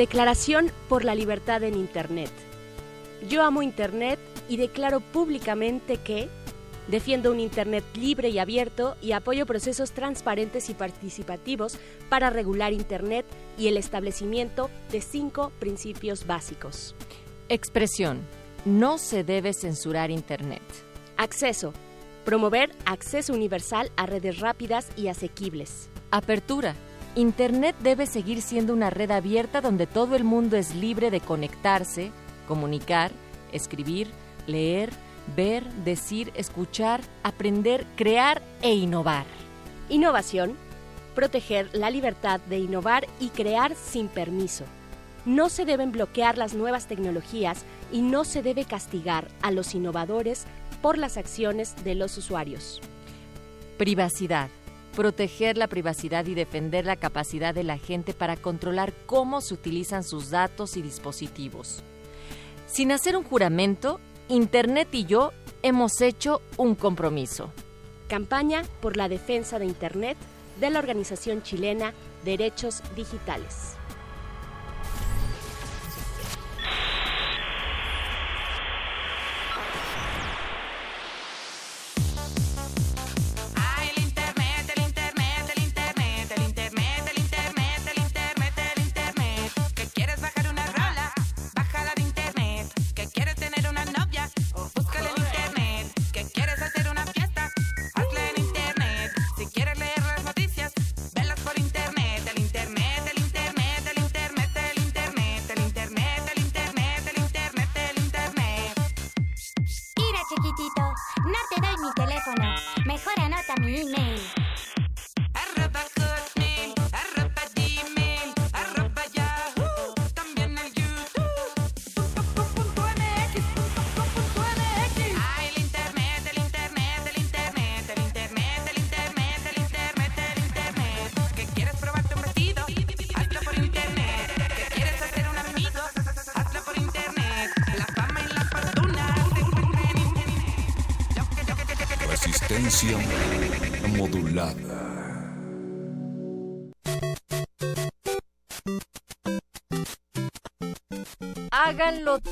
Declaración por la libertad en Internet. Yo amo Internet y declaro públicamente que defiendo un Internet libre y abierto y apoyo procesos transparentes y participativos para regular Internet y el establecimiento de cinco principios básicos. Expresión. No se debe censurar Internet. Acceso. Promover acceso universal a redes rápidas y asequibles. Apertura Internet debe seguir siendo una red abierta donde todo el mundo es libre de conectarse, comunicar, escribir, leer, ver, decir, escuchar, aprender, crear e innovar. Innovación. Proteger la libertad de innovar y crear sin permiso. No se deben bloquear las nuevas tecnologías y no se debe castigar a los innovadores por las acciones de los usuarios. Privacidad proteger la privacidad y defender la capacidad de la gente para controlar cómo se utilizan sus datos y dispositivos. Sin hacer un juramento, Internet y yo hemos hecho un compromiso. Campaña por la defensa de Internet de la organización chilena Derechos Digitales.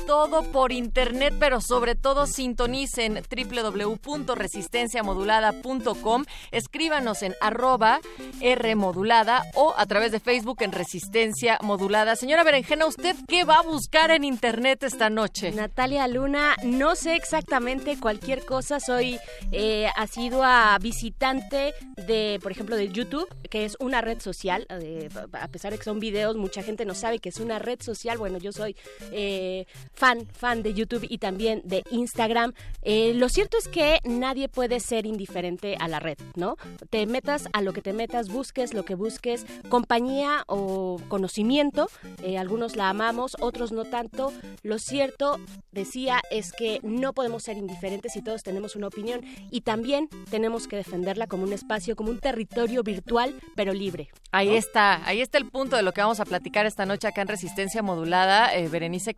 Todo por internet, pero sobre todo sintonicen www.resistenciamodulada.com, escríbanos en arroba Rmodulada o a través de Facebook en Resistencia Modulada. Señora Berenjena, ¿usted qué va a buscar en internet esta noche? Natalia Luna, no sé exactamente cualquier cosa, soy eh, asidua visitante de, por ejemplo, de YouTube, que es una red social, eh, a pesar de que son videos, mucha gente no sabe que es una red social, bueno, yo soy... Eh, eh, fan, fan de YouTube y también de Instagram. Eh, lo cierto es que nadie puede ser indiferente a la red, ¿no? Te metas a lo que te metas, busques lo que busques, compañía o conocimiento. Eh, algunos la amamos, otros no tanto. Lo cierto, decía, es que no podemos ser indiferentes y todos tenemos una opinión y también tenemos que defenderla como un espacio, como un territorio virtual, pero libre. Ahí está, ahí está el punto de lo que vamos a platicar esta noche acá en Resistencia Modulada, eh, Berenice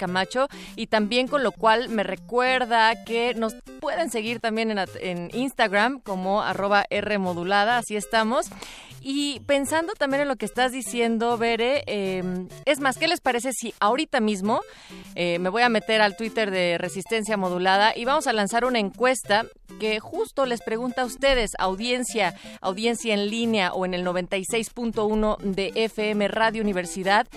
Y también con lo cual me recuerda que nos pueden seguir también en, en Instagram como arroba R modulada, así estamos. Y pensando también en lo que estás diciendo, Bere, em, es más, ¿qué les parece si ahorita mismo eh, me voy a meter al Twitter de Resistencia Modulada y vamos a lanzar una encuesta que justo les pregunta a ustedes, audiencia, audiencia en línea o en el 96.1 de FM Radio Universidad,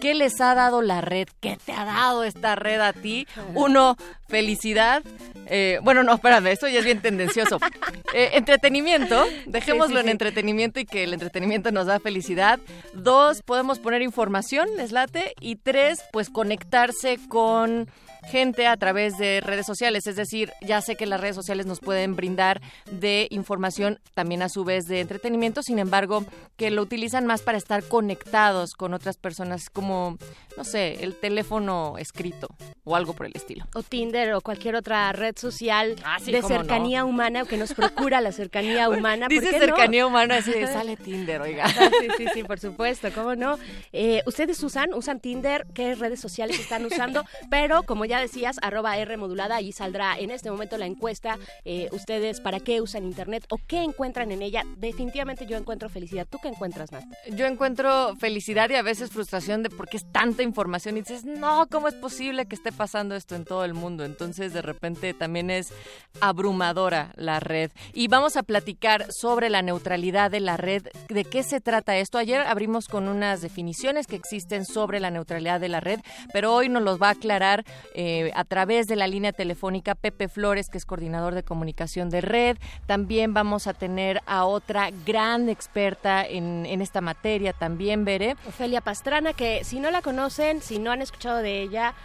¿qué les ha dado la red? ¿Qué te ha dado esta red a ti? Uno, felicidad. Eh, bueno, no, espérame, esto ya es bien tendencioso. Eh, entretenimiento, dejémoslo en entretenimiento y que el entretenimiento nos da felicidad. Dos, podemos poner información, les late. Y tres, pues conectarse con gente a través de redes sociales. Es decir, ya sé que las redes sociales nos pueden brindar de información también a su vez de entretenimiento, sin embargo, que lo utilizan más para estar conectados con otras personas como, no sé, el teléfono escrito o algo por el estilo. O Tinder o cualquier otra red social ah, de cercanía humana que nos procura la cercanía humana. Dice cercanía humana, así sale Tinder, oiga. Ah, sí, sí, sí, por supuesto, ¿cómo no? Eh, ¿Ustedes usan, usan Tinder? ¿Qué redes sociales están usando? Pero como ya decías, arroba R modulada, ahí saldrá en este momento la encuesta. Eh, ustedes, ¿para qué usan Internet o qué encuentran en ella? Definitivamente yo encuentro felicidad. ¿Tú qué encuentras, más? Yo encuentro felicidad y a veces frustración de por qué es tanta información y dices, no, ¿cómo es posible que esté pasando esto en todo el mundo? Entonces, de repente también es abrumadora la red. Y vamos a platicar sobre la neutralidad de la red. ¿De qué se trata esto? Ayer abrimos con unas definiciones que existen sobre la neutralidad de la red, pero hoy nos los va a aclarar eh, a través de la línea telefónica Pepe Flores, que es coordinador de comunicación de red. También vamos a tener a otra gran experta en, en esta materia, también veré. Ofelia Pastrana, que si no la conocen, si no han escuchado de ella,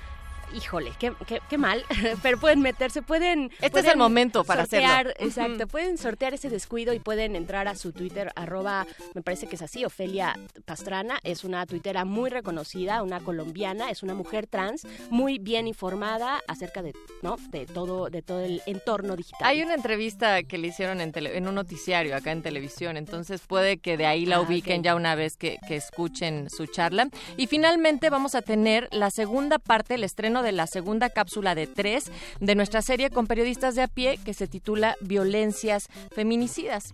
híjole, qué, qué, mal, pero pueden meterse, pueden... Este es el momento para sortear, Exacto, pueden sortear ese descuido y pueden entrar a su Twitter, arroba, me parece que es así, Ofelia Pastrana, es una tuitera muy reconocida, una colombiana, es una mujer trans, muy bien informada acerca de, ¿no? de, todo, de todo el entorno digital. Hay una entrevista que le hicieron en, en un noticiario acá en televisión, entonces puede que de ahí la ah, ubiquen ya una vez que, que escuchen su charla. Y finalmente vamos a tener la segunda parte, el estreno de la segunda cápsula de tres de nuestra serie con periodistas de a pie que se titula Violencias Feminicidas.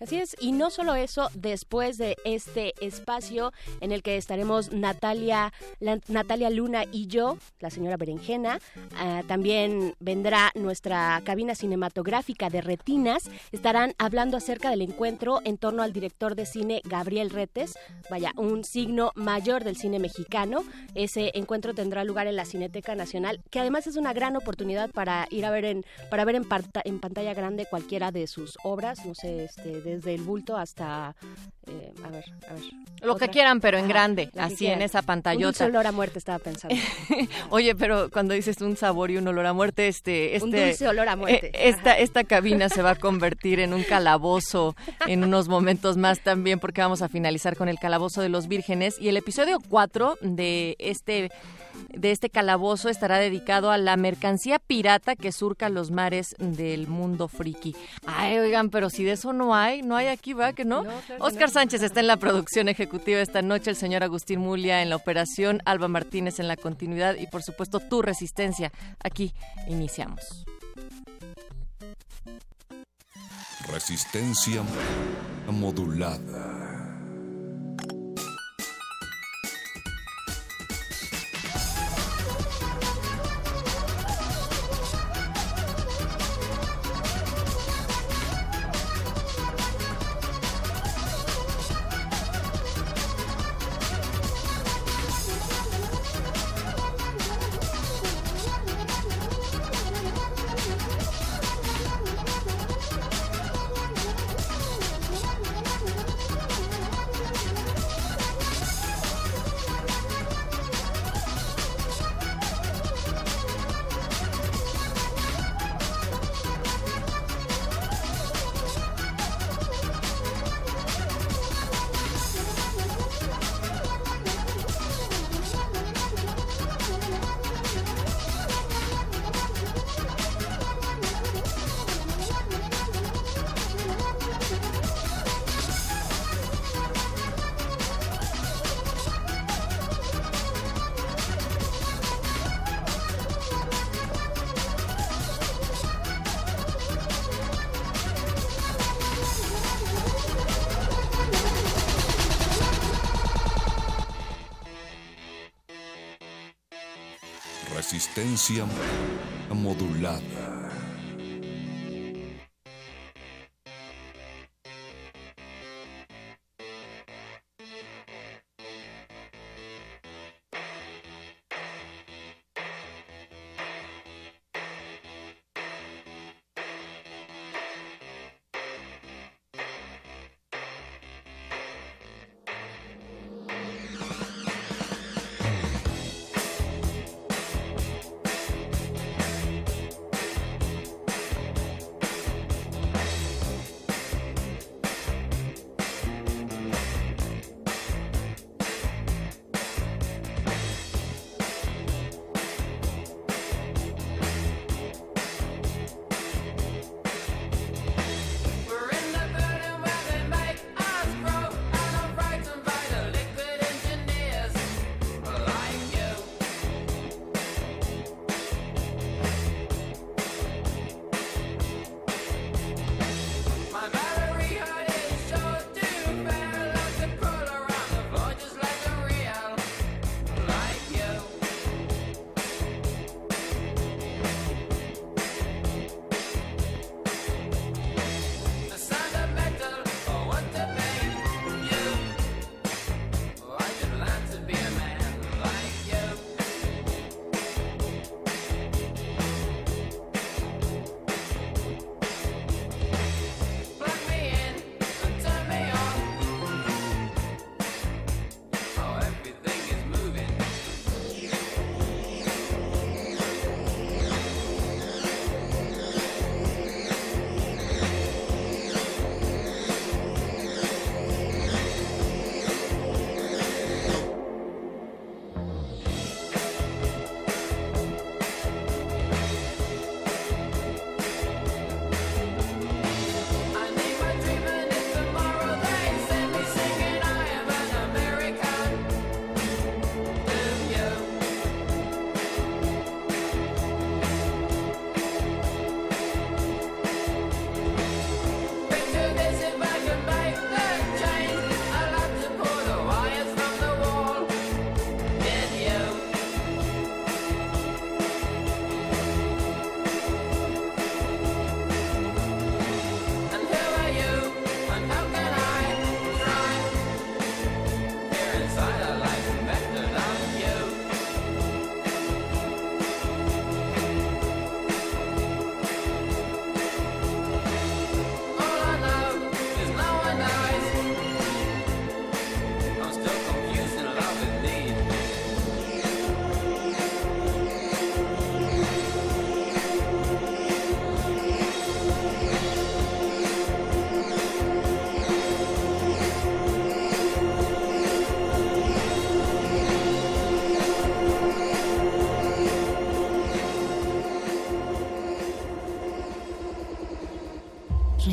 Así es, y no solo eso, después de este espacio en el que estaremos Natalia, Natalia Luna y yo, la señora Berenjena, ah, también vendrá nuestra cabina cinematográfica de Retinas, estarán hablando acerca del encuentro en torno al director de cine Gabriel Retes, vaya, un signo mayor del cine mexicano. Ese encuentro tendrá lugar en la Cineteca Nacional, que además es una gran oportunidad para ir a ver en, para ver en, en pantalla grande cualquiera de sus obras, no sé, este, desde el bulto hasta, eh, a ver, a ver. Lo que quieran, pero en grande, así en esa pantallota. Un olor a muerte estaba pensando. Oye, pero cuando dices un sabor y un olor a muerte, este, este un dulce olor a muerte. Eh, esta, esta cabina se va a convertir en un calabozo en unos momentos más también, porque vamos a finalizar con el calabozo de los vírgenes y el episodio 4 de este de este calabozo estará dedicado a la mercancía pirata que surca los mares del mundo friki. Ay, oigan, pero si de eso no hay, no hay aquí, ¿va? Que no. Oscar Sánchez está en la producción ejecutiva esta noche, el señor Agustín Mulia en la operación, Alba Martínez en la continuidad y por supuesto tu resistencia. Aquí iniciamos. Resistencia modulada. Resistencia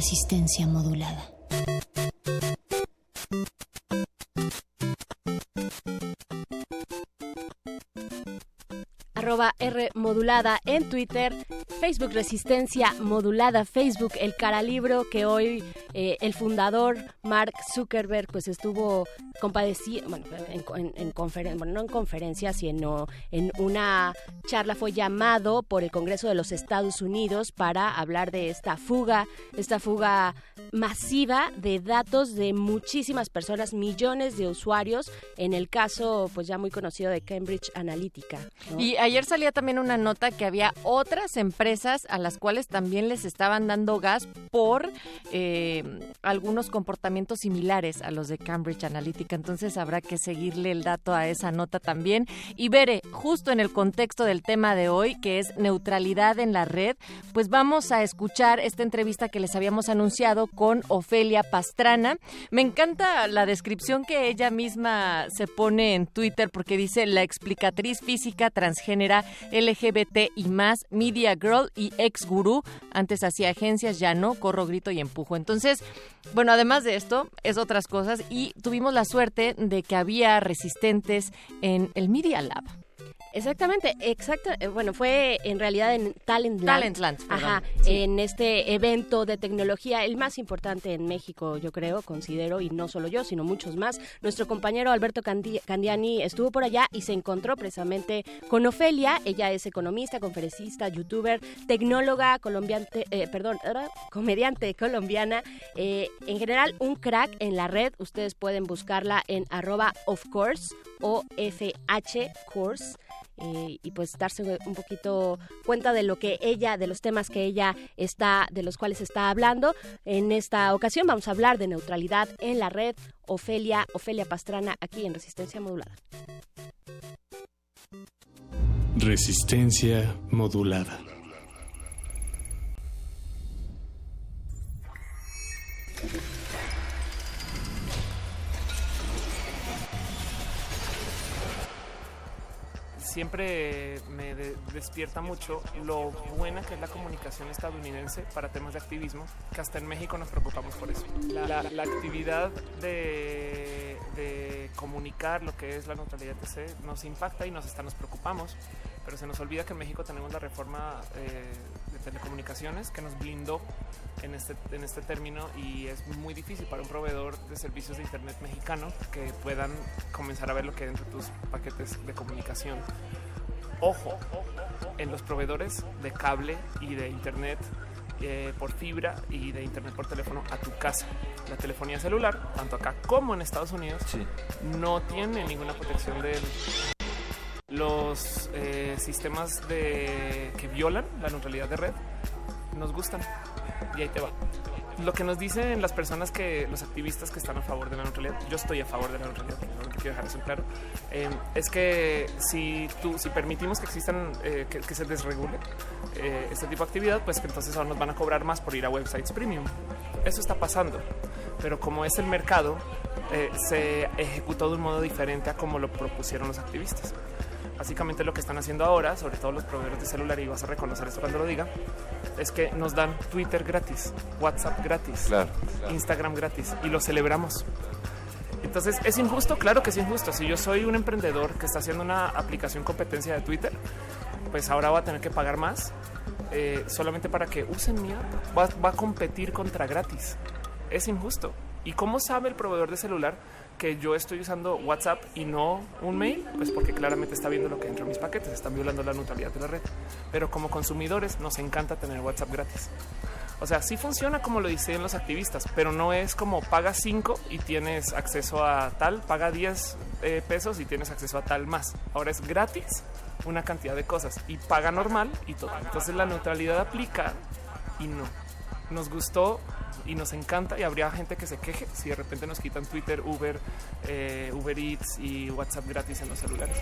resistencia modulada. arroba R modulada en Twitter, Facebook Resistencia Modulada, Facebook El Cara Libro, que hoy eh, el fundador Mark Zuckerberg pues estuvo compadecido, bueno, en, bueno, no en conferencia, sino en una charla, fue llamado por el Congreso de los Estados Unidos para hablar de esta fuga, esta fuga masiva de datos de muchísimas personas, millones de usuarios, en el caso pues ya muy conocido de Cambridge Analytica. Y ayer salía también una nota que había otras empresas a las cuales también les estaban dando gas por eh, algunos comportamientos similares a los de Cambridge Analytica. Entonces habrá que seguirle el dato a esa nota también. Y veré, justo en el contexto del tema de hoy, que es neutralidad en la red, pues vamos a escuchar esta entrevista que les habíamos anunciado con Ofelia Pastrana. Me encanta la descripción que ella misma se pone en Twitter porque dice la explicatriz física transgénera LGBT y más, media girl y ex gurú. Antes hacía agencias, ya no, corro, grito y empujo. Entonces, bueno, además de esto, es otras cosas y tuvimos la suerte de que había resistentes en el Media Lab. Exactamente, exacto. eh, Bueno, fue en realidad en Talentland. Talentland, perdón. Ajá, Sí. en este evento de tecnología, el más importante en México, yo creo, considero, y no solo yo, sino muchos más. Nuestro compañero Alberto Candi- Candiani estuvo por allá y se encontró precisamente con Ofelia. Ella es economista, conferencista, youtuber, tecnóloga, colombiante, eh, perdón, comediante colombiana. eh, en general, un crack en la red. Ustedes pueden buscarla en arroba of course o FH course. Eh, y pues darse un poquito cuenta de lo que ella, de los temas que ella está, de los cuales está hablando. En esta ocasión vamos a hablar de neutralidad en la red. Ofelia, Ofelia Pastrana, aquí en Resistencia Modulada. Resistencia modulada. Siempre me de- despierta mucho lo buena que es la comunicación estadounidense para temas de activismo, que hasta en México nos preocupamos por eso. La, la- la actividad de, de comunicar lo que es la neutralidad TC nos impacta y nos, hasta nos preocupamos, pero se nos olvida que en México tenemos la reforma eh, de telecomunicaciones que nos blindó en este, en este término y es muy difícil para un proveedor de servicios de Internet mexicano que puedan comenzar a ver lo que hay dentro de tus paquetes de comunicación. Ojo, en los proveedores de cable y de Internet eh, por fibra y de Internet por teléfono a tu casa. La telefonía celular, tanto acá como en Estados Unidos, no tiene ninguna protección del los eh, sistemas de, que violan la neutralidad de red nos gustan. Y ahí te va. Lo que nos dicen las personas que, los activistas que están a favor de la neutralidad, yo estoy a favor de la neutralidad, solamente quiero dejar eso claro, eh, es que si tú, si permitimos que existan, eh, que, que se desregule eh, este tipo de actividad, pues que entonces ahora nos van a cobrar más por ir a websites premium. Eso está pasando, pero como es el mercado, eh, se ejecutó de un modo diferente a como lo propusieron los activistas. Básicamente lo que están haciendo ahora, sobre todo los proveedores de celular, y vas a reconocer esto cuando lo diga, es que nos dan Twitter gratis, WhatsApp gratis, Claro, Instagram gratis, y lo celebramos. Entonces, ¿es injusto? Claro que es injusto. Si yo soy un emprendedor que está haciendo una aplicación competencia de Twitter, pues ahora va a tener que pagar más eh, solamente para que usen mi app. Va, va a competir contra gratis. Es injusto. ¿Y cómo sabe el proveedor de celular que yo estoy usando WhatsApp y no un mail? Pues porque claramente está viendo lo que entra en mis paquetes, están violando la neutralidad de la red. Pero como consumidores nos encanta tener WhatsApp gratis. O sea, sí funciona como lo dicen los activistas, pero no es como paga 5 y tienes acceso a tal, paga 10 eh, pesos y tienes acceso a tal más. Ahora es gratis una cantidad de cosas y paga normal y todo. Entonces la neutralidad aplica y no. Nos gustó y nos encanta y habría gente que se queje si de repente nos quitan Twitter, Uber, eh, Uber Eats y WhatsApp gratis en los celulares.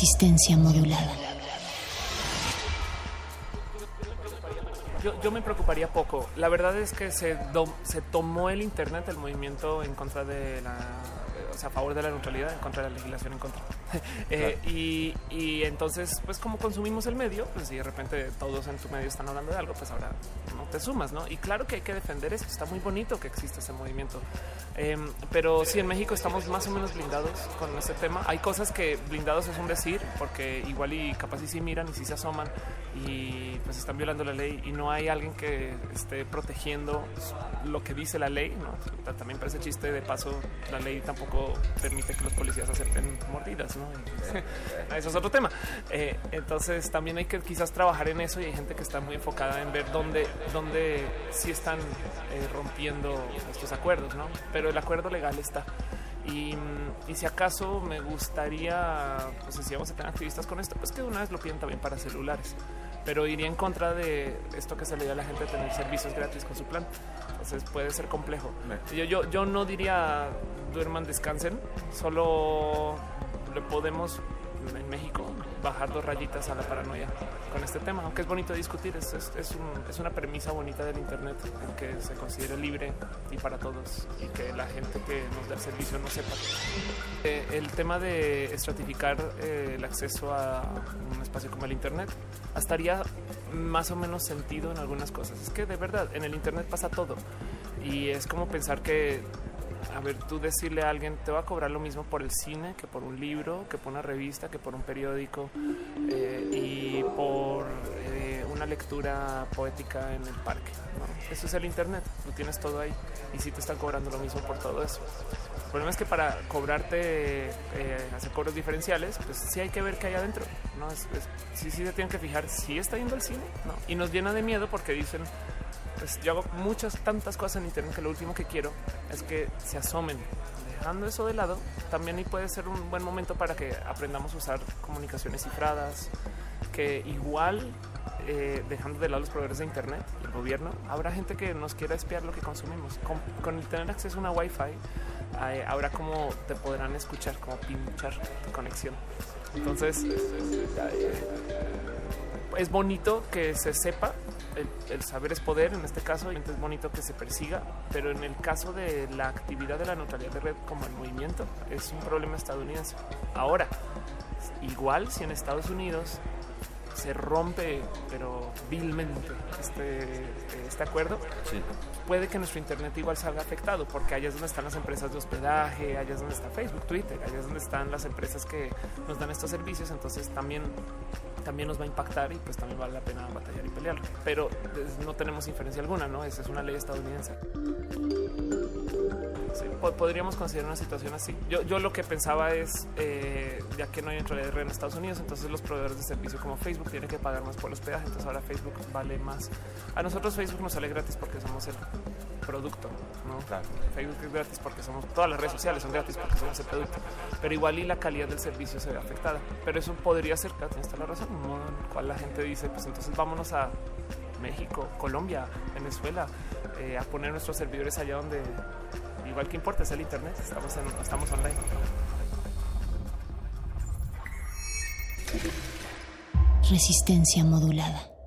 Resistencia modulada. Yo, yo me preocuparía poco. La verdad es que se, dom- se tomó el Internet, el movimiento en contra de la, o sea, a favor de la neutralidad, en contra de la legislación en contra. Eh, y, y entonces, pues como consumimos el medio, pues si de repente todos en tu medio están hablando de algo, pues ahora no te sumas, ¿no? Y claro que hay que defender esto. Está muy bonito que exista ese movimiento. Em, pero sí, en México estamos más o menos blindados con este tema. Hay cosas que blindados es un decir, porque igual y capaz y sí miran y sí se asoman y pues están violando la ley y no hay alguien que esté protegiendo lo que dice la ley, ¿no? También parece chiste, de paso, la ley tampoco permite que los policías acepten mordidas, ¿no? Y- eso es otro tema. Eh, entonces también hay que quizás trabajar en eso y hay gente que está muy enfocada en ver dónde, dónde sí están eh, rompiendo estos acuerdos, ¿no? Pero el acuerdo legal está. Y, y si acaso me gustaría, pues si vamos a tener activistas con esto, pues que de una vez lo piden también para celulares. Pero iría en contra de esto que se le dio a la gente de tener servicios gratis con su plan. Entonces puede ser complejo. Yo, yo, yo no diría duerman, descansen, solo le podemos en México bajar dos rayitas a la paranoia con este tema, aunque es bonito discutir, es, es, es un- es una premisa bonita del Internet, que se considere libre y para todos y que la gente que nos da el servicio no sepa. Eh, el tema de estratificar eh, el acceso a un espacio como el Internet hasta haría más o menos sentido en algunas cosas. Es que de verdad, en el Internet pasa todo y es como pensar que a ver, tú decirle a alguien, te va a cobrar lo mismo por el cine que por un libro, que por una revista, que por un periódico eh, y por eh, una lectura poética en el parque. ¿no? Eso es el Internet, lo tienes todo ahí y sí te están cobrando lo mismo por todo eso. El problema es que para cobrarte, eh, hacer cobros diferenciales, pues sí hay que ver qué hay adentro. ¿no? Es, es- sí, sí se tienen que fijar si está yendo al cine. ¿no? Y nos llena de miedo porque dicen, pues yo hago muchas, tantas cosas en internet que lo último que quiero es que se asomen. Dejando eso de lado, también ahí puede ser un buen momento para que aprendamos a usar comunicaciones cifradas, que igual, eh, dejando de lado los proveedores de internet y el gobierno, habrá gente que nos quiera espiar lo que consumimos. Con, con el tener acceso a una wifi, eh, habrá como te podrán escuchar, como pinchar tu conexión. Entonces, eh, es bonito que se sepa, el, saber es poder en este caso, y es bonito que se persiga, pero en el caso de la actividad de la neutralidad de red como el movimiento, es un problema estadounidense. Ahora, igual si en Estados Unidos se rompe, pero vilmente, este, este acuerdo, puede que nuestro internet igual salga afectado, porque allá es donde están las empresas de hospedaje, allá es donde está Facebook, Twitter, allá es donde están las empresas que nos dan estos servicios, entonces también, también nos va a impactar y pues también vale la pena batallar y pelearlo. Pero pues, no tenemos inferencia alguna, ¿no? Esa es una ley estadounidense. Sí, podríamos considerar una situación así. Yo, yo lo que pensaba es, eh, ya que no hay neutralidad de red en Estados Unidos, entonces los proveedores de servicio como Facebook tienen que pagar más por los peajes, entonces ahora Facebook vale más. A nosotros Facebook nos sale gratis porque somos el producto, ¿no? Facebook es gratis porque somos, todas las redes sociales son gratis porque somos el producto, pero igual y la calidad del servicio se ve afectada. Pero eso podría ser, claro, tienes toda la razón, un modo en el cual la gente dice, pues entonces vámonos a México, Colombia, Venezuela, eh, a poner nuestros servidores allá donde igual que importa es el internet, estamos, online. Resistencia modulada.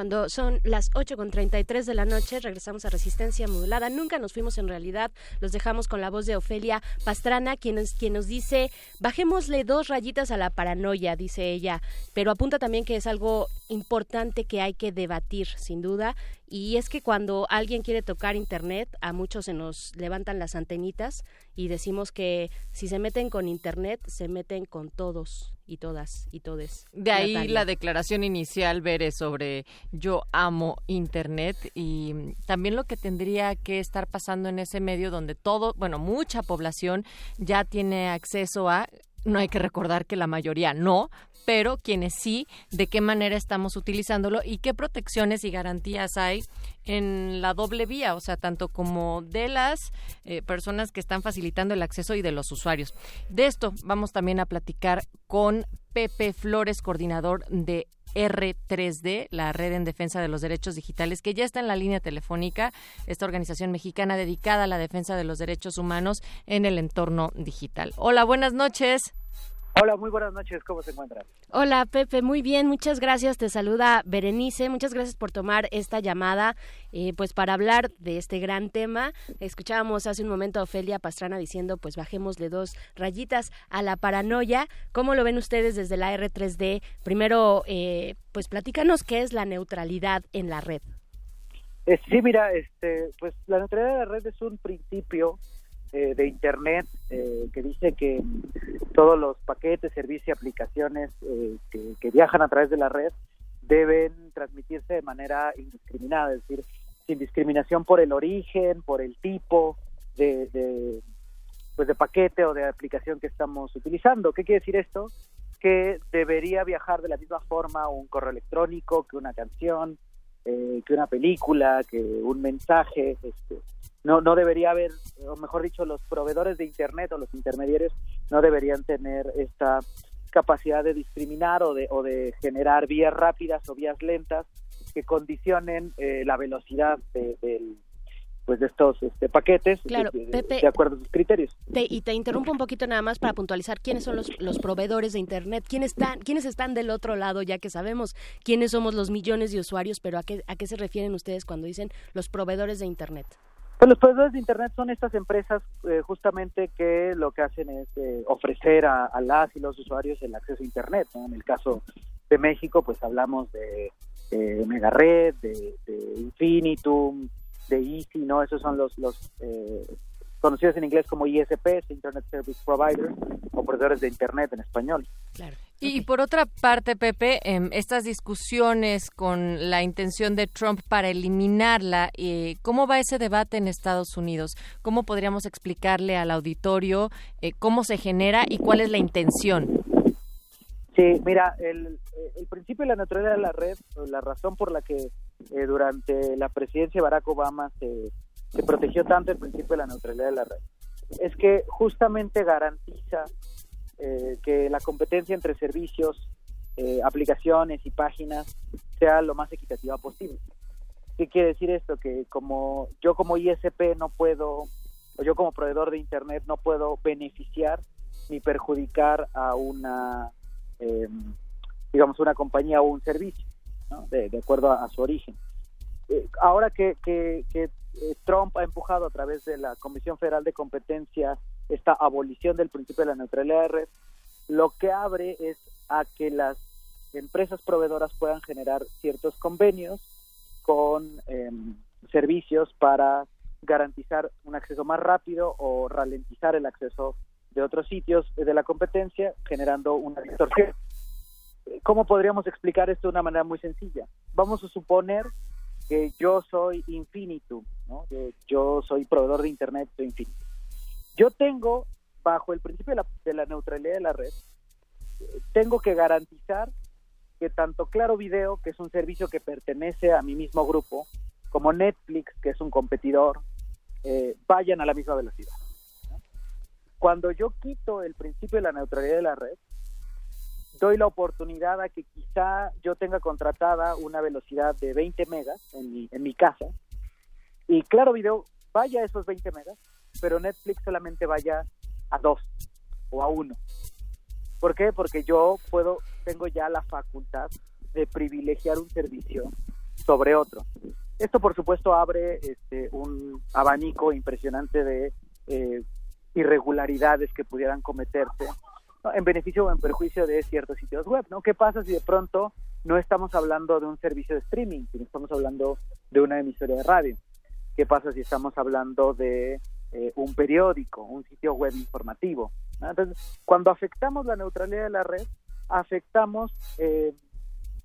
Cuando son las 8 con 33 de la noche, regresamos a Resistencia Modulada. Nunca nos fuimos en realidad, los dejamos con la voz de Ofelia Pastrana, quien, quien nos dice, bajémosle dos rayitas a la paranoia, dice ella, pero apunta también que es algo importante que hay que debatir, sin duda, y es que cuando alguien quiere tocar Internet, a muchos se nos levantan las antenitas y decimos que si se meten con Internet, se meten con todos y todas y todes. De ahí Natalia. la declaración inicial, Bere, sobre yo amo Internet y también lo que tendría que estar pasando en ese medio donde todo, bueno, mucha población ya tiene acceso a, no hay que recordar que la mayoría no, pero quienes sí, de qué manera estamos utilizándolo y qué protecciones y garantías hay en la doble vía, o sea, tanto como de las eh, personas que están facilitando el acceso y de los usuarios. De esto vamos también a platicar con Pepe Flores, coordinador de R3D, la Red en Defensa de los Derechos Digitales, que ya está en la línea telefónica, esta organización mexicana dedicada a la defensa de los derechos humanos en el entorno digital. Hola, buenas noches. Hola, muy buenas noches, ¿cómo se encuentran? Hola Pepe, muy bien, muchas gracias. Te saluda Berenice, muchas gracias por tomar esta llamada, eh, pues para hablar de este gran tema. Escuchábamos hace un momento a Ofelia Pastrana diciendo, pues bajémosle dos rayitas a la paranoia. ¿Cómo lo ven ustedes desde la R3D? Primero, eh, pues platícanos qué es la neutralidad en la red. Eh, sí, mira, este, pues la neutralidad de la red es un principio eh, de Internet eh, que dice que todos los paquetes, servicios y aplicaciones eh, que, viajan a través de la red deben transmitirse de manera indiscriminada, es decir, sin discriminación por el origen, por el tipo de, de, pues de paquete o de aplicación que estamos utilizando. ¿Qué quiere decir esto? Que debería viajar de la misma forma un correo electrónico que una canción, eh, que una película, que un mensaje. Este, no, no debería haber, o mejor dicho, los proveedores de Internet o los intermediarios no deberían tener esta capacidad de discriminar o de, o de generar vías rápidas o vías lentas que condicionen eh, la velocidad de, del- pues de estos este, paquetes Claro, de, Pepe. de acuerdo a sus criterios. Te- y te interrumpo un poquito nada más para puntualizar quiénes son los, los proveedores de Internet, quiénes están, quiénes están del otro lado, ya que sabemos quiénes somos los millones de usuarios, pero a qué, a qué se refieren ustedes cuando dicen los proveedores de Internet. Pues los proveedores de Internet son estas empresas eh, justamente que lo que hacen es eh, ofrecer a, las y los usuarios el acceso a Internet. ¿no? En el caso de México, pues hablamos de, de Megared, de, de Infinitum, de Easy, ¿no? Esos son los, los eh, conocidos en inglés como ISPs, Internet Service Providers, o proveedores de Internet en español. Y por otra parte, Pepe, em, estas discusiones con la intención de Trump para eliminarla, eh, ¿cómo va ese debate en Estados Unidos? ¿Cómo podríamos explicarle al auditorio eh, cómo se genera y cuál es la intención? Sí, mira, el, el principio de la neutralidad de la red, o la razón por la que eh, durante la presidencia de Barack Obama se, se protegió tanto el principio de la neutralidad de la red, es que justamente garantiza eh, que la competencia entre servicios, eh, aplicaciones y páginas sea lo más equitativa posible. ¿Qué quiere decir esto? Que como yo como ISP no puedo, o yo como proveedor de Internet no puedo beneficiar ni perjudicar a una, eh, digamos, una compañía o un servicio, de, de acuerdo a, su origen. Eh, ahora que, que, que, Trump ha empujado a través de la Comisión Federal de Competencia esta abolición del principio de la neutralidad de red, lo que abre es a que las empresas proveedoras puedan generar ciertos convenios con eh, servicios para garantizar un acceso más rápido o ralentizar el acceso de otros sitios de la competencia, generando una distorsión. ¿Cómo podríamos explicar esto de una manera muy sencilla? Vamos a suponer que yo soy Infinitum, ¿no? Yo soy proveedor de Internet de Infinitum. Yo tengo, bajo el principio de la, neutralidad de la red, tengo que garantizar que tanto Claro Video, que es un servicio que pertenece a mi mismo grupo, como Netflix, que es un competidor, eh, vayan a la misma velocidad. Cuando yo quito el principio de la neutralidad de la red, doy la oportunidad a que quizá yo tenga contratada una velocidad de 20 megas en mi, en mi casa y Claro Video vaya a esos 20 megas, pero Netflix solamente vaya a 2 o a 1. ¿Por qué? Porque yo puedo, tengo ya la facultad de privilegiar un servicio sobre otro. Esto, por supuesto, abre este, un abanico impresionante de eh, irregularidades que pudieran cometerse ¿no? en beneficio o en perjuicio de ciertos sitios web. ¿no? ¿Qué pasa si de pronto no estamos hablando de un servicio de streaming, sino estamos hablando de una emisora de radio? ¿Qué pasa si estamos hablando de eh, un periódico, un sitio web informativo? Entonces, cuando afectamos la neutralidad de la red, afectamos eh,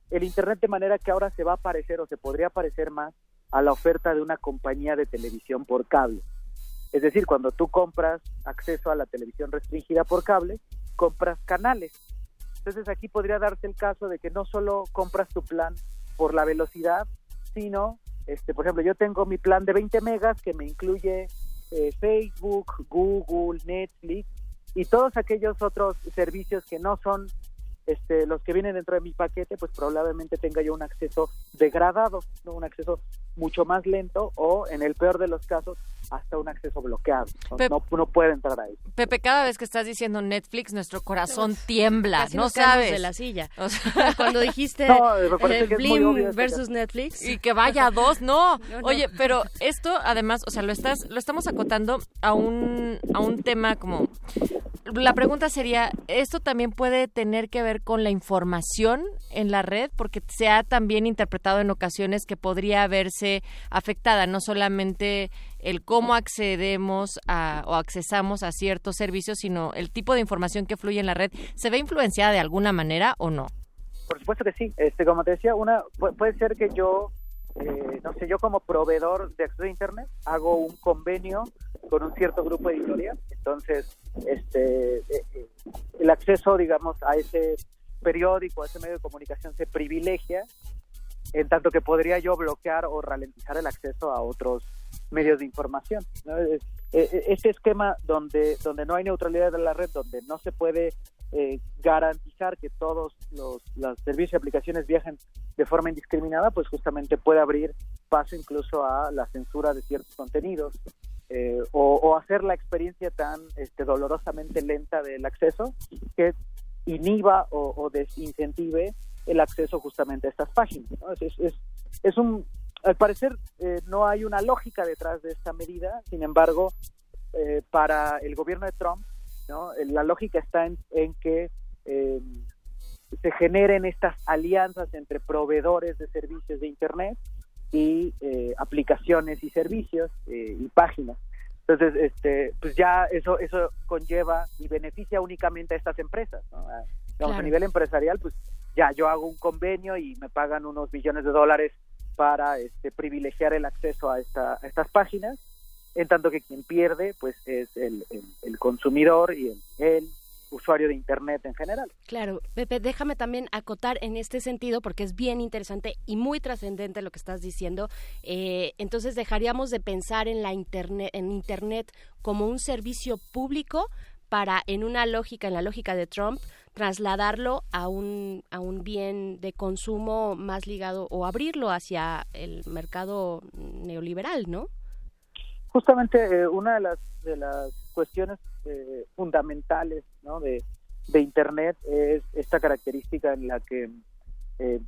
el Internet de manera que ahora se va a parecer o se podría parecer más a la oferta de una compañía de televisión por cable. Es decir, cuando tú compras acceso a la televisión restringida por cable, compras canales. Entonces aquí podría darse el caso de que no solo compras tu plan por la velocidad, sino, este, por ejemplo, yo tengo mi plan de 20 megas que me incluye eh, Facebook, Google, Netflix y todos aquellos otros servicios que no son este, los que vienen dentro de mi paquete, pues probablemente tenga yo un acceso degradado, ¿no? un acceso mucho más lento o, en el peor de los casos, hasta un acceso bloqueado. No, Pep- no, no puede entrar ahí. Pepe, cada vez que estás diciendo Netflix, nuestro corazón tiembla, Casi no sabes. de la silla. O sea, Cuando dijiste No, eh, que es muy Blim versus Netflix. y que vaya a dos, no. No, no. Oye, pero esto además, o sea, lo estás, lo estamos acotando a un, a un tema como la pregunta sería, ¿esto también puede tener que ver con la información en la red? Porque se ha también interpretado en ocasiones que podría verse afectada, no solamente el cómo accedemos a, o accesamos a ciertos servicios, sino el tipo de información que fluye en la red. ¿Se ve influenciada de alguna manera o no? Por supuesto que sí. Este, como te decía, una pu- puede ser que yo, eh, no sé, yo como proveedor de acceso a Internet hago un convenio con un cierto grupo editorial. Entonces, este, eh, eh, el acceso, digamos, a ese periódico, a ese medio de comunicación se privilegia, en tanto que podría yo bloquear o ralentizar el acceso a otros medios de información. Este esquema donde, donde no hay neutralidad de la red, donde no se puede eh, garantizar que todos los, los servicios y aplicaciones viajen de forma indiscriminada, pues justamente puede abrir paso incluso a la censura de ciertos contenidos eh, o, hacer la experiencia tan este, dolorosamente lenta del acceso que inhiba o, desincentive el acceso justamente a estas páginas. Es, es, es- un, al parecer eh, no hay una lógica detrás de esta medida, sin embargo, eh, para el gobierno de Trump, ¿no? Eh, la lógica está en, en que eh, se generen estas alianzas entre proveedores de servicios de Internet y eh, aplicaciones y servicios eh, y páginas. Entonces, este, pues ya eso eso conlleva y beneficia únicamente a estas empresas. ¿no? A, digamos, Claro. a nivel empresarial, pues ya yo hago un convenio y me pagan unos billones de dólares para este, privilegiar el acceso a, esta, a estas páginas, en tanto que quien pierde pues es el, el- el consumidor y el, el usuario de Internet en general. Claro, Pepe, déjame también acotar en este sentido porque es bien interesante y muy trascendente lo que estás diciendo. Eh, entonces dejaríamos de pensar en la internet, en internet como un servicio público para, en una lógica, en la lógica de Trump, trasladarlo a un a un bien de consumo más ligado o abrirlo hacia el mercado neoliberal, ¿no? Justamente eh, una de las de las cuestiones eh, fundamentales ¿no? de, Internet es esta característica en la que eh,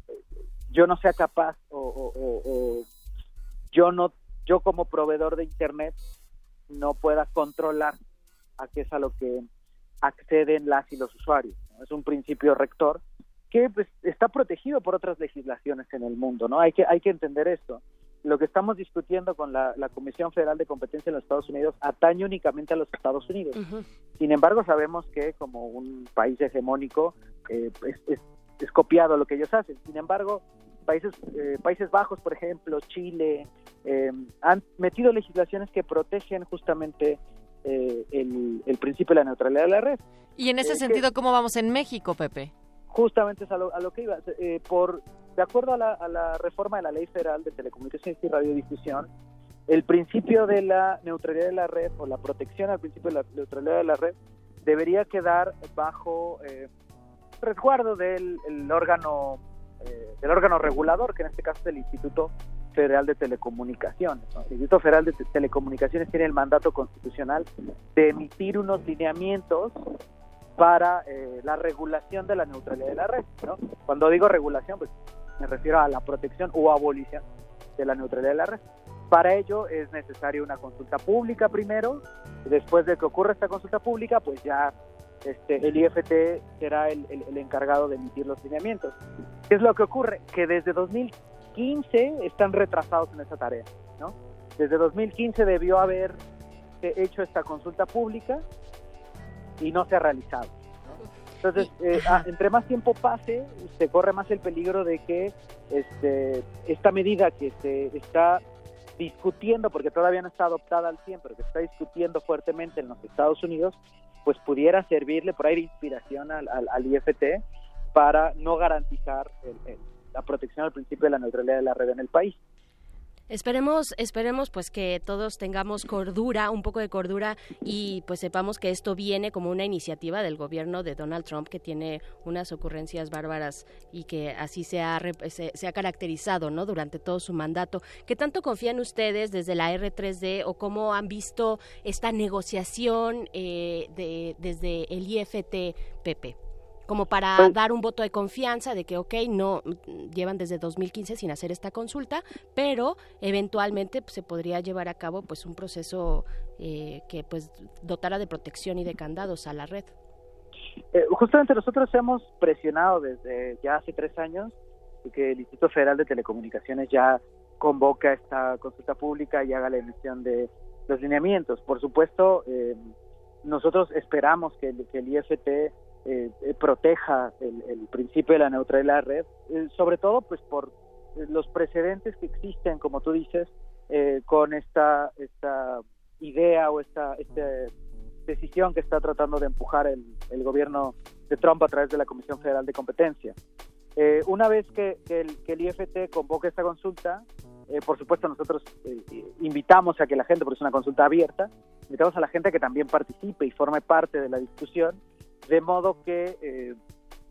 yo no sea capaz o, yo no yo como proveedor de Internet no pueda controlar a qué es a lo que acceden las y los usuarios. Es un principio rector que pues, está protegido por otras legislaciones en el mundo, ¿no? Hay que hay que entender esto. Lo que estamos discutiendo con la, la Comisión Federal de Competencia en los Estados Unidos atañe únicamente a los Estados Unidos. Sin embargo, sabemos que como un país hegemónico eh, es, es- es copiado lo que ellos hacen. Sin embargo, países eh, Países Bajos, por ejemplo, Chile, eh, han metido legislaciones que protegen justamente eh, el, el principio de la neutralidad de la red. Y en ese Eh, que- sentido, ¿cómo vamos en México, Pepe? Justamente es a lo, a lo que iba. Eh, por, de acuerdo a la, a la reforma de la Ley Federal de Telecomunicaciones y Radiodifusión, el principio de la neutralidad de la red o la protección al principio de la neutralidad de la red debería quedar bajo eh, resguardo del el órgano eh, del órgano regulador, que en este caso es el Instituto Federal de Telecomunicaciones. El Instituto Federal de Te- Telecomunicaciones tiene el mandato constitucional de emitir unos lineamientos para eh, la regulación de la neutralidad de la red. ¿no? Cuando digo regulación, pues me refiero a la protección o abolición de la neutralidad de la red. Para ello es necesaria una consulta pública primero, después de que ocurra esta consulta pública, pues ya este, el IFT será el, encargado de emitir los lineamientos. ¿Qué es lo que ocurre? Que desde 2015 están retrasados en esa tarea. ¿no? Desde 2015 debió haber hecho esta consulta pública y no se ha realizado. Entonces, eh, ah, entre más tiempo pase, se corre más el peligro de que este, esta medida que se está discutiendo, porque todavía no está adoptada al 100, pero que se está discutiendo fuertemente en los Estados Unidos, pues pudiera servirle por ahí de inspiración al, al- al IFT para no garantizar el- el- la protección al principio de la neutralidad de la red en el país. Esperemos, esperemos pues que todos tengamos cordura, un poco de cordura y pues sepamos que esto viene como una iniciativa del gobierno de Donald Trump que tiene unas ocurrencias bárbaras y que así se ha, se, se ha caracterizado, ¿no? Durante todo su mandato. ¿Qué tanto confían ustedes desde la R3D o cómo han visto esta negociación eh, de, desde el IFT? Como para Pues- dar un voto de confianza de que, ok, no, llevan desde 2015 sin hacer esta consulta, pero eventualmente pues, se podría llevar a cabo pues un proceso eh, que pues dotara de protección y de candados a la red. Eh, justamente nosotros hemos presionado desde ya hace tres años que el Instituto Federal de Telecomunicaciones ya convoca esta consulta pública y haga la emisión de los lineamientos. Por supuesto, eh, nosotros esperamos que el, que el IFT eh, proteja el, el principio de la neutralidad de la red, eh, sobre todo pues por eh, los precedentes que existen, como tú dices, eh, con esta, esta idea o esta, esta decisión que está tratando de empujar el, gobierno de Trump a través de la Comisión Federal de Competencia. Una vez que, el, que el IFT convoque esta consulta, por supuesto nosotros invitamos a que la gente, porque es una consulta abierta, invitamos a la gente que también participe y forme parte de la discusión, de modo que eh,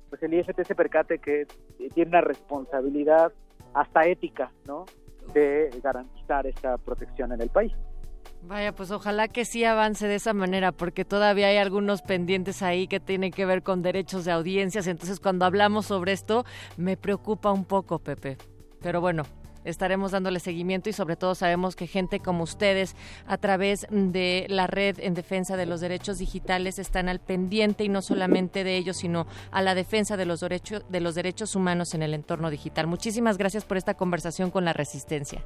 pues el IFT se percate que eh, tiene una responsabilidad hasta ética, ¿no? De garantizar esta protección en el país. Vaya, pues ojalá que sí avance de esa manera, porque todavía hay algunos pendientes ahí que tienen que ver con derechos de audiencias. Entonces, cuando hablamos sobre esto, me preocupa un poco, Pepe. Pero bueno, estaremos dándole seguimiento y sobre todo sabemos que gente como ustedes a través de la red en defensa de los derechos digitales están al pendiente y no solamente de ellos, sino a la defensa de los derechos de los derechos humanos en el entorno digital. Muchísimas gracias por esta conversación con la Resistencia.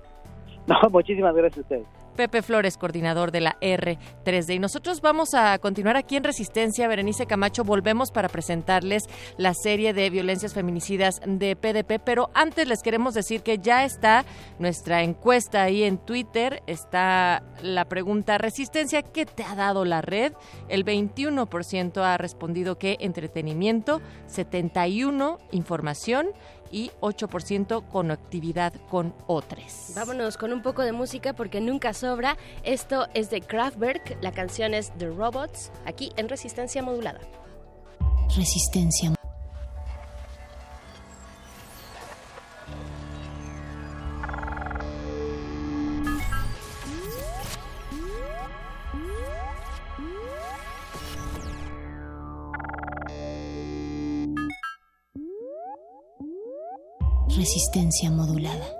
No, muchísimas gracias a ustedes. Pepe Flores, coordinador de la R3D. Y nosotros vamos a continuar aquí en Resistencia. Berenice Camacho, volvemos para presentarles la serie de violencias feminicidas de PDP, pero antes les queremos decir que ya está nuestra encuesta ahí en Twitter. Está la pregunta, Resistencia, ¿qué te ha dado la red? El 21% ha respondido que entretenimiento, 71% información y 8% conectividad con otros. Vámonos con un poco de música porque nunca sobra. Esto es de Kraftwerk, la canción es The Robots, aquí en Resistencia Modulada. Resistencia. Resistencia modulada.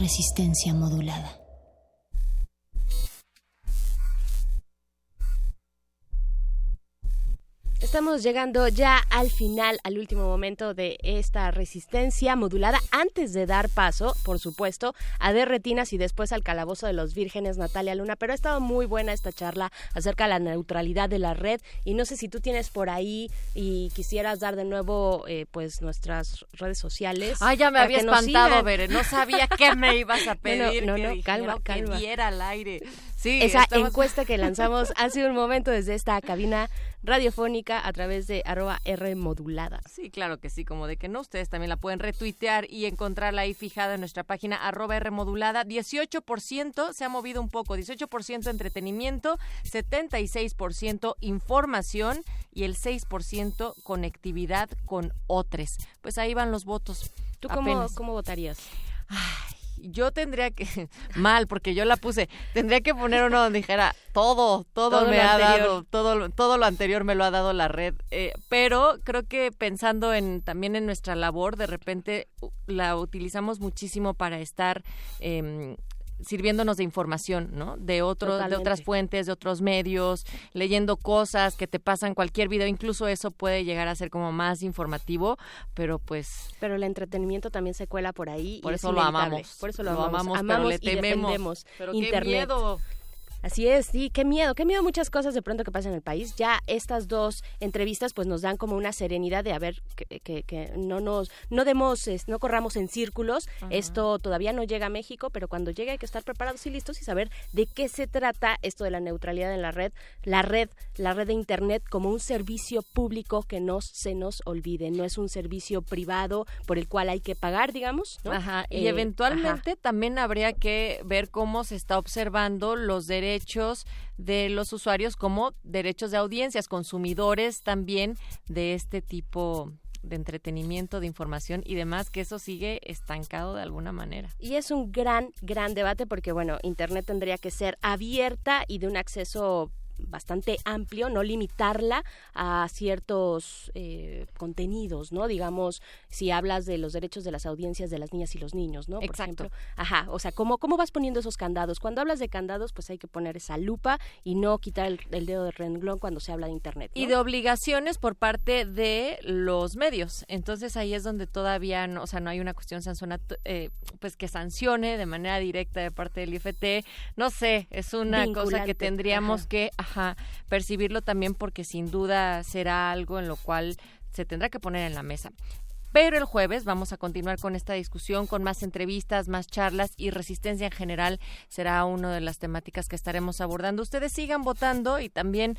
Resistencia modulada. Estamos llegando ya al final, al último momento de esta resistencia modulada, antes de dar paso, por supuesto, a De Retinas y después al Calabozo de los Vírgenes, Natalia Luna. Pero ha estado muy buena esta charla acerca de la neutralidad de la red y no sé si tú tienes por ahí y quisieras dar de nuevo eh, pues nuestras redes sociales. Ay, ya me había que espantado, sigan. Bere. No sabía qué me ibas a pedir. No, no, que no, dijera calma, que calma. diera al aire. Sí, Esa estamos- encuesta que lanzamos hace un momento desde esta cabina radiofónica a través de arroba R modulada. Sí, claro que sí, como de que no, ustedes también la pueden retuitear y encontrarla ahí fijada en nuestra página arroba R modulada. 18% se ha movido un poco, 18% entretenimiento, 76% información y el 6% conectividad con otros. Pues ahí van los votos. ¿Tú cómo, cómo votarías? Yo tendría que, mal, porque yo la puse, tendría que poner uno donde dijera todo, todo, Todo me lo ha anterior. dado, todo, todo lo anterior me lo ha dado la red. Eh, pero creo que pensando en también en nuestra labor, de repente la utilizamos muchísimo para estar em, sirviéndonos de información, ¿no? De otros, de otras fuentes, de otros medios, leyendo cosas que te pasan cualquier video, incluso eso puede llegar a ser como más informativo, pero pues Pero el entretenimiento también se cuela por ahí. y Por es eso lo amamos. Por eso lo, Lo amamos. amamos, pero le y tememos. defendemos Pero qué miedo. Así es, sí, qué miedo, qué miedo muchas cosas de pronto que pasan en el país. Ya estas dos entrevistas pues nos dan como una serenidad de a ver que, que- que no nos no demos es- no corramos en círculos. Esto todavía no llega a México, pero cuando llegue hay que estar preparados y listos y saber de qué se trata esto de la neutralidad en la red, la red, la red de internet como un servicio público que no se nos olvide, no es un servicio privado por el cual hay que pagar, digamos, ¿no? Ajá, y Eh, eventualmente también habría que ver cómo se está observando los derechos de los usuarios como derechos de audiencias, consumidores también de este tipo de entretenimiento, de información y demás, que eso sigue estancado de alguna manera. Y es un gran, gran debate porque, bueno, Internet tendría que ser abierta y de un acceso bastante amplio, no limitarla a ciertos eh, contenidos, ¿no? Digamos, si hablas de los derechos de las audiencias de las niñas y los niños, ¿no? Por Exacto. ejemplo. Ajá, o sea, ¿cómo, ¿cómo vas poniendo esos candados? Cuando hablas de candados, pues hay que poner esa lupa y no quitar el, el dedo de renglón cuando se habla de Internet. ¿no? y de obligaciones por parte de los medios. Entonces ahí es donde todavía no, o sea, no hay una cuestión sancionat eh, pues que sancione de manera directa de parte del IFT. No sé, es una cosa que tendríamos ajá. que percibirlo también porque sin duda será algo en lo cual se tendrá que poner en la mesa. Pero el jueves vamos a continuar con esta discusión, con más entrevistas, más charlas y resistencia en general será una de las temáticas que estaremos abordando. Ustedes sigan votando y también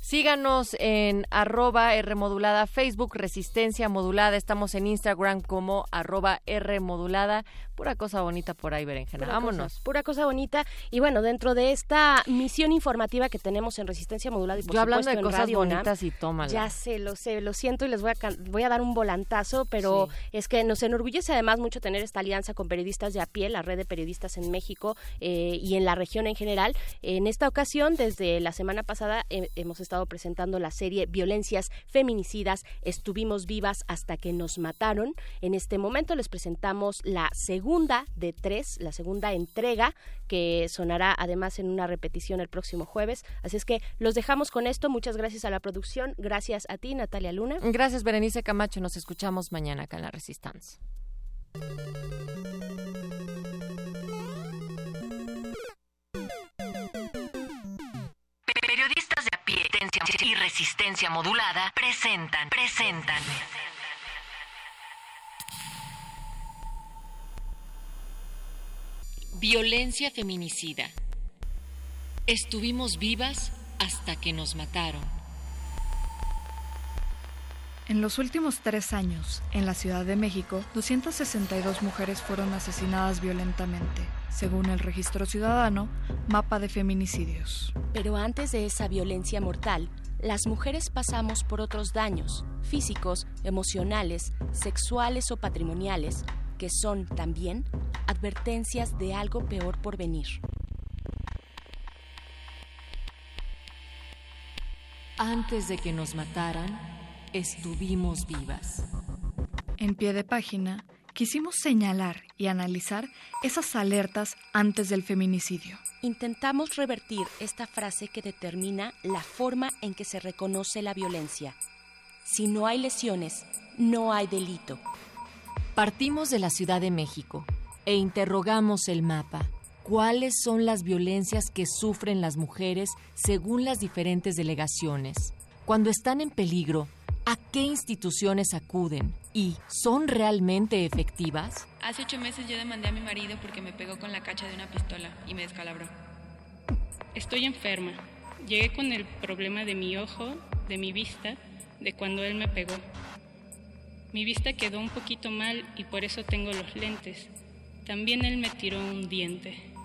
síganos en arroba R modulada, Facebook Resistencia Modulada. Estamos en Instagram como arroba R modulada. Pura cosa bonita por ahí, Berenjena. Pura Vámonos. cosa, pura cosa bonita. Y bueno, dentro de esta misión informativa que tenemos en Resistencia Modulada y por Yo hablando de cosas Radio bonitas y tómala. Ya sé, lo sé, lo siento y les voy a, voy a dar un volantazo, pero es que nos enorgullece además mucho tener esta alianza con periodistas de a pie, la red de periodistas en México eh, y en la región en general. En esta ocasión, desde la semana pasada, eh, hemos estado presentando la serie Violencias Feminicidas, Estuvimos vivas hasta que nos mataron. En este momento les presentamos la segunda de tres, la segunda entrega, que sonará además en una repetición el próximo jueves. Así es que los dejamos con esto. Muchas gracias a la producción. Gracias a ti, Natalia Luna. Gracias, Berenice Camacho. Nos escuchamos mañana acá en La Resistencia. Y resistencia modulada presentan, presentan. Violencia feminicida. Estuvimos vivas hasta que nos mataron. En los últimos tres años, en la Ciudad de México, 262 mujeres fueron asesinadas violentamente, según el Registro Ciudadano, Mapa de Feminicidios. Pero antes de esa violencia mortal, las mujeres pasamos por otros daños, físicos, emocionales, sexuales o patrimoniales, que son también advertencias de algo peor por venir. Antes de que nos mataran, estuvimos vivas. En pie de página, quisimos señalar y analizar esas alertas antes del feminicidio. Intentamos revertir esta frase que determina la forma en que se reconoce la violencia. Si no hay lesiones, no hay delito. Partimos de la Ciudad de México e interrogamos el mapa. ¿Cuáles son las violencias que sufren las mujeres según las diferentes delegaciones? Cuando están en peligro, ¿a qué instituciones acuden? ¿Y son realmente efectivas? Hace ocho meses yo demandé a mi marido porque me pegó con la cacha de una pistola y me descalabró. Estoy enferma. Llegué con el problema de mi ojo, de mi vista, de cuando él me pegó. Mi vista quedó un poquito mal y por eso tengo los lentes. También él me tiró un diente.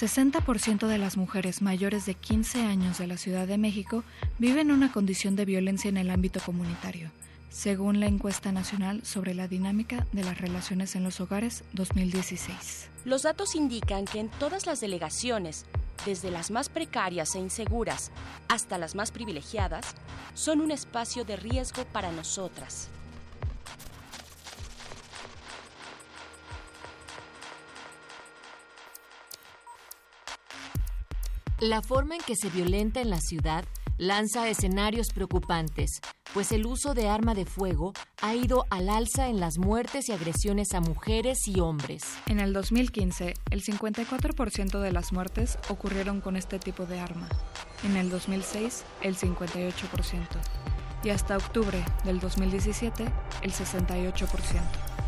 60% de las mujeres mayores de 15 años de la Ciudad de México viven una condición de violencia en el ámbito comunitario, según la encuesta nacional sobre la dinámica de las relaciones en los hogares 2016. Los datos indican que en todas las delegaciones, desde las más precarias e inseguras hasta las más privilegiadas, son un espacio de riesgo para nosotras. La forma en que se violenta en la ciudad lanza escenarios preocupantes, pues el uso de arma de fuego ha ido al alza en las muertes y agresiones a mujeres y hombres. En el 2015, el 54% de las muertes ocurrieron con este tipo de arma. En el 2006, el 58%. Y hasta octubre del 2017, el 68%.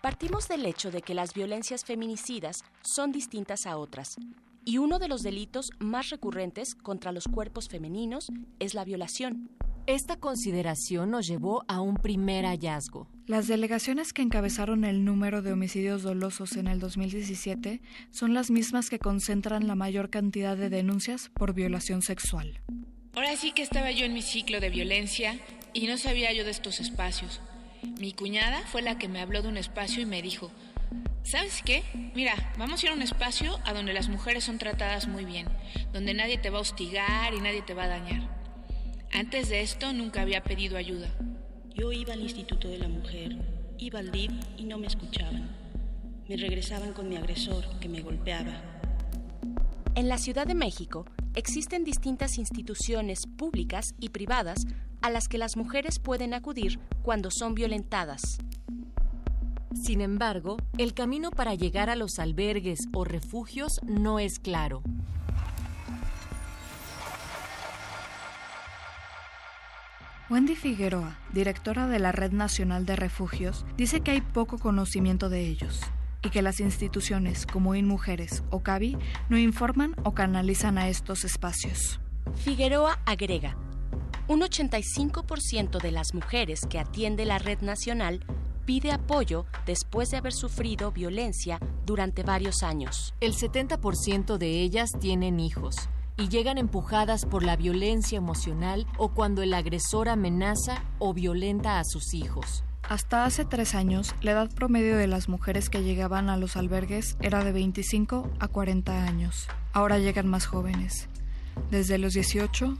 Partimos del hecho de que las violencias feminicidas son distintas a otras, y uno de los delitos más recurrentes contra los cuerpos femeninos es la violación. Esta consideración nos llevó a un primer hallazgo. Las delegaciones que encabezaron el número de homicidios dolosos en el 2017 son las mismas que concentran la mayor cantidad de denuncias por violación sexual. Ahora sí que estaba yo en mi ciclo de violencia y no sabía yo de estos espacios. Mi cuñada fue la que me habló de un espacio y me dijo, ¿Sabes qué? Mira, vamos a ir a un espacio a donde las mujeres son tratadas muy bien, donde nadie te va a hostigar y nadie te va a dañar. Antes de esto nunca había pedido ayuda. Yo iba al Instituto de la Mujer, iba al DIP y no me escuchaban. Me regresaban con mi agresor que me golpeaba. En la Ciudad de México existen distintas instituciones públicas y privadas a las que las mujeres pueden acudir cuando son violentadas. Sin embargo, el camino para llegar a los albergues o refugios no es claro. Wendy Figueroa, directora de la Red Nacional de Refugios, dice que hay poco conocimiento de ellos y que las instituciones como InMujeres o CABI no informan o canalizan a estos espacios. Figueroa agrega, un 85% de las mujeres que atiende la Red Nacional pide apoyo después de haber sufrido violencia durante varios años. El 70% de ellas tienen hijos y llegan empujadas por la violencia emocional o cuando el agresor amenaza o violenta a sus hijos. Hasta hace tres años, la edad promedio de las mujeres que llegaban a los albergues era de 25 a 40 años. Ahora llegan más jóvenes, desde los 18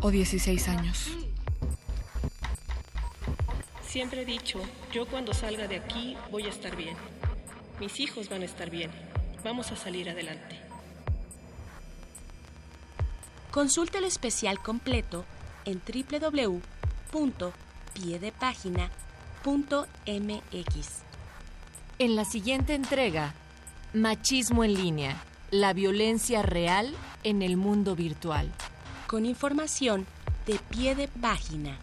o 16 años. Siempre he dicho, yo cuando salga de aquí voy a estar bien. Mis hijos van a estar bien. Vamos a salir adelante. Consulta el especial completo en En la siguiente entrega, Machismo en línea, la violencia real en el mundo virtual. Con información de pie de página.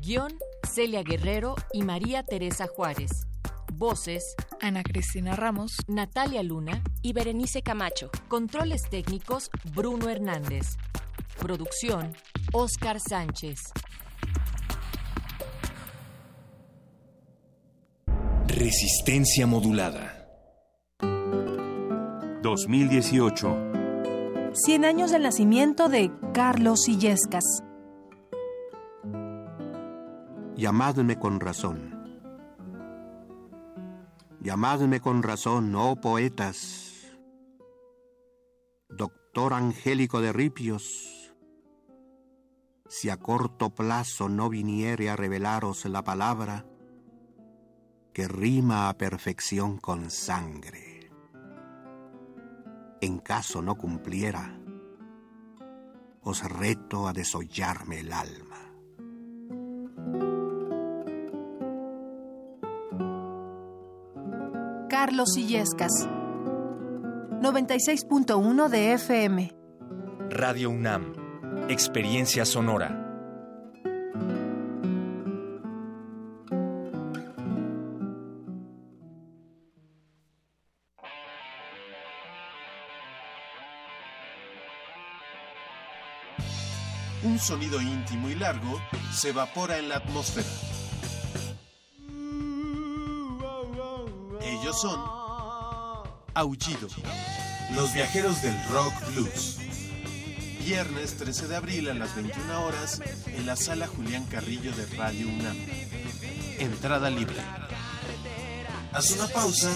Guión, Celia Guerrero y María Teresa Juárez. Voces, Ana Cristina Ramos, Natalia Luna y Berenice Camacho. Controles técnicos, Bruno Hernández. Producción, Oscar Sánchez. Resistencia modulada. 2018. 100 años del nacimiento de Carlos Illescas. Llamadme con razón. Llamadme con razón, oh poetas. Doctor Angélico de Ripios, si a corto plazo no viniere a revelaros la palabra que rima a perfección con sangre. En caso no cumpliera, os reto a desollarme el alma. Carlos Illescas. 96.1 de FM. Radio UNAM. Experiencia sonora. Un sonido íntimo y largo se evapora en la atmósfera. Ellos son Aullido, los viajeros del rock blues. Viernes 13 de abril a las 21 horas en la sala Julián Carrillo de Radio UNAM. Entrada libre. Haz una pausa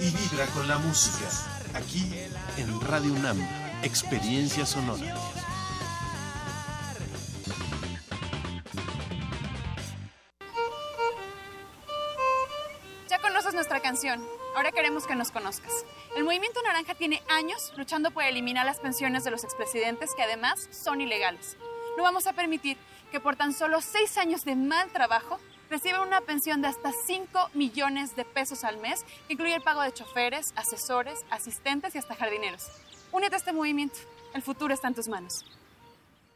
y vibra con la música. Aquí en Radio UNAM, Experiencia Sonora. Ahora queremos que nos conozcas. El Movimiento Naranja tiene años luchando por eliminar las pensiones de los expresidentes que además son ilegales. No vamos a permitir que por tan solo seis años de mal trabajo reciban una pensión de hasta 5 millones de pesos al mes, que incluye el pago de choferes, asesores, asistentes y hasta jardineros. Únete a este movimiento. El futuro está en tus manos.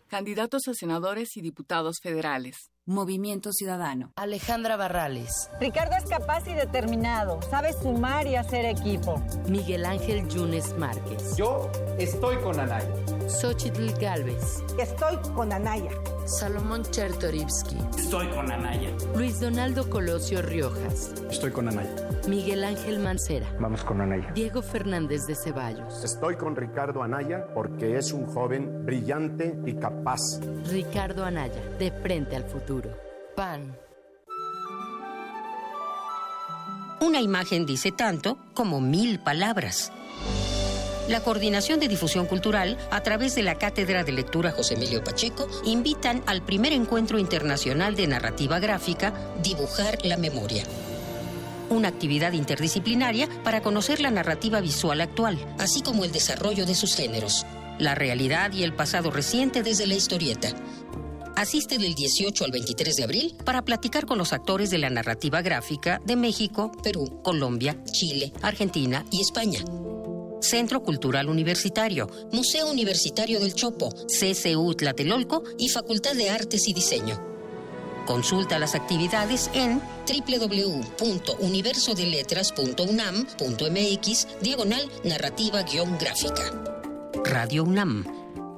Candidatos a senadores y diputados federales. Movimiento Ciudadano. Alejandra Barrales. Ricardo es capaz y determinado. Sabe sumar y hacer equipo. Miguel Ángel Yunes Márquez. Yo estoy con Anaya. Xochitl Galvez. Estoy con Anaya. Salomón Chertorivsky. Estoy con Anaya. Luis Donaldo Colosio Riojas. Estoy con Anaya. Miguel Ángel Mancera. Vamos con Anaya. Diego Fernández de Ceballos. Estoy con Ricardo Anaya porque es un joven brillante y capaz. Ricardo Anaya, de frente al futuro. PAN. Una imagen dice tanto como mil palabras. La Coordinación de Difusión Cultural, a través de la Cátedra de Lectura José Emilio Pacheco, invitan al primer encuentro internacional de narrativa gráfica, Dibujar la Memoria. Una actividad interdisciplinaria para conocer la narrativa visual actual, así como el desarrollo de sus géneros, la realidad y el pasado reciente desde la historieta. Asiste del 18 al 23 de abril para platicar con los actores de la narrativa gráfica de México, Perú, Colombia, Chile, Argentina y España. Centro Cultural Universitario, Museo Universitario del Chopo, CCU Tlatelolco y Facultad de Artes y Diseño. Consulta las actividades en www.universodeletras.unam.mx diagonal narrativa-gráfica. Radio UNAM.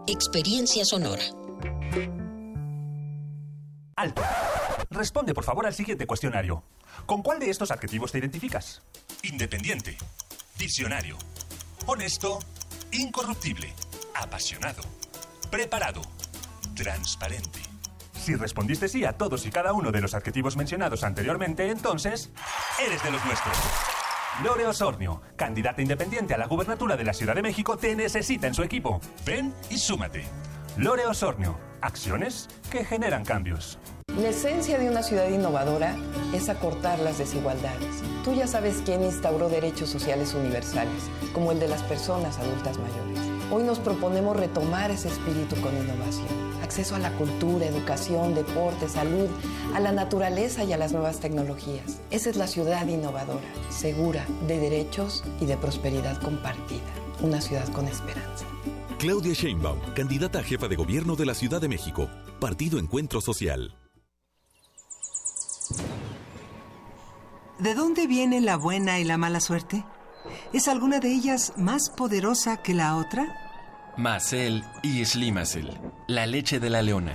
Experiencia sonora. Alto. Responde por favor al siguiente cuestionario. ¿Con cuál de estos adjetivos te identificas? Independiente. Diccionario. Honesto. Incorruptible. Apasionado. Preparado. Transparente. Si respondiste sí a todos y cada uno de los adjetivos mencionados anteriormente, entonces eres de los nuestros. Lore Osornio, candidata independiente a la gubernatura de la Ciudad de México, te necesita en su equipo. Ven y súmate. Lore Osornio, acciones que generan cambios. La esencia de una ciudad innovadora es acortar las desigualdades. Tú ya sabes quién instauró derechos sociales universales, como el de las personas adultas mayores. Hoy nos proponemos retomar ese espíritu con innovación. Acceso a la cultura, educación, deporte, salud, a la naturaleza y a las nuevas tecnologías. Esa es la ciudad innovadora, segura, de derechos y de prosperidad compartida. Una ciudad con esperanza. Claudia Sheinbaum, candidata a jefa de gobierno de la Ciudad de México. Partido Encuentro Social. ¿De dónde viene la buena y la mala suerte? ¿Es alguna de ellas más poderosa que la otra? Macel y Slimacel, la leche de la leona.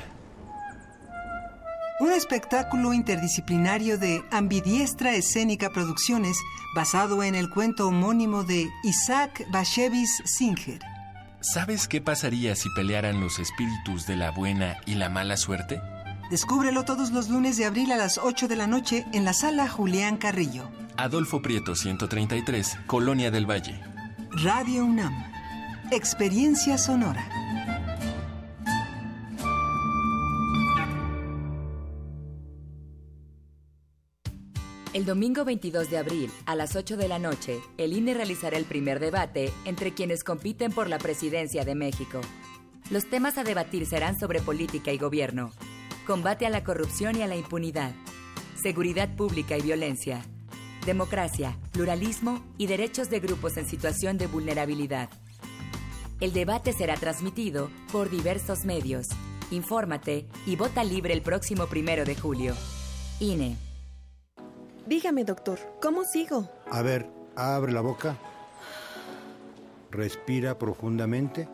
Un espectáculo interdisciplinario de Ambidiestra Escénica Producciones basado en el cuento homónimo de Isaac Bashevis Singer. ¿Sabes qué pasaría si pelearan los espíritus de la buena y la mala suerte? Descúbrelo todos los lunes de abril a las 8 de la noche en la sala Julián Carrillo. Adolfo Prieto 133, Colonia del Valle. Radio UNAM. Experiencia sonora. El domingo 22 de abril, a las 8 de la noche, el INE realizará el primer debate entre quienes compiten por la presidencia de México. Los temas a debatir serán sobre política y gobierno, combate a la corrupción y a la impunidad, seguridad pública y violencia, democracia, pluralismo y derechos de grupos en situación de vulnerabilidad. El debate será transmitido por diversos medios. Infórmate y vota libre el próximo primero de julio. INE. Dígame, doctor, ¿cómo sigo? A ver, abre la boca. Respira profundamente.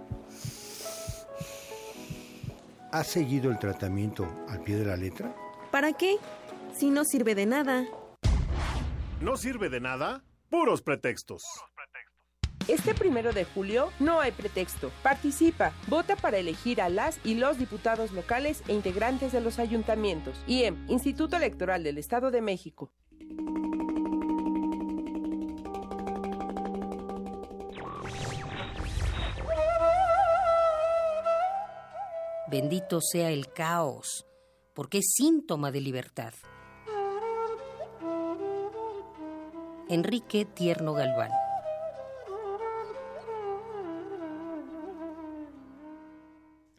¿Has seguido el tratamiento al pie de la letra? ¿Para qué? Si no sirve de nada. ¿No sirve de nada? Puros pretextos. Este primero de julio no hay pretexto. Participa, vota para elegir a las y los diputados locales e integrantes de los ayuntamientos. IEM, Instituto Electoral del Estado de México. Bendito sea el caos, porque es síntoma de libertad. Enrique Tierno Galván.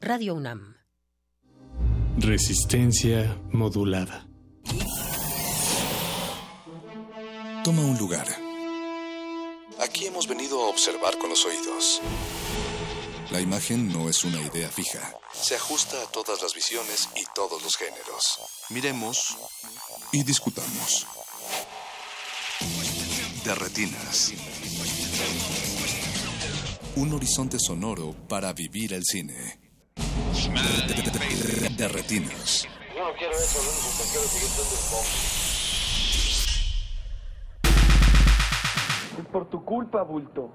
Radio UNAM. Resistencia modulada. Toma un lugar. Aquí hemos venido a observar con los oídos. La imagen no es una idea fija. Se ajusta a todas las visiones y todos los géneros. Miremos y discutamos. De retinas. Un horizonte sonoro para vivir el cine. De retinas. Yo no quiero eso, lo único que quiero seguir siendo Es por tu culpa, Bulto,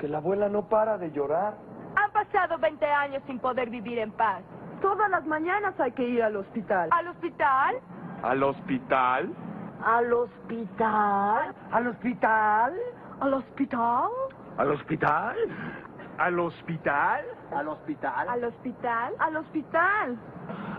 que la abuela no para de llorar. Han pasado 20 años sin poder vivir en paz. Todas las mañanas hay que ir al hospital. ¿Al hospital? ¿Al hospital? ¿Al hospital? ¿Al hospital? ¿Al hospital? ¿Al hospital? ¿Al hospital? ¿Al hospital? ¿Al hospital? ¿Al hospital?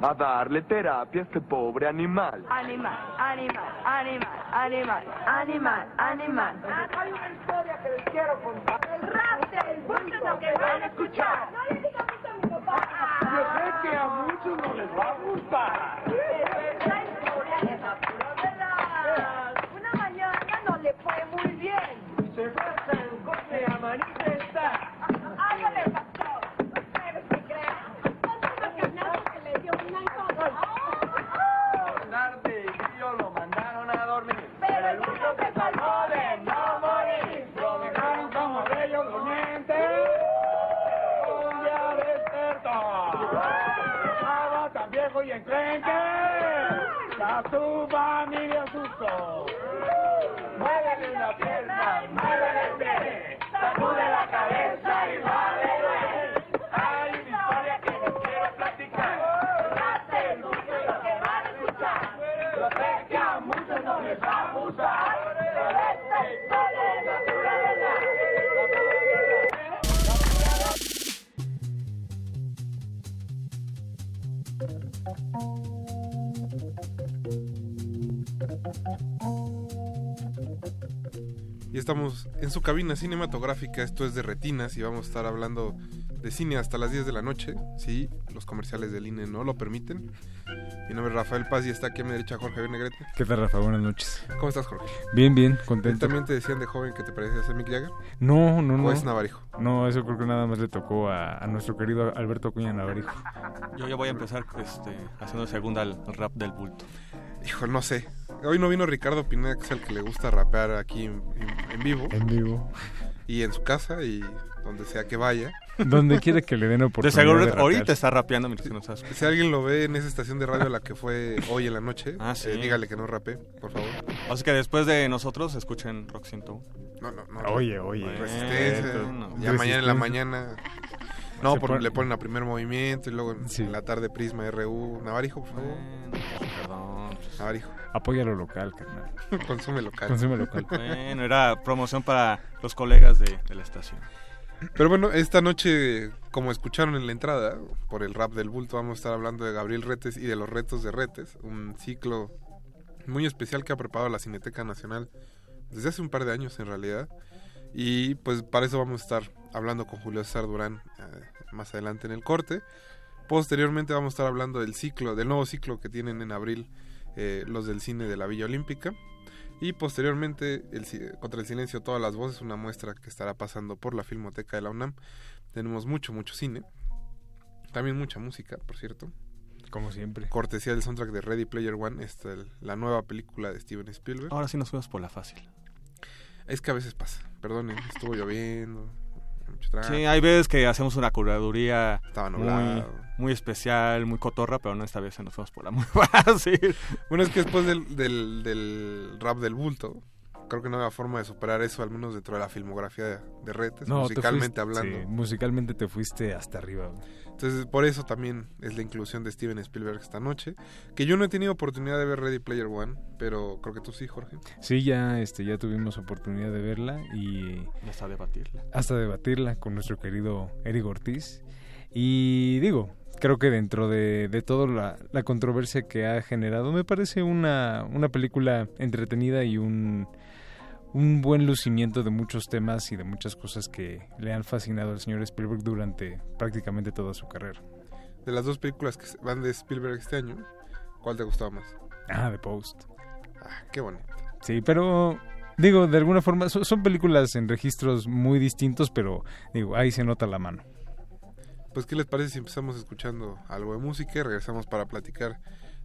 A darle terapia a este pobre animal. Animal, animal, animal, animal, animal, animal. Hay una historia que les quiero contar. El rap del es lo que van a escuchar. No le digas eso a mi papá. Yo sé que a muchos no les va a gustar. Pero esta historia es la pura verdad. Una mañana no le fue muy bien. Se fue a San José a Doctor estamos en su cabina cinematográfica, esto es de retinas y vamos a estar hablando de cine hasta las 10 de la noche, si los comerciales del INE no lo permiten. Mi nombre es Rafael Paz y está aquí a mi derecha Jorge Javier Negrete. ¿Qué tal, Rafa? Buenas noches. ¿Cómo estás, Jorge? Bien, bien, contento. ¿También te decían de joven que te parecías a Mick Jagger? No, no, no. ¿O es Navarijo? No, eso creo que nada más le tocó a, a nuestro querido Alberto Acuña Navarijo. Yo ya voy a empezar este, haciendo segunda al rap del bulto. Hijo, no sé. Hoy no vino Ricardo Pineda, que es el que le gusta rapear aquí en, en- en vivo. En vivo. Y en su casa y donde sea que vaya. Donde quiera que le den De oportunidad. seguro de ahorita está rapeando mientras que nos está Si alguien lo ve en esa estación de radio a la que fue hoy en la noche, Ah, sí. eh, dígale que no rape, por favor. Así que después de nosotros escuchen Rock 101. No, no, no. Oye, oye. Resistencia. Bueno, ya mañana en la mañana. No, pone- le ponen a primer movimiento y luego en, en la tarde Prisma RU. Navarijo, por favor. Perdón. Navarijo. Apoya lo local, carnal. Consume local. Consume local. Bueno, era promoción para los colegas de, de la estación. Pero bueno, esta noche, como escucharon en la entrada, por el rap del bulto, vamos a estar hablando de Gabriel Retes y de los retos de Retes, un ciclo muy especial que ha preparado la Cineteca Nacional desde hace un par de años en realidad. Y pues para eso vamos a estar hablando con Julio César Durán eh, más adelante en el corte. Posteriormente vamos a estar hablando del ciclo, del nuevo ciclo que tienen en abril eh, los del cine de la Villa Olímpica. Y posteriormente, el, Contra el Silencio, Todas las Voces, una muestra que estará pasando por la Filmoteca de la UNAM. Tenemos mucho, mucho cine. También mucha música, por cierto. Como siempre. Cortesía del soundtrack de Ready Player One, esta, el- la nueva película de Steven Spielberg. Ahora sí nos fuimos por la fácil. Es que a veces pasa, perdonen, estuvo lloviendo, mucho. Sí, hay veces que hacemos una curaduría Estaba nublado. muy especial, muy cotorra, pero no esta vez nos fuimos por la muy fácil. Bueno, es que después del, del, del rap del bulto, creo que no había forma de superar eso, al menos dentro de la filmografía de, de Retes, No, musicalmente fuiste- hablando. sí, musicalmente te fuiste hasta arriba. Entonces, por eso también es la inclusión de Steven Spielberg esta noche. Que yo no he tenido oportunidad de ver Ready Player One, pero creo que tú sí, Jorge. Sí, ya, este, ya tuvimos oportunidad de verla y Y hasta debatirla. hasta debatirla con nuestro querido Eric Ortiz. Y digo, creo que dentro de, de toda la, la controversia que ha generado, me parece una, una película entretenida y un, un buen lucimiento de muchos temas y de muchas cosas que le han fascinado al señor Spielberg durante prácticamente toda su carrera. De las dos películas que van de Spielberg este año, ¿cuál te gustaba más? Ah, The Post. Ah, qué bonito. Sí, pero digo, de alguna forma son, son películas en registros muy distintos, pero digo, ahí se nota la mano. Pues, ¿qué les parece si empezamos escuchando algo de música y regresamos para platicar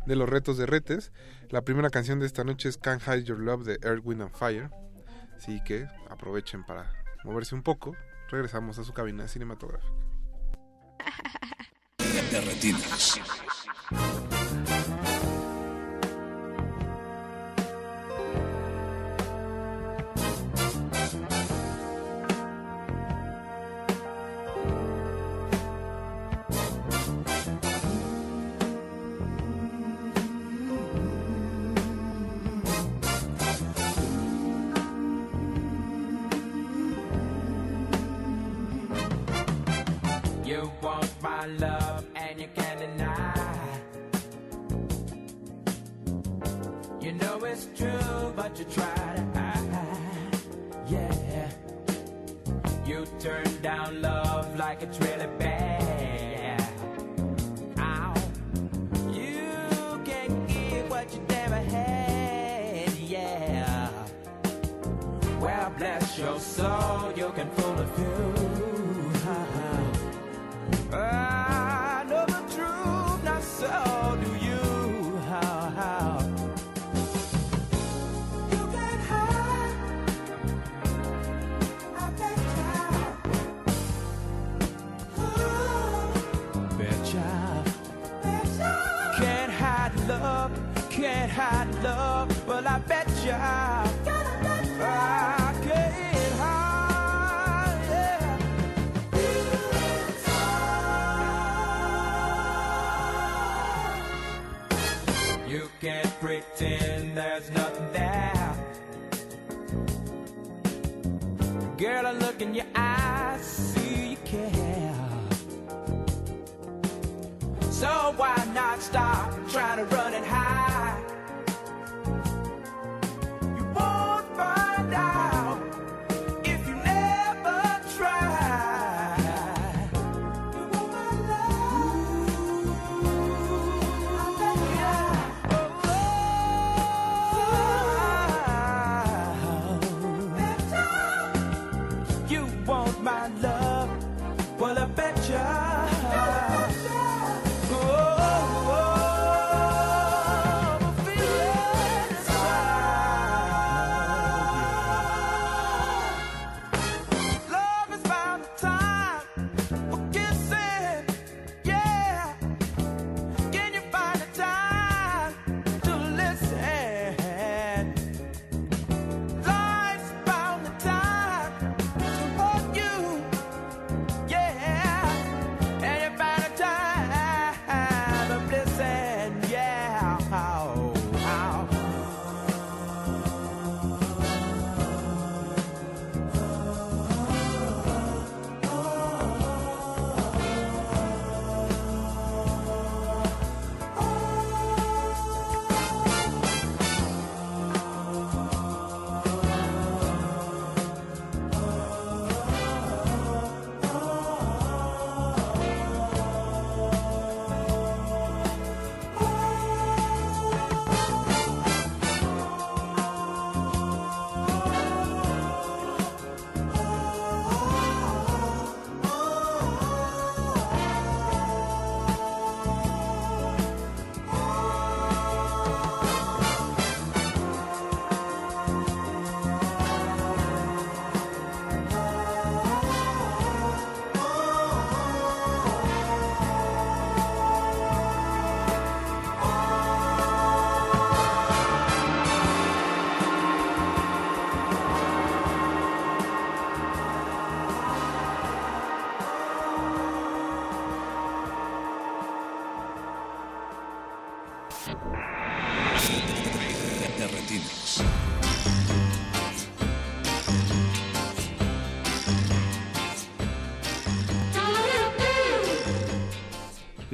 de los retos de retes? La primera canción de esta noche es Can't Hide Your Love de Earth, Wind and Fire. Así que aprovechen para moverse un poco. Regresamos a su cabina cinematográfica.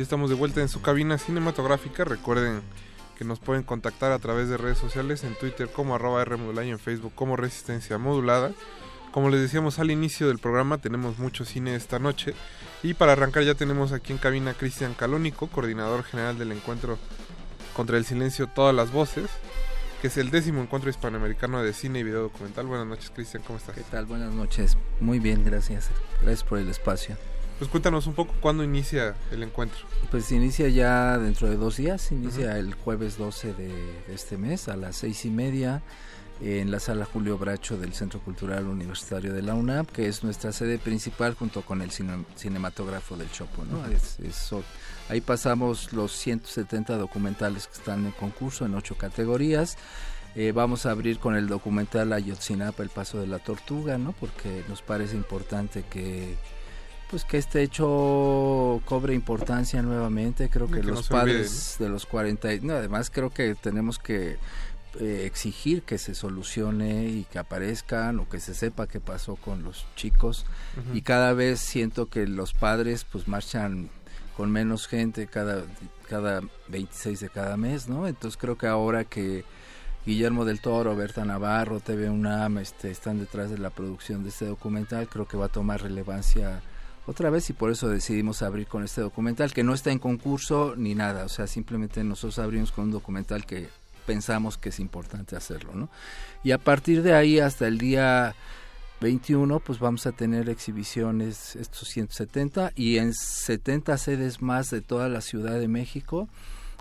estamos de vuelta en su cabina cinematográfica. Recuerden que nos pueden contactar a través de redes sociales en Twitter como arroba R modulada y en Facebook como Resistencia Modulada. Como les decíamos al inicio del programa, tenemos mucho cine esta noche. Y para arrancar ya tenemos aquí en cabina a Cristian Calónico, coordinador general del encuentro contra el silencio Todas las Voces, que es el décimo encuentro hispanoamericano de cine y video documental. Buenas noches, Cristian, ¿cómo estás? ¿Qué tal? Buenas noches. Muy bien, gracias. Gracias por el espacio. Pues cuéntanos un poco cuándo inicia el encuentro. Pues inicia ya dentro de dos días, inicia el jueves 12 de, este mes a las seis y media en la sala Julio Bracho del Centro Cultural Universitario de la UNAM, que es nuestra sede principal junto con el cine- cinematógrafo del Chopo. ¿no? Es- ahí pasamos los 170 documentales que están en concurso en ocho categorías. Eh, vamos a abrir con el documental Ayotzinapa, el paso de la tortuga, ¿no? porque nos parece importante que pues que este hecho cobre importancia nuevamente. Creo que, no los olvide, padres de los 40, y- no, además creo que tenemos que eh, exigir que se solucione y que aparezcan o que se sepa qué pasó con los chicos y cada vez siento que los padres pues marchan con menos gente cada, cada 26 de cada mes, ¿no? Entonces creo que ahora que Guillermo del Toro, Berta Navarro, TV UNAM este, están detrás de la producción de este documental, creo que va a tomar relevancia otra vez y por eso decidimos abrir con este documental que no está en concurso ni nada, o sea, simplemente nosotros abrimos con un documental que pensamos que es importante hacerlo, ¿no? Y a partir de ahí hasta el día 21 pues vamos a tener exhibiciones estos 170 y en 70 sedes más de toda la Ciudad de México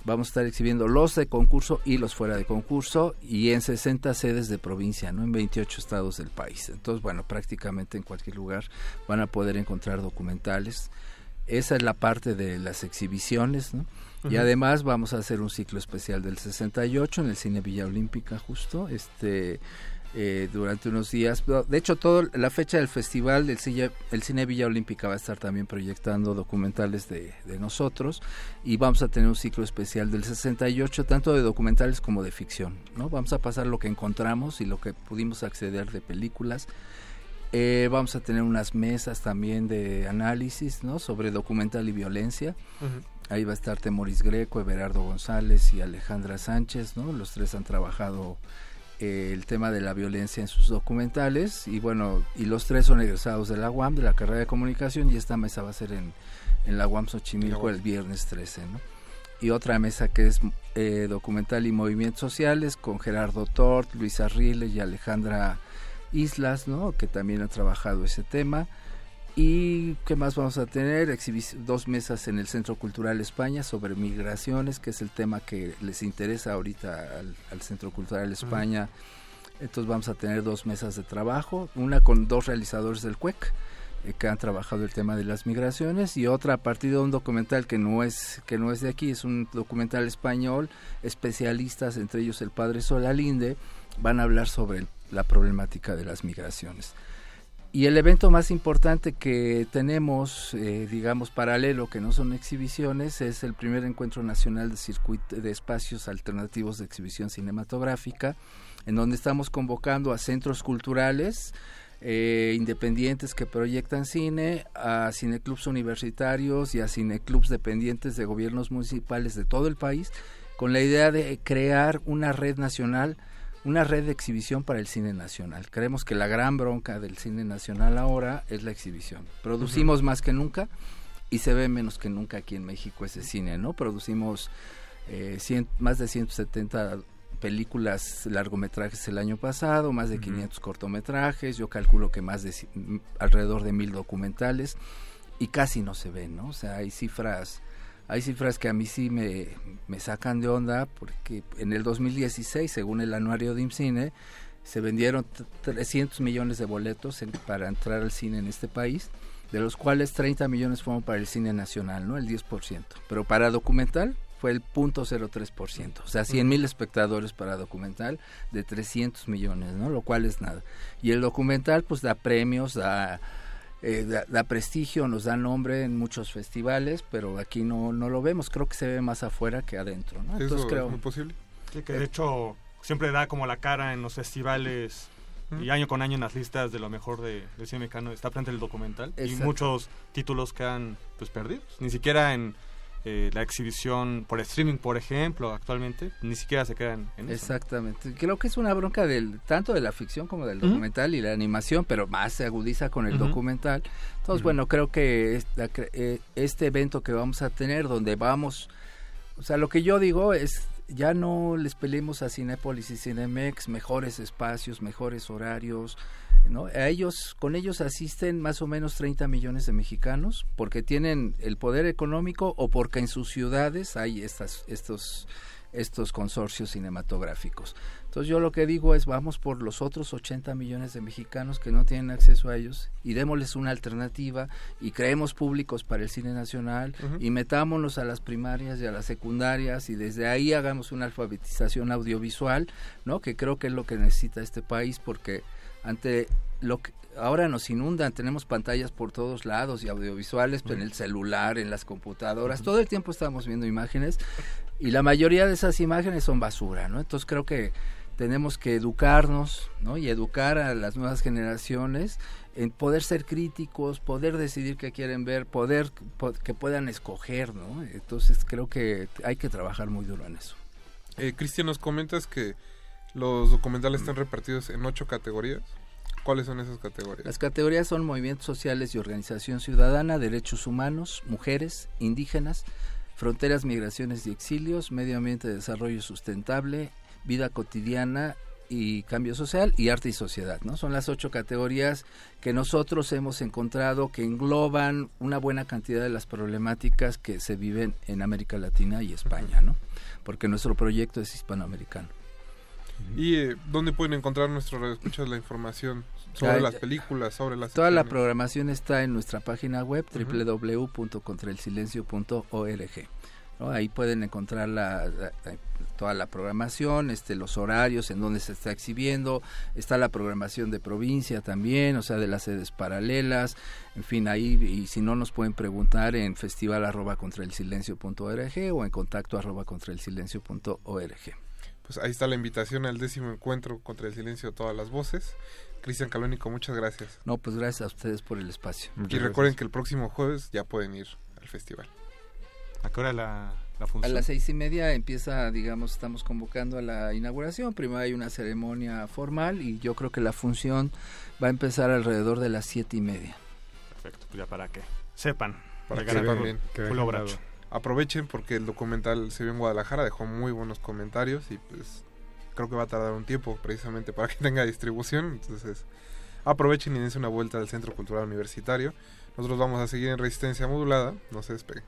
vamos a estar exhibiendo los de concurso y los fuera de concurso y en 60 sedes de provincia, ¿no? En 28 estados del país. Entonces, bueno, prácticamente en cualquier lugar van a poder encontrar documentales. Esa es la parte de las exhibiciones, ¿no? Y además vamos a hacer un ciclo especial del 68 en el Cine Villa Olímpica justo, este eh, durante unos días. De hecho, todo la fecha del festival del Cine, el Cine Villa Olímpica va a estar también proyectando documentales de, de, nosotros y vamos a tener un ciclo especial del 68, tanto de documentales como de ficción. ¿no? Vamos a pasar lo que encontramos y lo que pudimos acceder de películas. Eh, vamos a tener unas mesas también de análisis ¿no? sobre documental y violencia. Ahí va a estar Temoris Greco, Everardo González y Alejandra Sánchez. ¿no? Los tres han trabajado el tema de la violencia en sus documentales y bueno, y los tres son egresados de la UAM, de la carrera de comunicación y esta mesa va a ser en, en la UAM Xochimilco el viernes 13, ¿no? Y otra mesa que es eh, documental y movimientos sociales con Gerardo Tort, Luis Arrile y Alejandra Islas, ¿no? Que también ha trabajado ese tema. ¿Y qué más vamos a tener? dos mesas en el Centro Cultural España sobre migraciones, que es el tema que les interesa ahorita al, Centro Cultural España. Entonces vamos a tener dos mesas de trabajo, una con dos realizadores del CUEC eh, que han trabajado el tema de las migraciones y otra a partir de un documental que no es que no es de aquí, es un documental español, especialistas, entre ellos el padre Solalinde, van a hablar sobre la problemática de las migraciones. Y el evento más importante que tenemos, eh, digamos, paralelo, que no son exhibiciones, es el primer encuentro nacional de, circuito, de espacios alternativos de exhibición cinematográfica, en donde estamos convocando a centros culturales eh, independientes que proyectan cine, a cineclubs universitarios y a cineclubs dependientes de gobiernos municipales de todo el país, con la idea de crear una red nacional una red de exhibición para el cine nacional. Creemos que la gran bronca del cine nacional ahora es la exhibición. Producimos más que nunca y se ve menos que nunca aquí en México ese cine, ¿no? Producimos eh, más de 170 películas largometrajes el año pasado, más de 500 cortometrajes, yo calculo que más de alrededor de mil documentales y casi no se ven, ¿no? O sea, hay cifras hay cifras que a mí sí me, me sacan de onda porque en el 2016, según el anuario de IMCINE, se vendieron 300 millones de boletos para entrar al cine en este país, de los cuales 30 millones fueron para el cine nacional, ¿no? El 10%. Pero para documental fue el 0.03%, o sea, 100 mil espectadores para documental de 300 millones, ¿no? Lo cual es nada. Y el documental pues da premios, da eh, da, prestigio, nos da nombre en muchos festivales, pero aquí no, no lo vemos. Creo que se ve más afuera que adentro. ¿no? Entonces, creo, es posible? Sí, que de hecho siempre da como la cara en los festivales y año con año en las listas de lo mejor de, de cine mexicano está frente el documental y muchos títulos que han pues perdidos ni siquiera en eh, la exhibición por streaming, por ejemplo, actualmente, ni siquiera se quedan en eso. Exactamente. Creo que es una bronca del tanto de la ficción como del documental y la animación, pero más se agudiza con el documental. Entonces, bueno, creo que eh, este evento que vamos a tener, donde vamos, o sea, lo que yo digo es ya no les peleemos a Cinepolis y Cinemex mejores espacios, mejores horarios, ¿no? A ellos, con ellos asisten más o menos 30 millones de mexicanos porque tienen el poder económico o porque en sus ciudades hay estas, estos, estos consorcios cinematográficos. Entonces yo lo que digo es vamos por los otros 80 millones de mexicanos que no tienen acceso a ellos y démosles una alternativa y creemos públicos para el cine nacional y metámonos a las primarias y a las secundarias y desde ahí hagamos una alfabetización audiovisual, ¿no? Que creo que es lo que necesita este país porque ante lo que ahora nos inundan, tenemos pantallas por todos lados y audiovisuales, en el celular, en las computadoras, todo el tiempo estamos viendo imágenes y la mayoría de esas imágenes son basura, ¿no? Entonces creo que tenemos que educarnos ¿no? y educar a las nuevas generaciones en poder ser críticos, poder decidir qué quieren ver, poder que puedan escoger, ¿no? Entonces creo que hay que trabajar muy duro en eso. Eh, Cristian, nos comentas que los documentales están repartidos en ocho categorías. ¿Cuáles son esas categorías? Las categorías son movimientos sociales y organización ciudadana, derechos humanos, mujeres, indígenas, fronteras, migraciones y exilios, medio ambiente, desarrollo sustentable, vida cotidiana y cambio social y arte y sociedad, ¿no? Son las ocho categorías que nosotros hemos encontrado que engloban una buena cantidad de las problemáticas que se viven en América Latina y España, ¿no? Porque nuestro proyecto es hispanoamericano. ¿Y eh, dónde pueden encontrar nuestros escuchas la información sobre las películas, sobre las Toda la programación está en nuestra página web www.contraelsilencio.org. Ahí pueden encontrar la, toda la programación, este, los horarios en donde se está exhibiendo, está la programación de provincia también, o sea, de las sedes paralelas, en fin, ahí, y si no nos pueden preguntar en festival arroba contra el silencio.org o en contacto arroba contra el silencio.org. Pues ahí está la invitación al décimo encuentro contra el silencio de todas las voces. Cristian Calónico, muchas gracias. No, pues gracias a ustedes por el espacio. y recuerden que el próximo jueves ya pueden ir al festival. ¿A qué hora la, la función? A las seis y media empieza, digamos, estamos convocando a la inauguración. Primero hay una ceremonia formal y yo creo que la función va a empezar alrededor de las siete y media. Perfecto, pues ya para que sepan. Para que sepan bien. Aprovechen porque el documental se vio en Guadalajara, dejó muy buenos comentarios y pues creo que va a tardar un tiempo precisamente para que tenga distribución. Entonces aprovechen y dense una vuelta al Centro Cultural Universitario. Nosotros vamos a seguir en resistencia modulada. No se despeguen.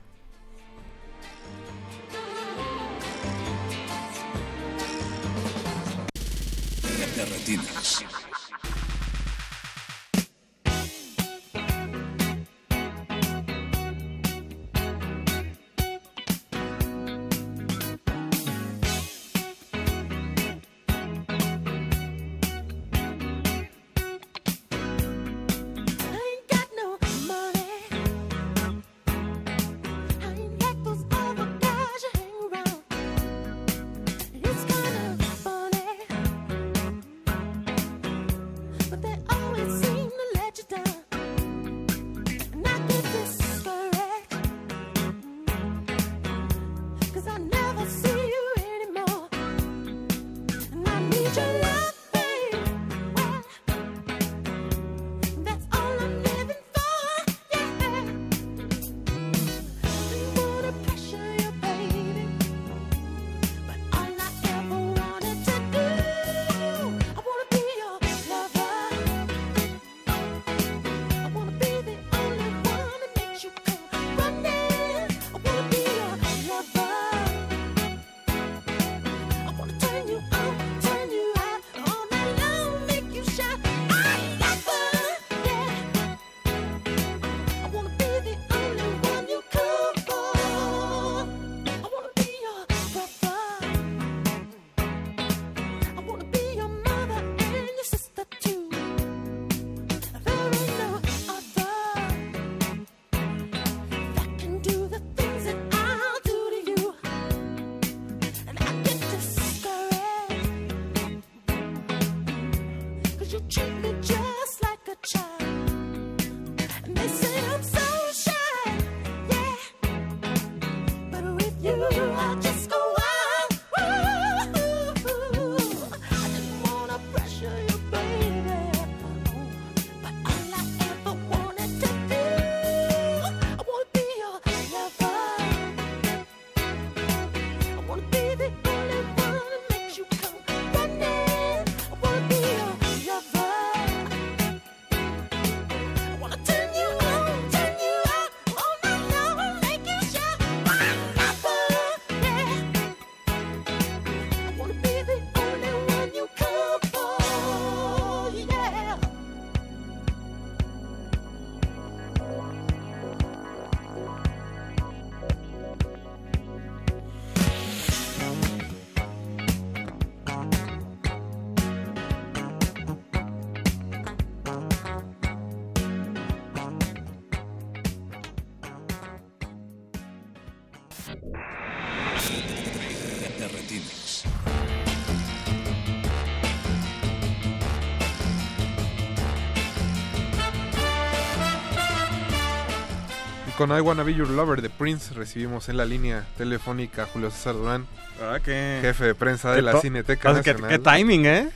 Con I Wanna Be Your Lover de Prince recibimos en la línea telefónica a Julio César Durán, Ah, qué... jefe de prensa de la Cineteca qué- Nacional. qué timing, ¿eh?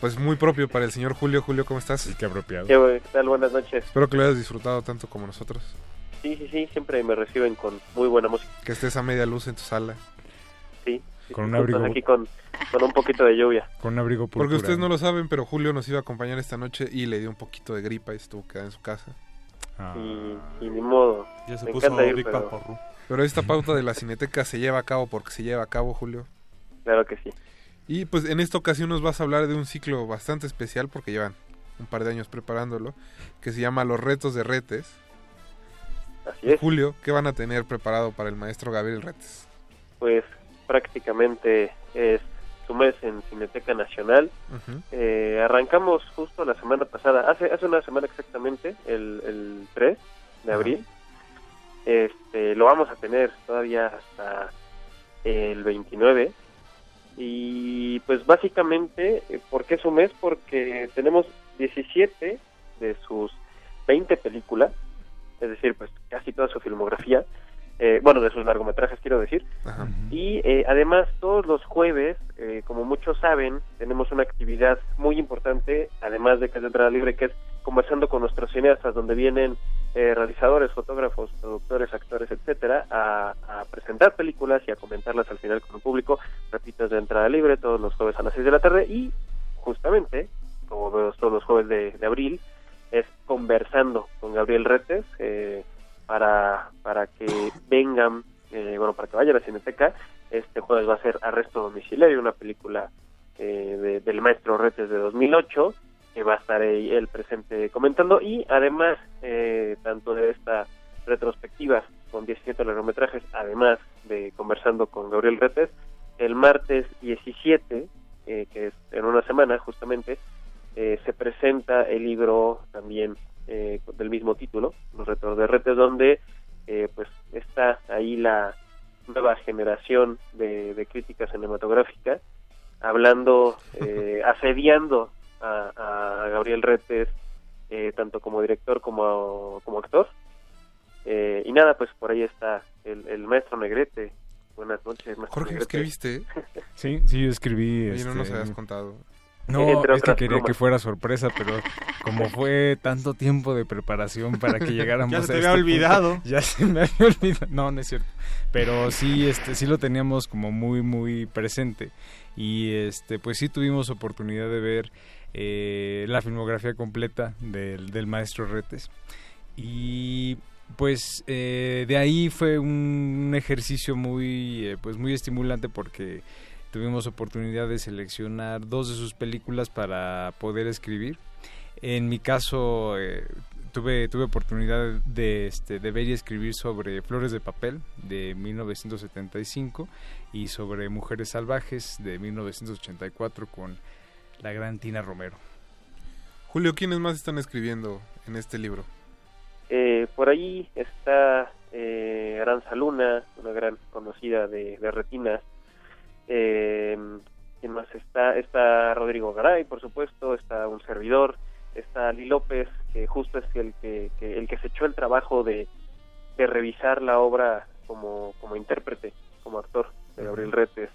Pues muy propio para el señor Julio. Julio, ¿cómo estás? qué apropiado. ¿Qué tal? Buenas noches. Espero que lo hayas disfrutado tanto como nosotros. Sí, sí, sí, siempre me reciben con muy buena música. Que estés a media luz en tu sala. Sí. Con sí, un abrigo. Aquí con, con un poquito de lluvia. Con un abrigo Porque ustedes no lo saben, pero Julio nos iba a acompañar esta noche y le dio un poquito de gripa y estuvo quedado en su casa. Ah. Y, y ni modo. Ya se me puso encanta ir, Big pero Paporru. Pero esta pauta de la Cineteca se lleva a cabo porque se lleva a cabo, Julio. claro que sí. Y pues en esta ocasión nos vas a hablar de un ciclo bastante especial porque llevan un par de años preparándolo, que se llama Los Retos de Retes. Así es. Julio, ¿qué van a tener preparado para el maestro Gabriel Retes? Pues prácticamente es su mes en Cineteca Nacional. Eh, arrancamos justo la semana pasada, hace, hace una semana exactamente, el, el 3 de abril. Este, lo vamos a tener todavía hasta el 29. Y pues básicamente, eh, ¿por qué su mes? Porque tenemos 17 de sus 20 películas, es decir, pues casi toda su filmografía, eh, bueno, de sus largometrajes quiero decir, Ajá. y eh, además todos los jueves, eh, como muchos saben, tenemos una actividad muy importante, además de Cátedra Libre, que es conversando con nuestros cineastas, donde vienen eh, realizadores, fotógrafos, productores, actores, etcétera, a, a presentar películas y a comentarlas al final con el público. Repito, es de entrada libre todos los jueves a las 6 de la tarde y justamente, como veo todos los jueves de, de abril, es conversando con Gabriel Retes eh, para, para que vengan, eh, bueno, para que vayan a Cineteca. Este jueves va a ser Arresto Domiciliario, una película eh, de- del maestro Retes de 2008, que va a estar ahí él presente comentando. Y además, eh, tanto de esta retrospectiva con 17 largometrajes, además de conversando con Gabriel Retes, el martes 17, eh, que es en una semana justamente, eh, se presenta el libro también eh, del mismo título, Los retos de Retes, donde eh, pues está ahí la nueva generación de, de crítica cinematográfica hablando, eh, asediando a, a Gabriel Retes eh, tanto como director como, como actor. Eh, y nada, pues por ahí está el, el maestro Negrete. Buenas noches, maestro Jorge, Negrete. ¿escribiste? Sí, sí, yo escribí. Oye, no nos este, habías contado. No, es que quería plumas. que fuera sorpresa, pero como fue tanto tiempo de preparación para que llegáramos Ya se a este había punto, olvidado. ya se me había olvidado. No, no es cierto. Pero sí, este, sí lo teníamos como muy, muy presente. Y este, pues sí tuvimos oportunidad de ver eh, la filmografía completa del, del maestro Retes. Y pues eh, de ahí fue un ejercicio muy, eh, pues muy estimulante porque tuvimos oportunidad de seleccionar dos de sus películas para poder escribir. En mi caso eh, tuve tuve oportunidad de este de ver y escribir sobre Flores de papel de 1975 y sobre Mujeres salvajes de 1984 con la gran Tina Romero. Julio, ¿quiénes más están escribiendo en este libro? Eh, por ahí está eh, Aranza Luna, una gran conocida de, de retinas. Eh, ¿Quién más está? Está Rodrigo Garay, por supuesto, está un servidor, está Ali López, que justo es el que, que- el que se echó el trabajo de, de revisar la obra como, como intérprete, como actor de Gabriel Retes.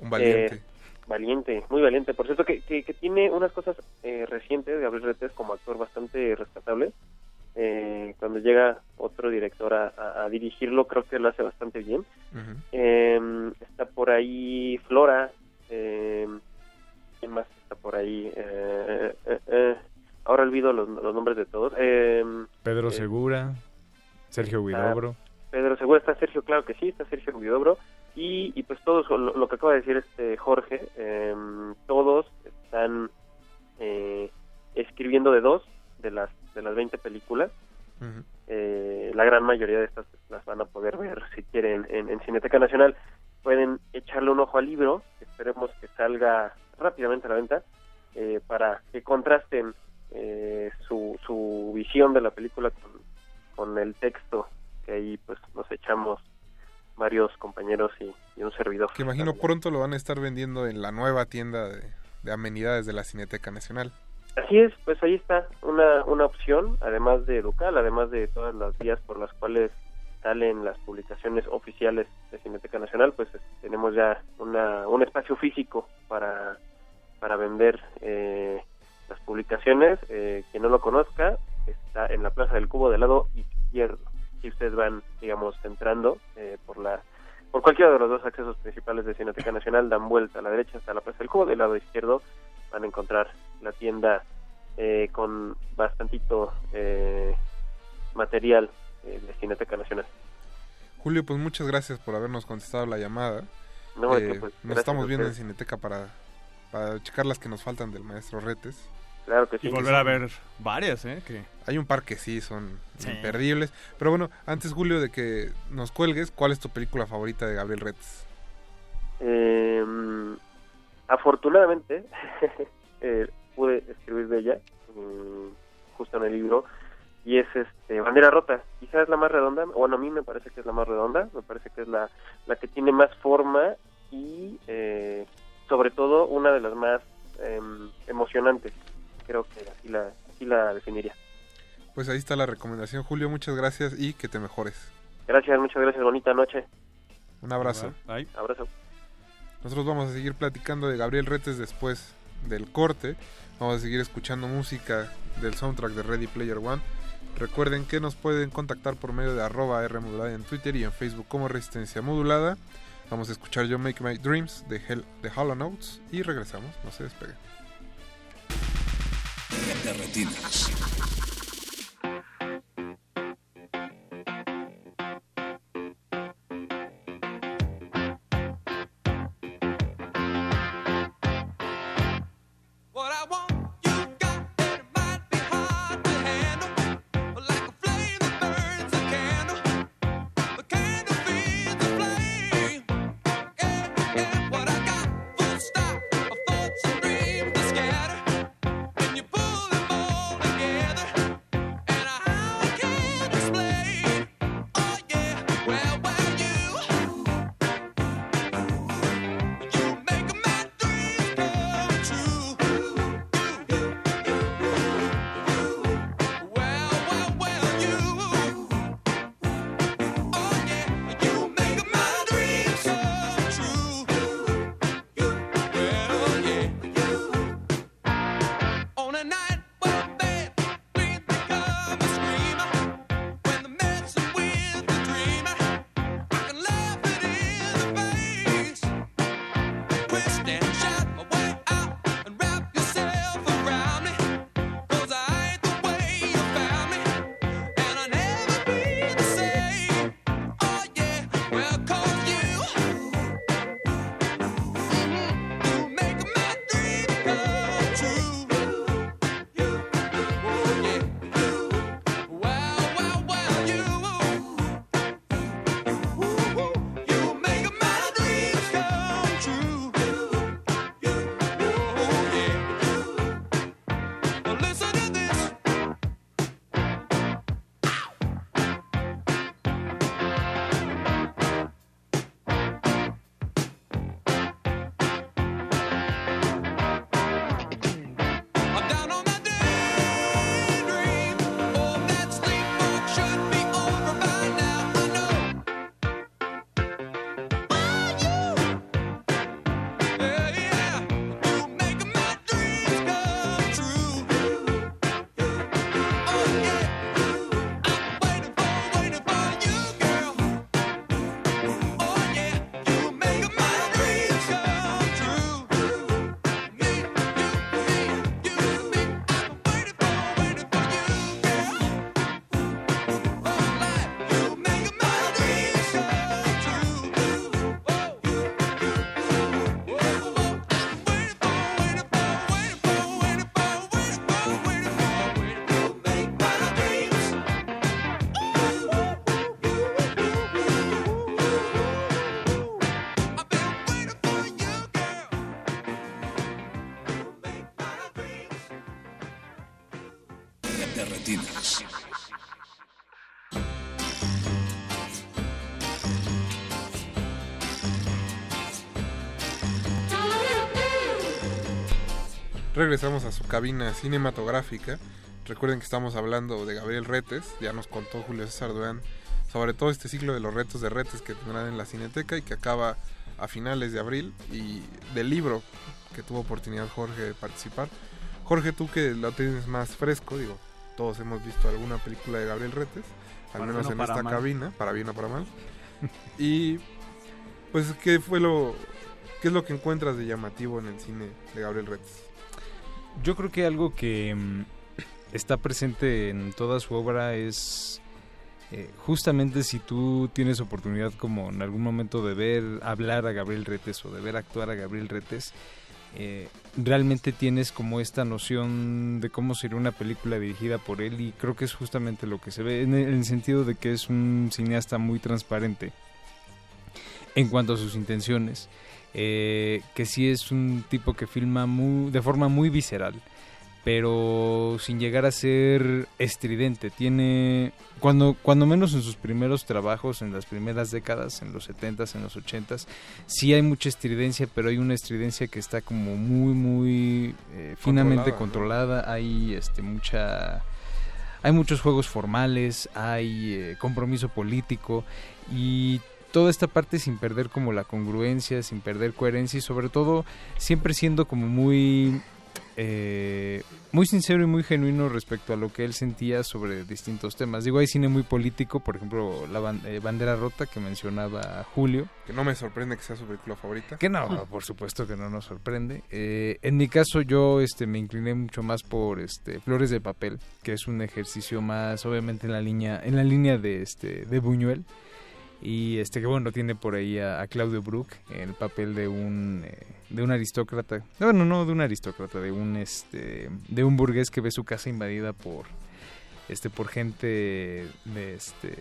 Un valiente. Eh, valiente, muy valiente. Por cierto, que, que, que tiene unas cosas eh, recientes, Gabriel Retes, como actor bastante rescatable. Eh, cuando llega otro director a, a- a dirigirlo, creo que lo hace bastante bien. Eh, está por ahí Flora. Eh, ¿Quién más está por ahí? Eh, eh, eh, ahora olvido los, los nombres de todos. Eh, Pedro Segura, Sergio Huidobro. Pedro Segura, está Sergio, claro que sí, está Sergio Huidobro. Y, y pues todos, lo, lo que acaba de decir este Jorge, todos están eh, escribiendo de dos de las de las 20 películas. Eh, la gran mayoría de estas las van a poder ver si quieren en, en Cineteca Nacional. Pueden echarle un ojo al libro, esperemos que salga rápidamente a la venta, eh, para que contrasten eh, su, su visión de la película con, con el texto que ahí pues nos echamos varios compañeros y, y un servidor. Que imagino pronto lo van a estar vendiendo en la nueva tienda de, de amenidades de la Cineteca Nacional. Así es, pues ahí está una, una opción, además de local, además de todas las vías por las cuales salen las publicaciones oficiales de Cineteca Nacional, pues tenemos ya una, un espacio físico para, para vender eh, las publicaciones. Eh, quien no lo conozca, está en la Plaza del Cubo del lado izquierdo. Si ustedes van, digamos, entrando eh, por la por cualquiera de los dos accesos principales de Cineteca Nacional, dan vuelta a la derecha hasta la Plaza del Cubo, del lado izquierdo van a encontrar la tienda eh, con bastantito eh, material eh, de Cineteca Nacional. Julio, pues muchas gracias por habernos contestado la llamada. No, Eh, pues, nos estamos a viendo en. Cineteca para, para checar las que nos faltan del maestro Retes. Claro que Y volver a ver varias, ¿eh? Que... Hay un par que sí son Sí. imperdibles. Pero bueno, antes, Julio, de que nos cuelgues, ¿cuál es tu película favorita de Gabriel Retes? Eh, afortunadamente eh, pude escribir de ella mm, justo en el libro y es este bandera rota. Quizás la más redonda bueno a mí me parece que es la más redonda me parece que es la la que tiene más forma y eh, sobre todo una de las más em, emocionantes. Creo que así la así la definiría. Pues ahí está la recomendación, Julio. Muchas gracias y que te mejores. gracias muchas gracias. Bonita noche. Un abrazo. abrazo Nosotros vamos a seguir platicando de Gabriel Retes después del corte. Vamos a seguir escuchando música del soundtrack de Ready Player One. Recuerden que nos pueden contactar por medio de arroba R modulada en Twitter y en Facebook como Resistencia Modulada. Vamos a escuchar Yo Make My Dreams de, Hollow Notes y regresamos. No se despeguen. Regresamos a su cabina cinematográfica. Recuerden que estamos hablando de Gabriel Retes, ya nos contó Julio César Duran sobre todo este ciclo de los retos de retes que tendrán en la Cineteca y que acaba a finales de abril y del libro que tuvo oportunidad Jorge de participar. Jorge, tú que lo tienes más fresco, digo, todos hemos visto alguna película de Gabriel Retes, al menos en esta mal. cabina, para bien o para mal. y pues qué fue lo qué es lo que encuentras de llamativo en el cine de Gabriel Retes? Yo creo que algo que mm, está presente en toda su obra es eh, justamente si tú tienes oportunidad como en algún momento de ver hablar a Gabriel Retes o de ver actuar a Gabriel Retes, eh, realmente tienes como esta noción de cómo sería una película dirigida por él y creo que es justamente lo que se ve en el, en el sentido de que es un cineasta muy transparente en cuanto a sus intenciones, eh, que sí es un tipo que filma muy, de forma muy visceral, pero sin llegar a ser estridente. Tiene, cuando, cuando menos en sus primeros trabajos, en las primeras décadas, en los 70s, en los 80s, sí hay mucha estridencia, pero hay una estridencia que está como muy, muy eh, finamente Controlada. Hay este, mucha... Hay muchos juegos formales, hay eh, compromiso político y toda esta parte sin perder como la congruencia, sin perder coherencia y sobre todo siempre siendo como muy eh, muy sincero y muy genuino respecto a lo que él sentía sobre distintos temas. Digo, hay cine muy político, por ejemplo, la ban- eh, bandera rota que mencionaba Julio. Que no me sorprende que sea su película favorita. Que no, por supuesto que no nos sorprende. Eh, en mi caso yo este me incliné mucho más por este Flores de papel, que es un ejercicio más obviamente en la línea en la línea de este de Buñuel y este que bueno tiene por ahí a, Claudio Brook en el papel de un eh, de un aristócrata. No, bueno, no de un aristócrata, de un este de un burgués que ve su casa invadida por este por gente de este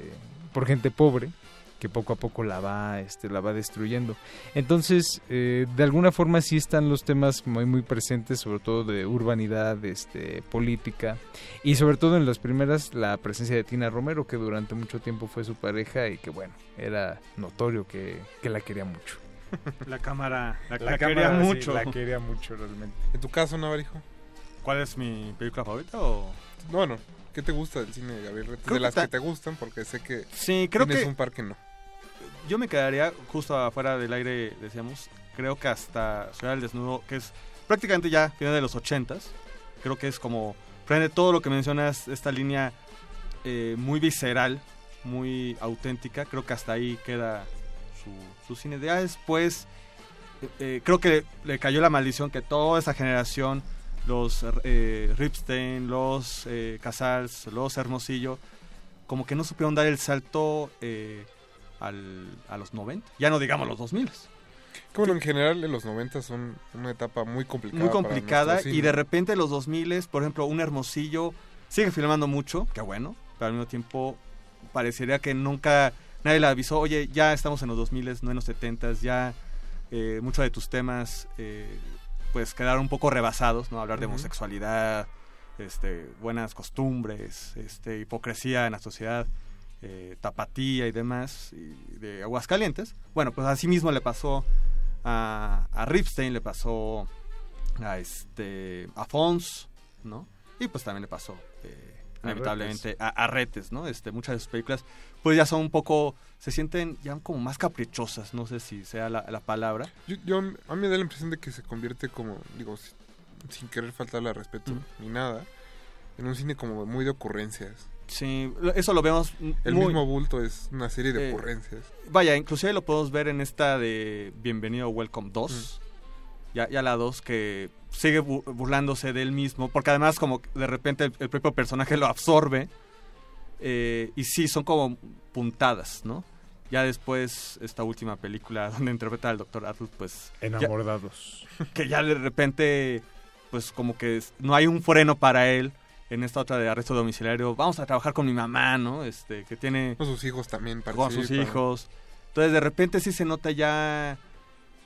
por gente pobre que poco a poco la va este la va destruyendo entonces eh, de alguna forma sí están los temas muy muy presentes sobre todo de urbanidad este política y sobre todo en las primeras la presencia de Tina Romero que durante mucho tiempo fue su pareja y que bueno era notorio que, que la quería mucho La cámara la, La la cámara, quería sí, mucho. la quería mucho realmente En tu caso, Navarijo. ¿Cuál es mi película favorita o...? Bueno, ¿qué te gusta del cine de Gabriel Retes? De que las ta- que te gustan, porque sé que Sí, creo tienes que- un par que no. Yo me quedaría justo afuera del aire, decíamos, creo que hasta Ciudad del Desnudo, que es prácticamente ya final de los ochentas, creo que es como, prende todo lo que mencionas, esta línea eh, muy visceral, muy auténtica, creo que hasta ahí queda su, su cine. Ya después, eh, eh, creo que le cayó la maldición que toda esa generación, los Ripstein, los Casals, los Hermosillo, como que no supieron dar el salto al, a los 90, ya no digamos los 2000. Que bueno, en general en los 90 son una etapa muy complicada. Muy complicada y de repente los 2000, por ejemplo, un Hermosillo sigue filmando mucho, qué bueno, pero al mismo tiempo parecería que nunca nadie le avisó, oye, ya estamos en los 2000, no en los 70, ya eh, muchos de tus temas eh, pues quedaron un poco rebasados, ¿no? Hablar de homosexualidad, este, buenas costumbres, este, hipocresía en la sociedad, eh, tapatía y demás, y de Aguascalientes. Bueno, pues así mismo le pasó a, a Ripstein, le pasó a este a Fons, ¿no? Y pues también le pasó eh, inevitablemente a, a Retes, ¿no? Este, muchas de sus películas pues ya son un poco, se sienten ya como más caprichosas, no sé si sea la, la palabra. Yo, yo- a mí me da la impresión de que se convierte como, digo, si- sin querer faltarle al respeto ni nada, en un cine como muy de ocurrencias. Sí, eso lo vemos El muy- mismo bulto es una serie de Eh, ocurrencias. Vaya, inclusive lo podemos ver en esta de Bienvenido Welcome 2. Ya, ya la 2 que sigue bu- burlándose de él mismo, porque además como que de repente el, el propio personaje lo absorbe. eh, y sí, son como puntadas, ¿no? Ya después, esta última película donde interpreta al Dr. Atul, pues... ya- Enamorados. que ya de repente, pues como que no hay un freno para él en esta otra de arresto domiciliario. Vamos a trabajar con mi mamá, ¿no? Este, que tiene... Con sus hijos también Con sus hijos. Entonces de repente sí se nota ya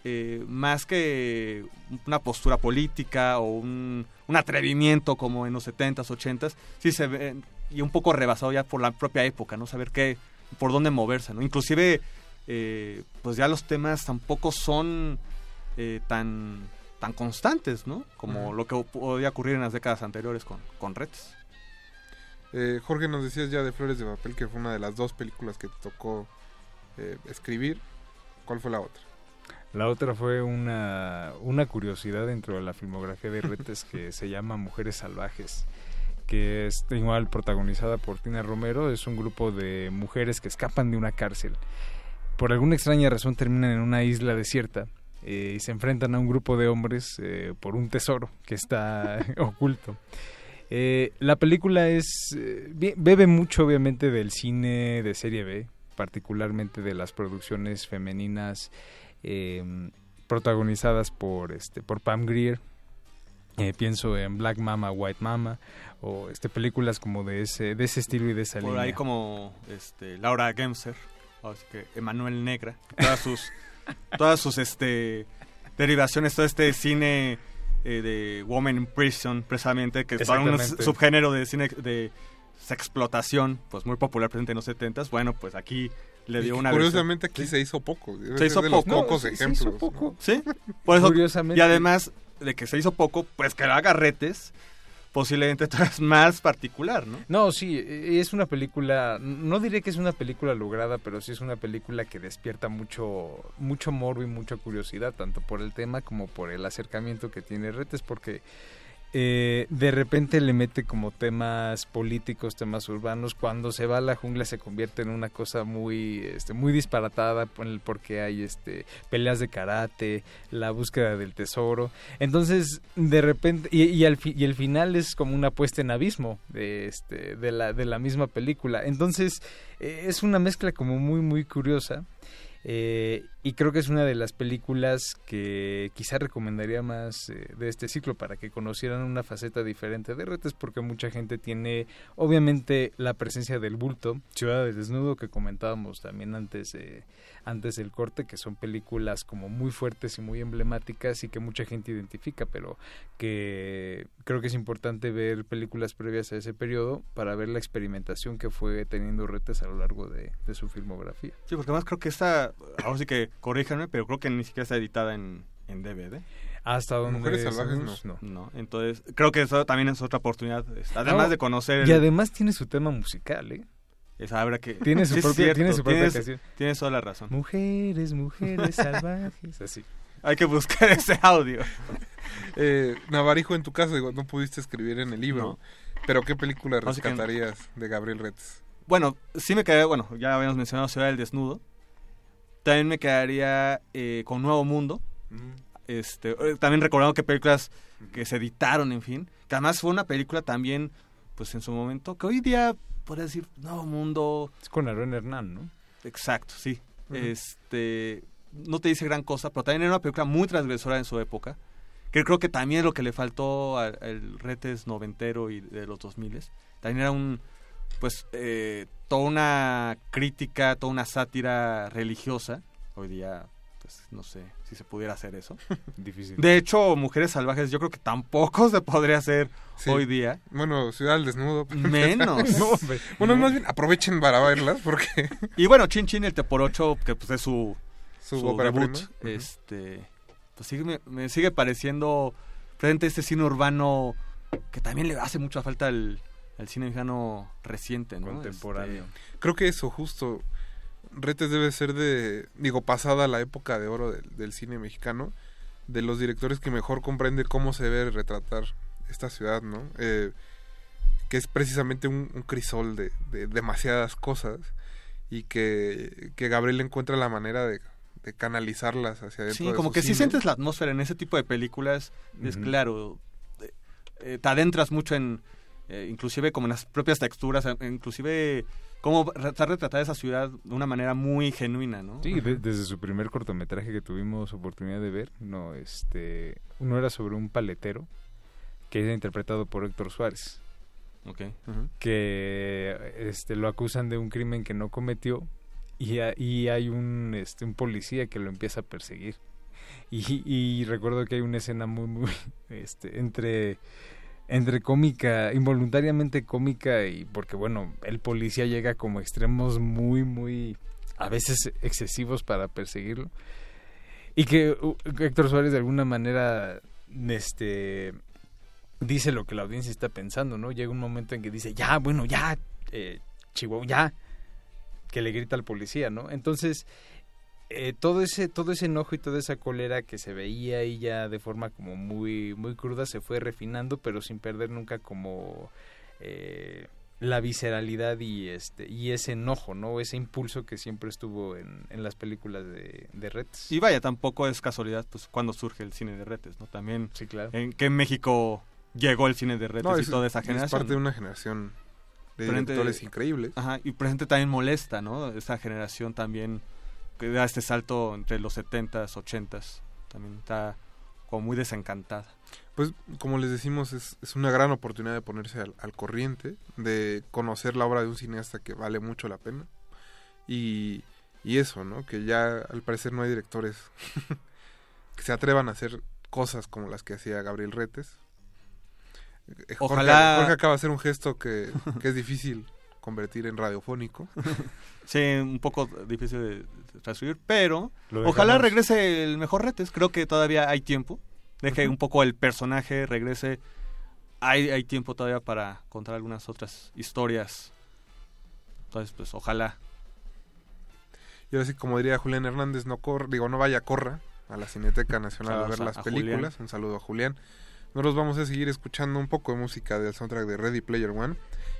eh, más que una postura política o un, un atrevimiento como en los 70s, 80s, sí se ve y un poco rebasado ya por la propia época, ¿no? Saber qué, por dónde moverse, ¿no? Inclusive, eh, pues ya los temas tampoco son eh, tan tan constantes, ¿no? Como lo que podía ocurrir en las décadas anteriores con, con Retes. Eh, Jorge, nos decías ya de Flores de Papel, que fue una de las dos películas que te tocó eh, escribir. ¿Cuál fue la otra? La otra fue una, una curiosidad dentro de la filmografía de Retes que se llama Mujeres Salvajes, que es igual protagonizada por Tina Romero. Es un grupo de mujeres que escapan de una cárcel. Por alguna extraña razón terminan en una isla desierta eh, y se enfrentan a un grupo de hombres eh, por un tesoro que está oculto. Eh, la película es bebe mucho obviamente del cine de serie B, particularmente de las producciones femeninas protagonizadas por este por Pam Grier. pienso en Black Mama, White Mama o este películas como de ese de ese estilo y de esa línea. Por ahí como este Laura Gemser, que Emanuel Negra, todas sus todas sus este derivaciones, todo este cine eh, de Woman in Prison, precisamente, que es un subgénero de cine de explotación, pues muy popular presente en los 70 Bueno, pues aquí le dio una Curiosamente aquí se hizo poco. Se hizo poco. pocos ejemplos. Sí. Por eso, Curiosamente. Y además de que se hizo poco, pues que haga retes posiblemente más particular, ¿no? No, sí, e, es una película, no diré que es una película lograda, pero sí es una película que despierta mucho, mucho morbo y mucha curiosidad, tanto por el tema como por el acercamiento que tiene Retes, porque eh, de repente le mete como temas políticos, temas urbanos. Cuando se va a la jungla se convierte en una cosa muy, este, muy disparatada porque hay este, peleas de karate, la búsqueda del tesoro. Entonces, de repente, y, y, y el final es como una puesta en abismo de, este, de, la, de la misma película. Entonces, eh, es una mezcla como muy, muy curiosa. Eh, y creo que es una de las películas que quizá recomendaría más eh, de este ciclo para que conocieran una faceta diferente de Retes, porque mucha gente tiene, obviamente, la presencia del bulto, Ciudad de Desnudo, que comentábamos también antes. Eh, antes del corte, que son películas como muy fuertes y muy emblemáticas y que mucha gente identifica, pero que creo que es importante ver películas previas a ese periodo para ver la experimentación que fue teniendo Retes a lo largo de, su filmografía. Sí, porque además creo que esta, ahora sí que corríjanme, pero creo que ni siquiera está editada en, en DVD. Hasta donde Mujeres salvajes no. no. Entonces, creo que eso también es otra oportunidad, además de conocer... Y además tiene su tema musical, ¿eh? Esa habrá que... Tiene su, propia, tiene su propia canción. Tienes toda la razón. Mujeres, mujeres salvajes, así. Hay que buscar ese audio. eh, Navarijo, en tu caso, no pudiste escribir en el libro. Pero ¿qué película rescatarías de Gabriel Retes? Bueno, sí me quedaría, bueno, ya habíamos mencionado Ciudad del Desnudo. También me quedaría eh, con Nuevo Mundo. Este, eh, también recordando que películas que se editaron, en fin. Que además fue una película también, pues en su momento, que hoy día podría decir Nuevo Mundo. Es con Aaron Hernán, ¿no? Exacto, sí. Este no te dice gran cosa, pero también era una película muy transgresora en su época. Que creo que también es lo que le faltó al Retes noventero y de los 2000 También era un pues eh, toda una crítica, toda una sátira religiosa. Hoy día pues, no sé si se pudiera hacer eso. Difícil. De hecho, Mujeres Salvajes yo creo que tampoco se podría hacer hoy día. Bueno, Ciudad al Desnudo. Menos. bueno, más bien aprovechen para verlas porque... y bueno, Chin Chin, el Te por Ocho, que pues es su, su, debut, este, pues sigue, me, sigue pareciendo frente a este cine urbano que también le hace mucha falta al, cine mexicano reciente, ¿no? Contemporáneo. Este, creo que eso justo Retes debe ser de, digo, pasada la época de oro del, cine mexicano, de los directores que mejor comprende cómo se debe retratar esta ciudad, ¿no? Eh, que es precisamente un, crisol de, demasiadas cosas y que, Gabriel encuentra la manera de, canalizarlas hacia adentro. Sí, como que si sientes la atmósfera en ese tipo de películas, es claro, eh, eh, te adentras mucho en, inclusive como en las propias texturas, inclusive cómo está retratada esa ciudad de una manera muy genuina, ¿no? Sí, desde su primer cortometraje que tuvimos oportunidad de ver, no, este, uno era sobre un paletero que era interpretado por Héctor Suárez. Okay. Que este, lo acusan de un crimen que no cometió y, y hay un, este, un policía que lo empieza a perseguir. Y, y recuerdo que hay una escena muy, muy, este, entre entre cómica, involuntariamente cómica y porque bueno, el policía llega como extremos muy, muy, a veces excesivos para perseguirlo. Y que Héctor Suárez de alguna manera este dice lo que la audiencia está pensando, ¿no? Llega un momento en que dice, ya, bueno, ya, eh, Chihuahua, ya, que le grita al policía, ¿no? Entonces, eh, todo ese todo ese enojo y toda esa cólera que se veía ahí ya de forma como muy muy cruda se fue refinando pero sin perder nunca como eh, la visceralidad y este y ese enojo no ese impulso que siempre estuvo en, en las películas de, de Retes y vaya tampoco es casualidad pues cuando surge el cine de Retes no también sí claro. en que en México llegó el cine de Retes y toda esa generación es parte de una generación de directores increíbles. Ajá y presente también molesta no esa generación también que da este salto entre los 70s, 80s. También está como muy desencantada. Pues como les decimos, es, es una gran oportunidad de ponerse al, al, corriente, de conocer la obra de un cineasta que vale mucho la pena. Y, y eso, ¿no? Que ya al parecer no hay directores que se atrevan a hacer cosas como las que hacía Gabriel Retes. Ojalá... Jorge, Jorge acaba de hacer un gesto que, que es difícil convertir en radiofónico. Sí, un poco difícil de transcribir, pero ojalá regrese el mejor Retes. Creo que todavía hay tiempo. Deje uh -huh. un poco el personaje, regrese. Hay, hay tiempo todavía para contar algunas otras historias. Entonces, pues ojalá. Y ahora sí, como diría Julián Hernández, no corra, digo, no vaya, corra a la Cineteca Nacional Saludos a ver las películas. Julián. Un saludo a Julián. Nosotros vamos a seguir escuchando un poco de música del soundtrack de Ready Player One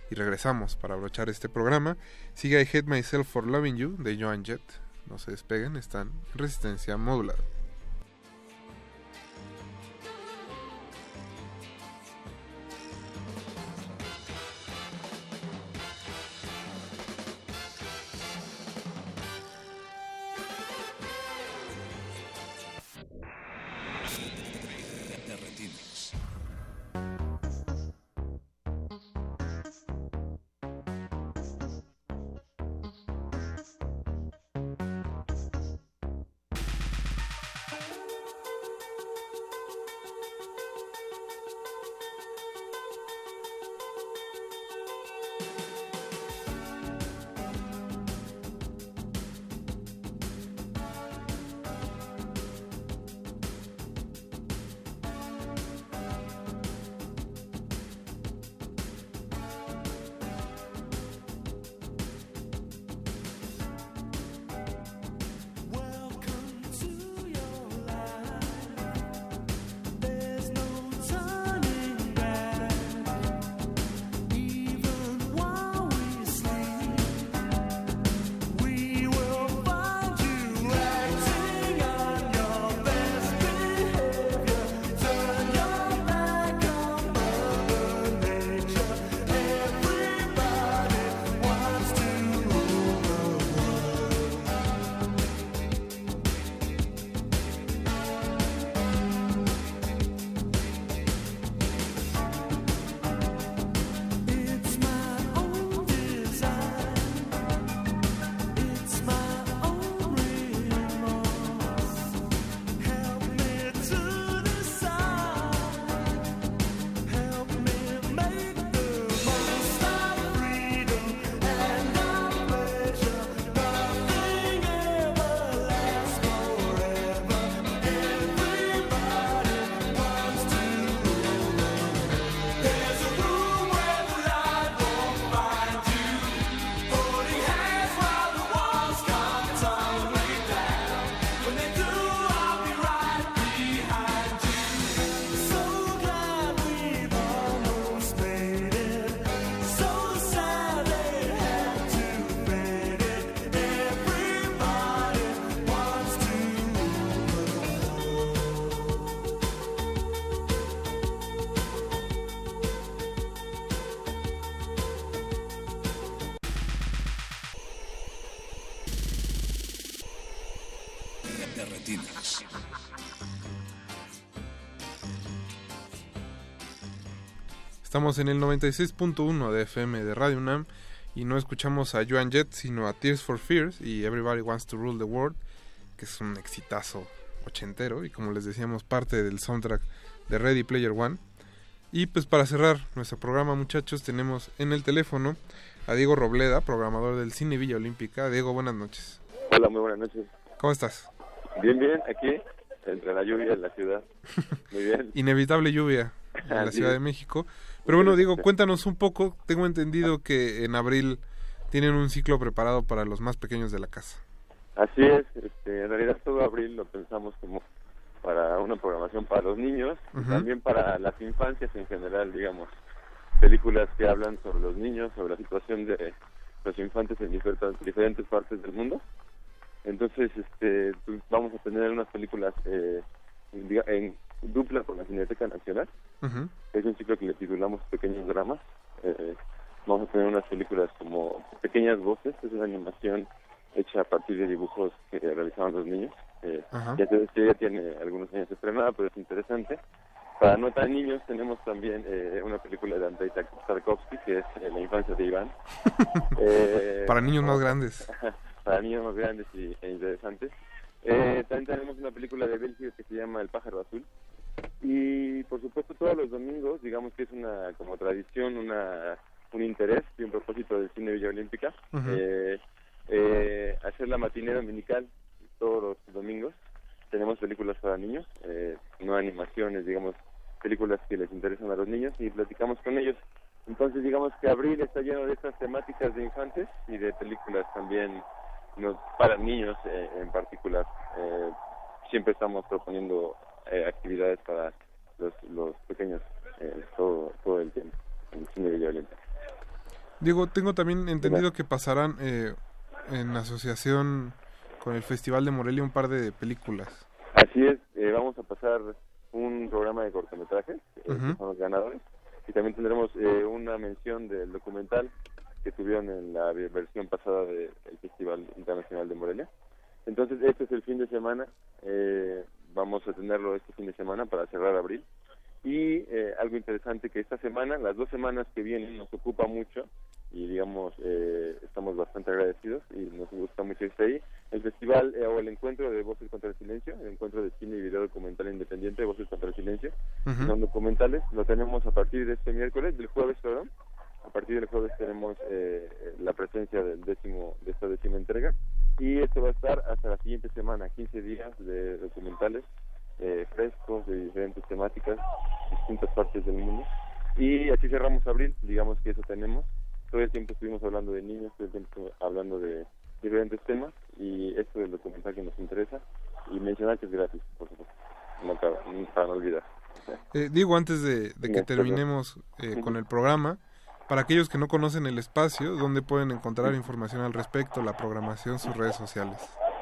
y regresamos para abrochar este programa. Sigue I Hate Myself for Loving You de Joan Jett. No se despeguen, están en resistencia modular. Estamos en el 96.1 de FM de Radio UNAM y no escuchamos a Joan Jett, sino a Tears for Fears y Everybody Wants to Rule the World, que es un exitazo ochentero y como les decíamos parte del soundtrack de Ready Player One. Y pues para cerrar nuestro programa muchachos tenemos en el teléfono a Diego Robleda, programador del Cine Villa Olímpica. Diego, buenas noches. Hola, muy buenas noches. ¿Cómo estás? Bien, bien, aquí, entre la lluvia en la ciudad. Muy bien. Inevitable lluvia en la Ciudad de México. Pero bueno, Diego, cuéntanos un poco. Tengo entendido que en abril tienen un ciclo preparado para los más pequeños de la casa. Así es, este, en realidad todo abril lo pensamos como para una programación para los niños Ujú. también para las infancias en general, digamos. Películas que hablan sobre los niños, sobre la situación de los infantes en diferentes, partes del mundo. Entonces, este, pues, vamos a tener unas películas eh, en dupla con la Cineteca Nacional. Ujú. Es un ciclo que le titulamos Pequeños Dramas. Eh, vamos a tener unas películas como Pequeñas Voces, es una animación hecha a partir de dibujos que realizaban los niños. Eh, Ajá. ya, te- ya tiene algunos años estrenada, pero es interesante. Para no tan niños tenemos también eh, una película de Andrei Tar- Tarkovsky, que es eh, La infancia de Iván. Eh, Para niños más grandes. para niños más grandes y, e interesantes. Eh, también tenemos una película de Bélgica que se llama El pájaro azul. Y por supuesto todos los domingos, digamos que es una como tradición, una un interés y un propósito del cine Villa Olímpica, eh, eh, hacer la matinera dominical todos los domingos. Tenemos películas para niños, eh, no animaciones, digamos, películas que les interesan a los niños y platicamos con ellos. Entonces digamos que abril está lleno de estas temáticas de infantes y de películas también no, para niños eh, en particular. Eh, siempre estamos proponiendo eh, actividades para los, los pequeños eh, todo, todo el tiempo en el cine Villa Olímpica. Diego, tengo también entendido que pasarán eh, en asociación con el Festival de Morelia un par de películas. Así es, eh, vamos a pasar un programa de cortometrajes, eh, que son los ganadores, y también tendremos eh, una mención del documental que tuvieron en la versión pasada del Festival Internacional de Morelia. Entonces, este es el fin de semana, eh, vamos a tenerlo este fin de semana para cerrar abril. Y eh, algo interesante que esta semana, las dos semanas que vienen, nos ocupa mucho y digamos, eh, estamos bastante agradecidos y nos gusta mucho estar ahí. El festival eh, o el encuentro de Voces contra el Silencio, el encuentro de cine y video documental independiente de Voces contra el Silencio, Ujú. son documentales, lo tenemos a partir de este miércoles, del jueves, perdón. A partir del jueves tenemos eh, la presencia del décimo, de esta décima entrega y esto va a estar hasta la siguiente semana, 15 días de documentales eh, frescos de diferentes temáticas, distintas partes del mundo. Y así cerramos abril, digamos que eso tenemos. Todo el tiempo estuvimos hablando de niños, todo el tiempo hablando de diferentes temas y esto del documental que nos interesa y mencionar que es gratis, por supuesto, no, para, no olvidar. Eh, Diego, antes de, de que terminemos eh, con el programa, para aquellos que no conocen el espacio, ¿dónde pueden encontrar información al respecto, la programación, sus redes sociales?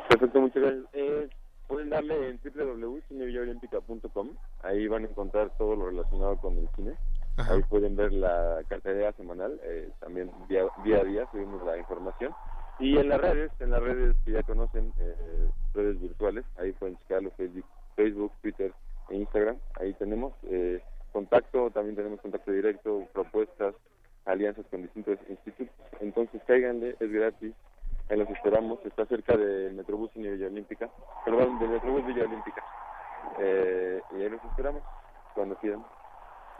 Perfecto, muchas gracias. Eh, pueden darle en www.cinevillaolímpica.com. Ahí van a encontrar todo lo relacionado con el cine. Ajá. Ahí pueden ver la cartelera semanal. eh, también día, día a día subimos la información. Y en las redes, en las redes que ya conocen, eh, redes virtuales, ahí pueden checarlo, Facebook, Facebook, Twitter e Instagram. Ahí tenemos eh, contacto, también tenemos contacto directo, propuestas, alianzas con distintos institutos. Entonces cáiganle, es gratis. Ahí los esperamos. Está cerca del Metrobús y Villa Olímpica. Perdón, del Metrobús Villa Olímpica. Eh, y ahí los esperamos cuando quieran.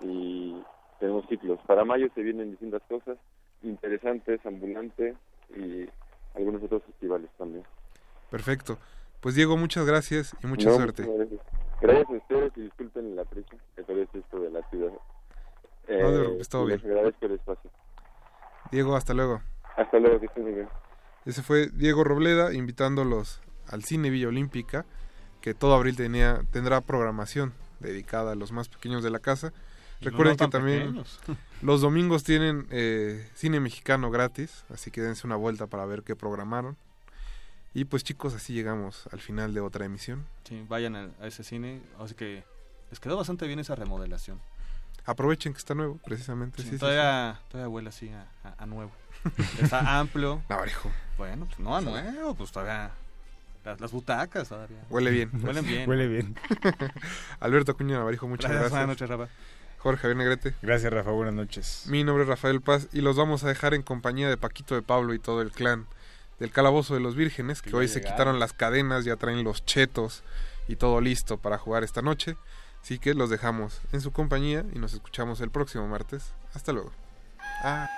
Y tenemos ciclos. Para mayo se vienen distintas cosas interesantes, ambulantes y algunos otros festivales también. Perfecto. Pues Diego, muchas gracias y mucha No, suerte. Gracias. Gracias a ustedes y disculpen la prisa que parece esto de la ciudad. Eh, No te preocupes, todo les bien. agradezco el espacio. Diego, hasta luego. Hasta luego, que muy bien. Ese fue Diego Robleda invitándolos al Cine Villa Olímpica, que todo abril tenía, tendrá programación dedicada a los más pequeños de la casa. Y Recuerden que también pequeños. los domingos tienen eh, cine mexicano gratis, así que dense una vuelta para ver qué programaron. Y pues chicos, así llegamos al final de otra emisión. Sí, vayan a, a ese cine. Así que les quedó bastante bien esa remodelación. Aprovechen que está nuevo, precisamente. Sí, sí, sí, todavía, todavía huele así a, a- a nuevo. Está amplio. Navarijo. Bueno, pues no a nuevo, pues todavía. Las, las butacas todavía. Huele bien. Huelen bien. Huele bien. Alberto Acuña Navarijo, muchas Gracias, gracias. buenas noches, Rafa. Jorge Javier Negrete. Gracias, Rafa. Buenas noches. Mi nombre es Rafael Paz y los vamos a dejar en compañía de Paquito de Pablo y todo el clan del Calabozo de los Vírgenes, que hoy se quitaron las cadenas, ya traen los chetos y todo listo para jugar esta noche. Así que los dejamos en su compañía y nos escuchamos el próximo martes. Hasta luego. Ah.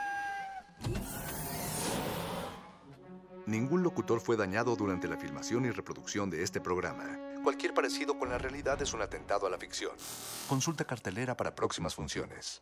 Ningún locutor fue dañado durante la filmación y reproducción de este programa. Cualquier parecido con la realidad es un atentado a la ficción. Consulta cartelera para próximas funciones.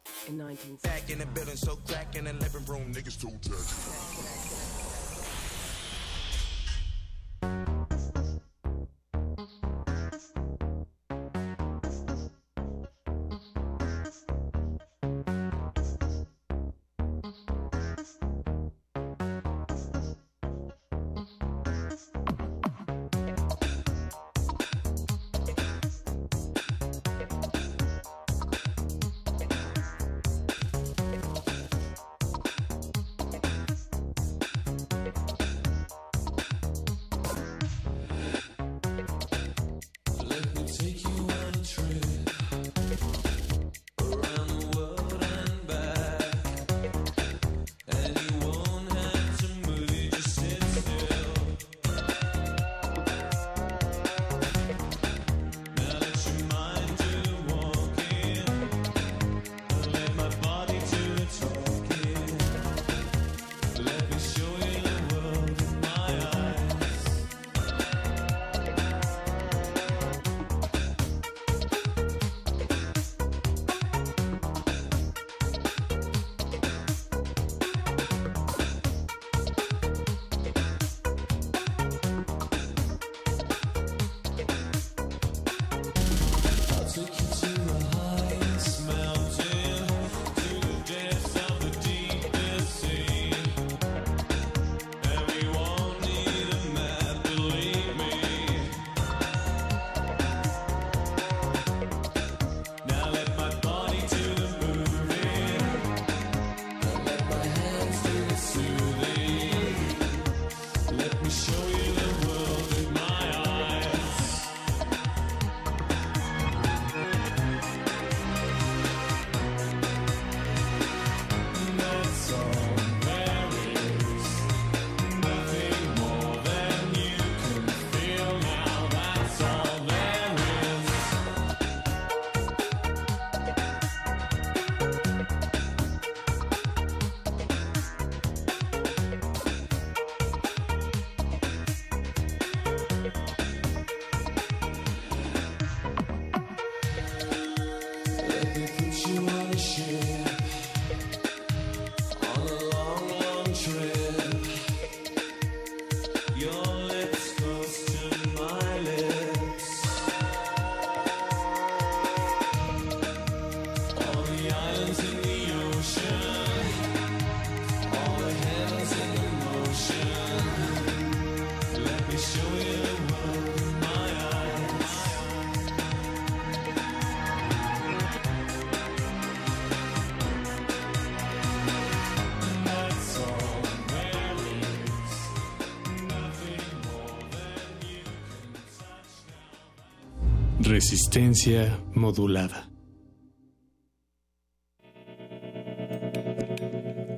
Resistencia modulada.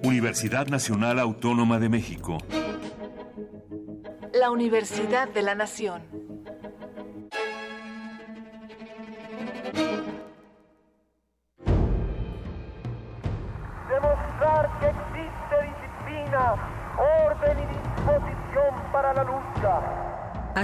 Universidad Nacional Autónoma de México. La Universidad de la Nación.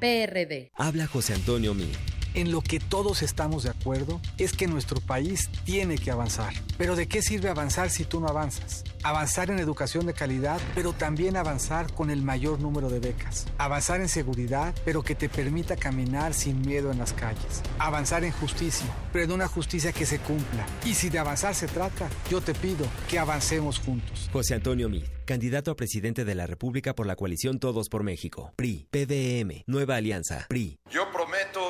PRD. Habla José Antonio Mí. En lo que todos estamos de acuerdo es que nuestro país tiene que avanzar. Pero ¿de qué sirve avanzar si tú no avanzas? Avanzar en educación de calidad, pero también avanzar con el mayor número de becas. Avanzar en seguridad, pero que te permita caminar sin miedo en las calles. Avanzar en justicia, pero en una justicia que se cumpla. Y si de avanzar se trata, yo te pido que avancemos juntos. José Antonio Mid, candidato a presidente de la República por la coalición Todos por México. PRI, PDM, Nueva Alianza, PRI. Yo prometo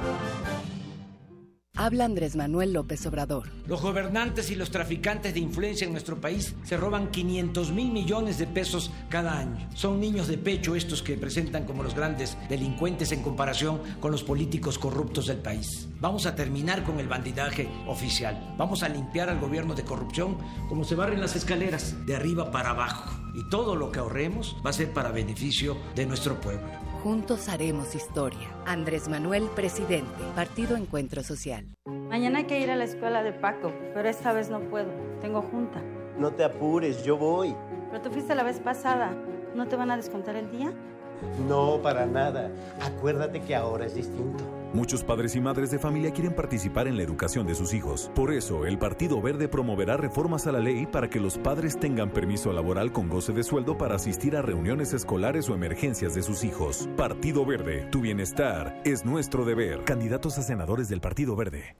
Habla Andrés Manuel López Obrador. Los gobernantes y los traficantes de influencia en nuestro país se roban 500 mil millones de pesos cada año. Son niños de pecho estos que presentan como los grandes delincuentes en comparación con los políticos corruptos del país. Vamos a terminar con el bandidaje oficial. Vamos a limpiar al gobierno de corrupción como se barren las escaleras, de arriba para abajo. Y todo lo que ahorremos va a ser para beneficio de nuestro pueblo. Juntos haremos historia. Andrés Manuel, presidente. Partido Encuentro Social. Mañana hay que ir a la escuela de Paco, pero esta vez no puedo. Tengo junta. No te apures, yo voy. Pero tú fuiste la vez pasada. ¿No te van a descontar el día? No, para nada. Acuérdate que ahora es distinto. Muchos padres y madres de familia quieren participar en la educación de sus hijos. Por eso, el Partido Verde promoverá reformas a la ley para que los padres tengan permiso laboral con goce de sueldo para asistir a reuniones escolares o emergencias de sus hijos. Partido Verde, tu bienestar es nuestro deber. Candidatos a senadores del Partido Verde.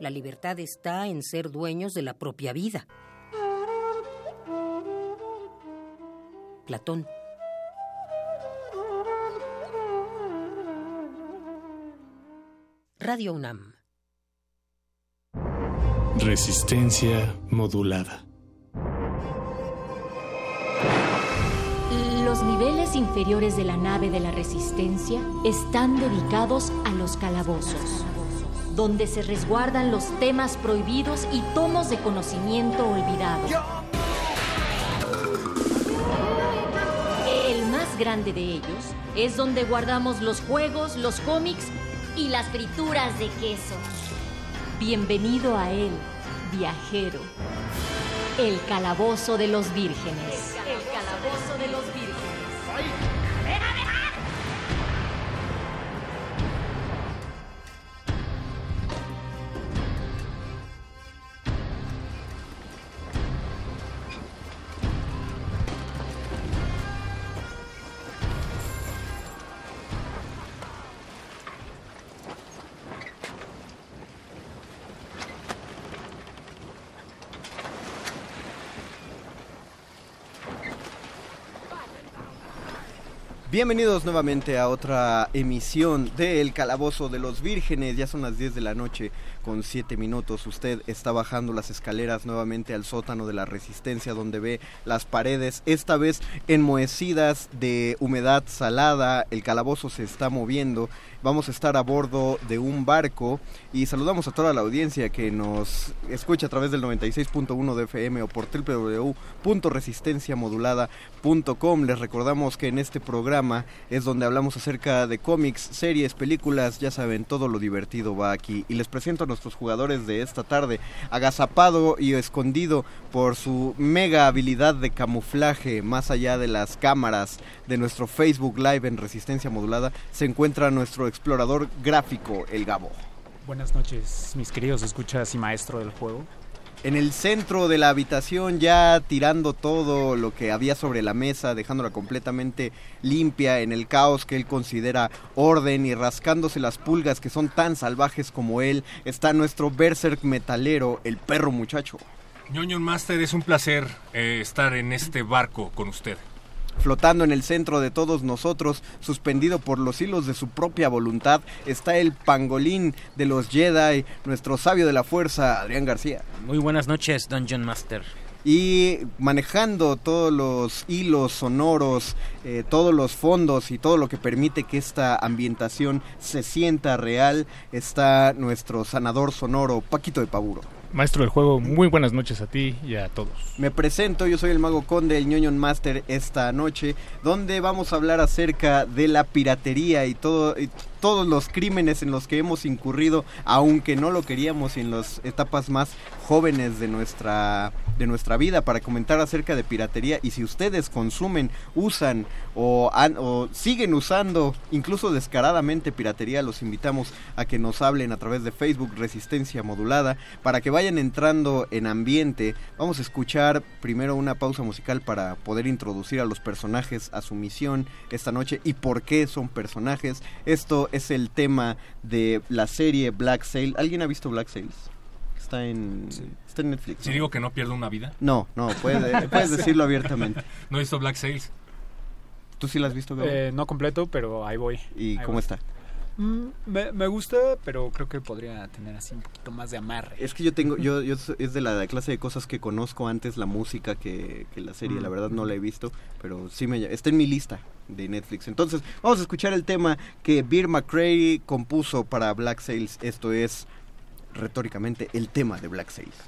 La libertad está en ser dueños de la propia vida. Platón. Radio UNAM. Resistencia modulada. Los niveles inferiores de la nave de la Resistencia están dedicados a los calabozos, donde se resguardan los temas prohibidos y tomos de conocimiento olvidados. El más grande de ellos es donde guardamos los juegos, los cómics y las frituras de queso. Bienvenido a él, viajero. El calabozo de los vírgenes. El calabozo de los vírgenes. Bienvenidos nuevamente a otra emisión de El Calabozo de los Vírgenes. Ya son las 10 de la noche con 7 minutos. Usted está bajando las escaleras nuevamente al sótano de la resistencia donde ve las paredes, esta vez enmohecidas de humedad salada. El calabozo se está moviendo. Vamos a estar a bordo de un barco y saludamos a toda la audiencia que nos escucha a través del 96.1 de FM o por www.resistenciamodulada.com. Les recordamos que en este programa es donde hablamos acerca de cómics, series, películas, ya saben, todo lo divertido va aquí. Y les presento a nuestros jugadores de esta tarde, agazapado y escondido por su mega habilidad de camuflaje más allá de las cámaras de nuestro Facebook Live en Resistencia Modulada, se encuentra nuestro explorador gráfico, el Gabo. Buenas noches, mis queridos escuchas y maestro del juego. En el centro de la habitación, ya tirando todo lo que había sobre la mesa, dejándola completamente limpia en el caos que él considera orden y rascándose las pulgas que son tan salvajes como él, está nuestro berserk metalero, el perro muchacho. Ñoño Master, es un placer eh, estar en este barco con usted flotando en el centro de todos nosotros, suspendido por los hilos de su propia voluntad, está el pangolín de los Jedi, nuestro sabio de la fuerza, Adrián García. Muy buenas noches, Dungeon Master. Y manejando todos los hilos sonoros, eh, todos los fondos y todo lo que permite que esta ambientación se sienta real, está nuestro sanador sonoro, Paquito de Paburo. Maestro del juego, muy buenas noches a ti y a todos. Me presento, yo soy el Mago Conde, el ñoño Master esta noche, donde vamos a hablar acerca de la piratería y todo, todos los crímenes en los que hemos incurrido, aunque no lo queríamos en las etapas más jóvenes de nuestra, de nuestra vida, para comentar acerca de piratería. Y si ustedes consumen, usan o, o siguen usando, incluso descaradamente piratería, los invitamos a que nos hablen a través de Facebook Resistencia Modulada, para que vayan entrando en ambiente. Vamos a escuchar primero una pausa musical para poder introducir a los personajes a su misión esta noche y por qué son personajes. Esto es el tema de la serie Black Sail. ¿Alguien ha visto Black Sails? Está en, está en Netflix. Si digo que no pierdo una vida. No, no, puedes decirlo abiertamente. ¿No he visto Black Sails? ¿Tú sí la has visto, eh, no completo, pero ahí voy. ¿Y cómo está? Mm, me, gusta, pero creo que podría tener así un poquito más de amarre. Es que yo tengo, yo, yo es de la clase de cosas que conozco antes la música que, la serie, la mm. verdad no la he visto, pero sí me está en mi lista de Netflix. Entonces, vamos a escuchar el tema que Beer McCreary compuso para Black Sails. Esto es retóricamente el tema de Black Sails.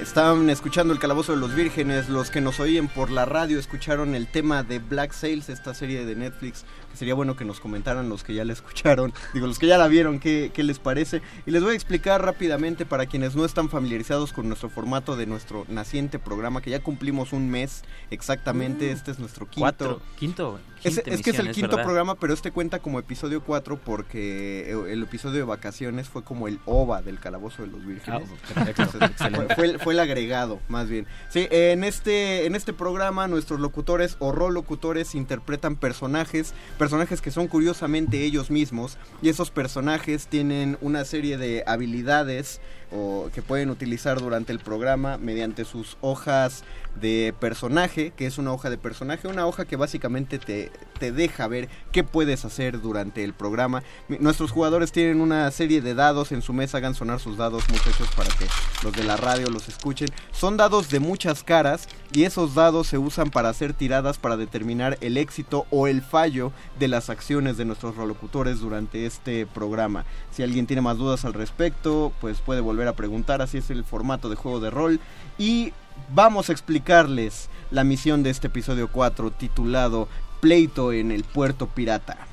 Estaban escuchando el Calabozo de los Vírgenes, los que nos oyen por la radio escucharon el tema de Black Sails, esta serie de Netflix, que sería bueno que nos comentaran los que ya la escucharon, digo, los que ya la vieron, qué, qué les parece. Y les voy a explicar rápidamente para quienes no están familiarizados con nuestro formato de nuestro naciente programa, que ya cumplimos un mes exactamente, Mm. este es nuestro quinto. Cuatro, quinto. Es, que es el quinto verdad. programa, pero este cuenta como episodio 4 porque eh, el episodio de vacaciones fue como el OVA del Calabozo de los Vírgenes. Ah, Entonces, fue, fue el, el agregado, más bien. Sí, en este, en este programa nuestros locutores o rolocutores interpretan personajes, personajes que son curiosamente ellos mismos, y esos personajes tienen una serie de habilidades o que pueden utilizar durante el programa mediante sus hojas de personaje, que es una hoja de personaje, una hoja que básicamente te, te deja ver qué puedes hacer durante el programa. Nuestros jugadores tienen una serie de dados en su mesa, hagan sonar sus dados muchachos para que los de la radio los escuchen. Son dados de muchas caras y esos dados se usan para hacer tiradas para determinar el éxito o el fallo de las acciones de nuestros rolocutores durante este programa. Si alguien tiene más dudas al respecto, pues puede volver a preguntar, así es el formato de juego de rol. Y vamos a explicarles la misión de este episodio 4 titulado Pleito en el puerto pirata.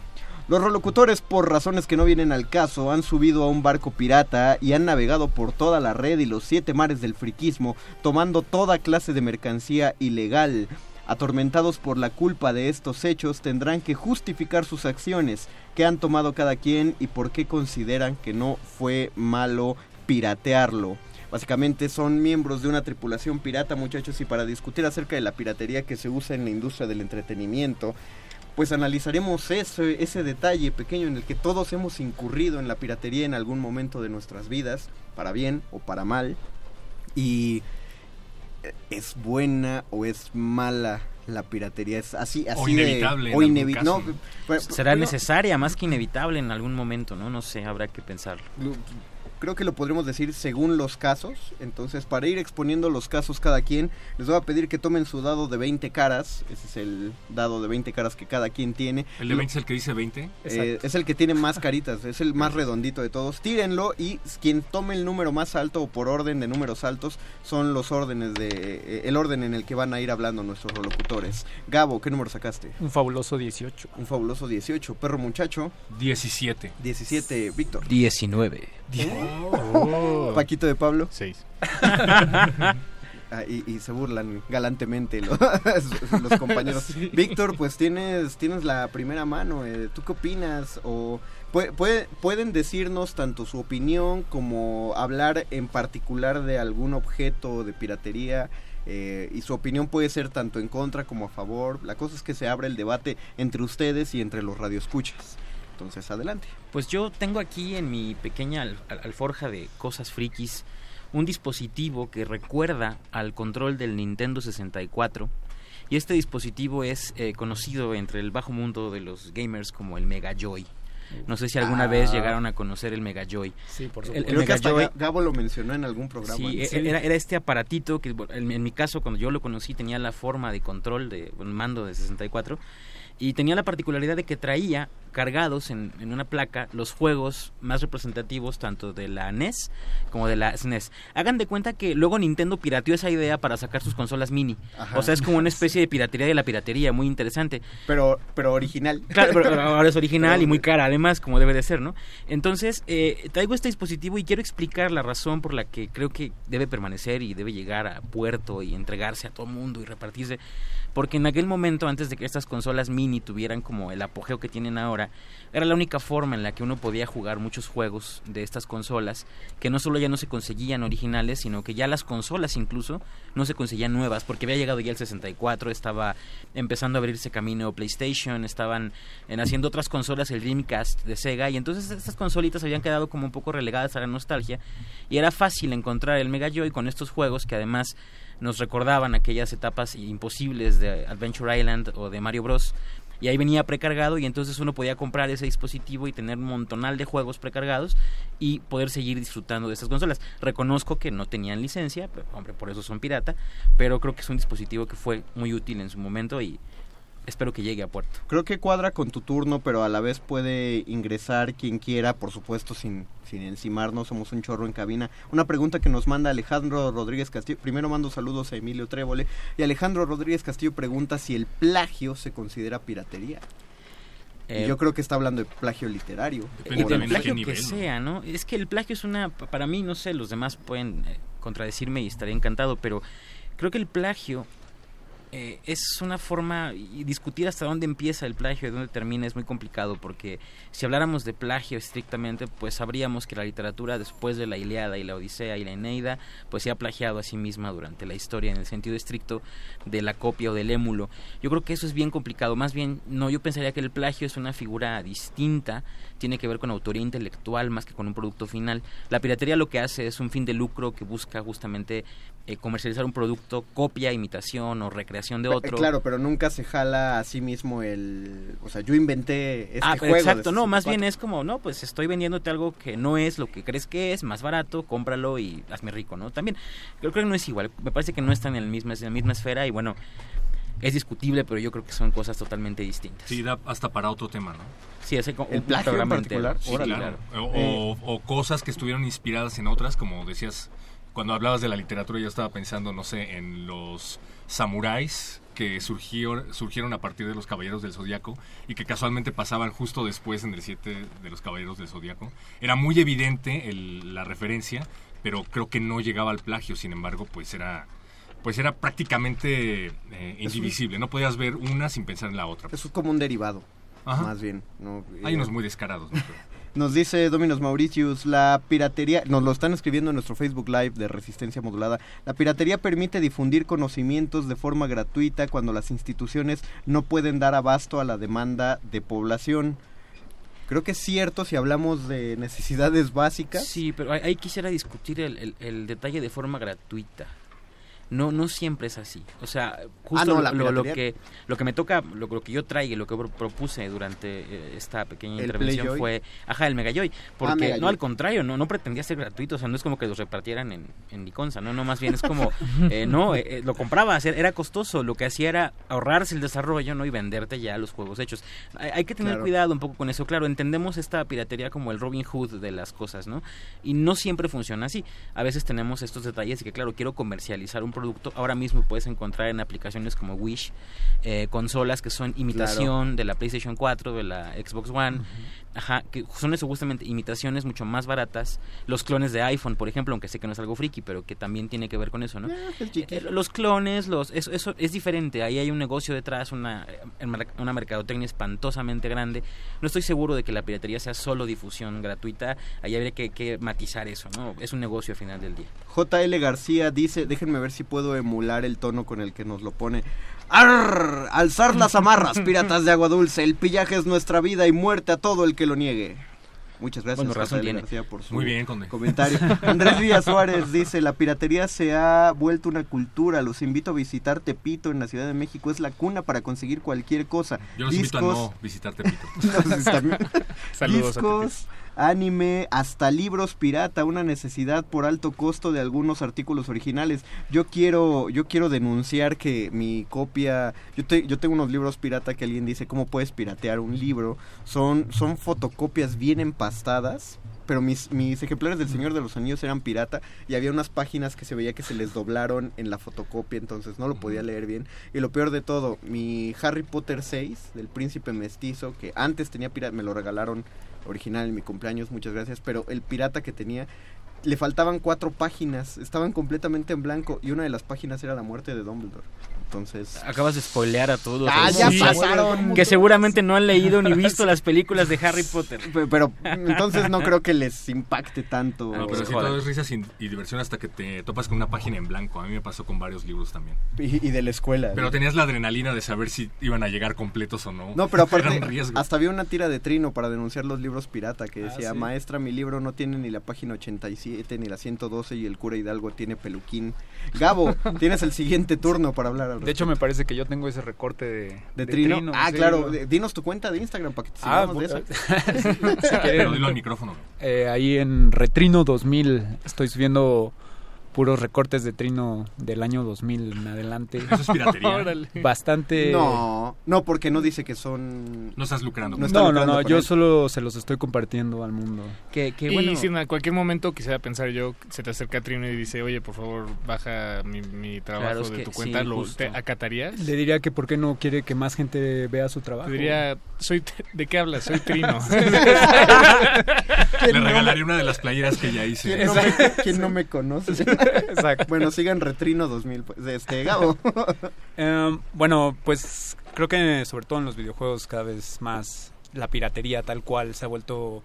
Los rolocutores, por razones que no vienen al caso, han subido a un barco pirata y han navegado por toda la red y los siete mares del friquismo, tomando toda clase de mercancía ilegal. Atormentados por la culpa de estos hechos, tendrán que justificar sus acciones, qué han tomado cada quien y por qué consideran que no fue malo piratearlo. Básicamente son miembros de una tripulación pirata, muchachos, y para discutir acerca de la piratería que se usa en la industria del entretenimiento, pues analizaremos ese, ese detalle pequeño en el que todos hemos incurrido en la piratería en algún momento de nuestras vidas, para bien o para mal. Y eh, es buena o es mala la piratería, es así, así O de- inevitable en o algún inevi- caso. no, pero- Será pero- necesaria, más que inevitable en algún momento, ¿no? No sé, habrá que pensarlo. Creo que lo podremos decir según los casos. Entonces, para ir exponiendo los casos cada quien, les voy a pedir que tomen su dado de 20 caras. Ese es el dado de 20 caras que cada quien tiene. ¿El de 20 es el que dice 20? Eh, es el que tiene más caritas, es el más redondito de todos. Tírenlo y quien tome el número más alto o por orden de números altos son los órdenes de eh, el orden en el que van a ir hablando nuestros locutores. Gabo, ¿qué número sacaste? Un fabuloso 18. Un fabuloso 18. Perro muchacho. 17. 17. Víctor. 19. Oh. Paquito de Pablo. 6. Ah, y, y se burlan galantemente los, los compañeros. Víctor, pues tienes tienes la primera mano. eh, ¿Tú qué opinas? O pue- puede- pueden decirnos tanto su opinión como hablar en particular de algún objeto de piratería. eh, y su opinión puede ser tanto en contra como a favor. La cosa es que se abre el debate entre ustedes y entre los radioescuchas. Entonces, adelante. Pues yo tengo aquí en mi pequeña al- al- alforja de cosas frikis un dispositivo que recuerda al control del Nintendo 64 y este dispositivo es eh, conocido entre el bajo mundo de los gamers como el Mega Joy. No sé si alguna Ah. vez llegaron a conocer el Mega Joy. Sí, por El- el Creo que Mega hasta Joy- Ga- Gabo lo mencionó en algún programa. Sí, e- Era, era este aparatito que en mi caso cuando yo lo conocí tenía la forma de control de un mando de 64 y tenía la particularidad de que traía cargados en, en una placa los juegos más representativos tanto de la NES como de la SNES. Hagan de cuenta que luego Nintendo pirateó esa idea para sacar sus consolas mini. Ajá. O sea, es como una especie de piratería de la piratería, muy interesante. Pero, pero original. Claro, pero ahora es original y muy cara además, como debe de ser, ¿no? Entonces, eh, traigo este dispositivo y quiero explicar la razón por la que creo que debe permanecer y debe llegar a puerto y entregarse a todo mundo y repartirse. Porque en aquel momento, antes de que estas consolas mini tuvieran como el apogeo que tienen ahora, era la única forma en la que uno podía jugar muchos juegos de estas consolas, que no solo ya no se conseguían originales, sino que ya las consolas incluso no se conseguían nuevas, porque había llegado ya el 64, estaba empezando a abrirse camino PlayStation, estaban en haciendo otras consolas, el Dreamcast de Sega, y entonces estas consolitas habían quedado como un poco relegadas a la nostalgia, y era fácil encontrar el Mega Joy con estos juegos que además nos recordaban aquellas etapas imposibles de Adventure Island o de Mario Bros. y ahí venía precargado y entonces uno podía comprar ese dispositivo y tener un montonal de juegos precargados y poder seguir disfrutando de estas consolas. Reconozco que no tenían licencia, pero, hombre, por eso son pirata, pero creo que es un dispositivo que fue muy útil en su momento y espero que llegue a puerto. Creo que cuadra con tu turno, pero a la vez puede ingresar quien quiera, por supuesto, sin, sin encimarnos, somos un chorro en cabina. Una pregunta que nos manda Alejandro Rodríguez Castillo. Primero mando saludos a Emilio Trébole. Y Alejandro Rodríguez Castillo pregunta si el plagio se considera piratería. Y Eh, yo creo que está hablando de plagio literario. Y del plagio que sea, ¿no? Es que el plagio es una, para mí, no sé, los demás pueden eh, contradecirme y estaría encantado, pero creo que el plagio eh, es una forma, y discutir hasta dónde empieza el plagio y dónde termina es muy complicado, porque si habláramos de plagio estrictamente, pues sabríamos que la literatura después de la Iliada y la Odisea y la Eneida, pues se ha plagiado a sí misma durante la historia en el sentido estricto de la copia o del émulo. Yo creo que eso es bien complicado, más bien, no, yo pensaría que el plagio es una figura distinta, tiene que ver con autoría intelectual más que con un producto final. La piratería lo que hace es un fin de lucro que busca justamente eh, comercializar un producto, copia, imitación o recreación de otro. Claro, pero nunca se jala a sí mismo el... O sea, yo inventé este ah, juego. exacto, no, más 64. bien es como, no, pues estoy vendiéndote algo que no es lo que crees que es, más barato, cómpralo y hazme rico, ¿no? También, yo creo que no es igual, me parece que no están en, el mismo, en la misma esfera y bueno, es discutible, pero yo creo que son cosas totalmente distintas. Sí, da hasta para otro tema, ¿no? Sí, ese ¿El un plagio en particular? Sí, claro. claro. O, o- o cosas que estuvieron inspiradas en otras, como decías, cuando hablabas de la literatura yo estaba pensando, no sé, en los samuráis que surgieron, surgieron a partir de los Caballeros del Zodíaco y que casualmente pasaban justo después en el 7 de los Caballeros del Zodíaco. Era muy evidente el- la referencia, pero creo que no llegaba al plagio, sin embargo, pues era pues era prácticamente eh, indivisible, no podías ver una sin pensar en la otra. Eso es como un derivado. Ajá. Más bien. ¿no? Hay Eh, unos muy descarados. ¿no? Pero- Nos dice Dominos Mauritius, la piratería, nos lo están escribiendo en nuestro Facebook Live de Resistencia Modulada, la piratería permite difundir conocimientos de forma gratuita cuando las instituciones no pueden dar abasto a la demanda de población. Creo que es cierto si hablamos de necesidades básicas. Sí, pero ahí- quisiera discutir el, el- el detalle de forma gratuita. No, no siempre es así. O sea, justo Ah, no, lo- la lo, lo piratería. que lo que me toca, lo, lo que yo traigo y lo que pro- propuse durante eh, esta pequeña ¿El intervención fue, ajá, el Megajoy, porque Megajoy. no al contrario, no no pretendía ser gratuito, o sea, no es como que los repartieran en en Liconza, no, no más bien es como eh, no, eh, eh, lo comprabas, era costoso, lo que hacía era ahorrarse el desarrollo, ¿no? y venderte ya los juegos hechos. Hay, hay que tener Claro. cuidado un poco con eso, claro, entendemos esta piratería como el Robin Hood de las cosas, ¿no? Y no siempre funciona así. A veces tenemos estos detalles de que, claro, quiero comercializar un producto. Ahora mismo puedes encontrar en aplicaciones como Wish eh, consolas que son imitación de la PlayStation 4, de la Xbox One. Ajá, que son eso justamente imitaciones mucho más baratas. Los clones de iPhone, por ejemplo, aunque sé que no es algo friki, pero que también tiene que ver con eso, ¿no? Eh, los clones, los eso, eso es diferente. Ahí hay un negocio detrás, una, una mercadotecnia espantosamente grande. No estoy seguro de que la piratería sea solo difusión gratuita. Ahí habría que, que matizar eso, ¿no? Es un negocio al final del día. JL García dice, déjenme ver si puedo emular el tono con el que nos lo pone. ¡Arr! Alzar las amarras, piratas de agua dulce. El pillaje es nuestra vida y muerte a todo el que lo niegue. Muchas gracias, Bueno, razón tiene. García, por su Muy bien, Conde. comentario. Andrés Díaz Suárez dice, la piratería se ha vuelto una cultura. Los invito a visitar Tepito en la Ciudad de México. Es la cuna para conseguir cualquier cosa. Yo los invito a no visitar Tepito. No, también. Saludos a Discos, anime, hasta libros pirata, una necesidad por alto costo de algunos artículos originales. Yo quiero, yo quiero denunciar que mi copia, yo, te- yo tengo unos libros pirata que alguien dice cómo puedes piratear un libro. Son, son fotocopias bien empastadas. Pero mis, mis ejemplares del Señor de los Anillos eran pirata y había unas páginas que se veía que se les doblaron en la fotocopia, entonces no lo podía leer bien. Y lo peor de todo, mi Harry Potter 6 del príncipe mestizo, que antes tenía pirata, me lo regalaron original en mi cumpleaños, muchas gracias, pero el pirata que tenía, le faltaban cuatro páginas, estaban completamente en blanco y una de las páginas era la muerte de Dumbledore. Entonces... Acabas de spoilear a todos. Ah, ya pasaron. Que seguramente no han leído ni visto las películas de Harry Potter. Pe- Pero entonces no creo que les impacte tanto. No, pero sí todo es risas y, y diversión hasta que te topas con una página en blanco. A mí me pasó con varios libros también. Y, y de la escuela. Pero ¿no? tenías la adrenalina de saber si iban a llegar completos o no. No, pero aparte, hasta había una tira de trino para denunciar los libros pirata que Ah, decía, ¿sí? maestra, mi libro no tiene ni la página 87 ni la 112 y el cura Hidalgo tiene peluquín. Gabo, tienes el siguiente turno para hablar al De hecho, me parece que yo tengo ese recorte de, ¿De Trino? ah, sí, claro. lo- Dinos tu cuenta de Instagram para que te Ah, sigamos de eso. si Pero dilo al micrófono. eh, ahí en Retrino 2000 estoy subiendo puros recortes de Trino del año 2000 en adelante. Eso es piratería. Bastante... No, no, porque no dice que son... No estás lucrando. No está No, no, lucrando no, con yo él. solo se los estoy compartiendo al mundo. Que, que y bueno, si en cualquier momento quisiera pensar yo, se te acerca Trino y dice, oye, por favor, baja mi, mi trabajo Claro, es de que tu cuenta, sí, ¿lo justo. te acatarías? Le diría que por qué no quiere que más gente vea su trabajo. Te diría, soy ¿de qué hablas? Soy Trino. Le regalaría una de las playeras que ya hice. ¿Quién no, me, quién no me conoce? Exacto. Bueno, sigan Retrino 2000. Pues, este, Gabo. Em, bueno, pues creo que sobre todo en los videojuegos cada vez más la piratería tal cual se ha vuelto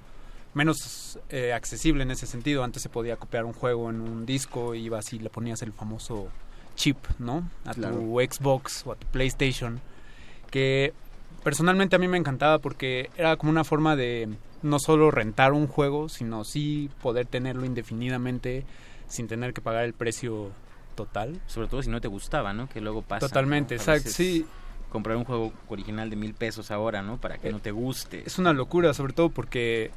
menos eh, accesible en ese sentido. Antes se podía copiar un juego en un disco y ibas y le ponías el famoso chip, ¿no? A Claro. tu Xbox o a tu PlayStation. Que personalmente a mí me encantaba porque era como una forma de no solo rentar un juego, sino sí poder tenerlo indefinidamente sin tener que pagar el precio total. sobre todo si no te gustaba, ¿no? Que luego pasa. Totalmente, exacto, sí. Comprar un juego original de mil pesos ahora, ¿no? Para que no te guste. Es una locura, sobre todo porque,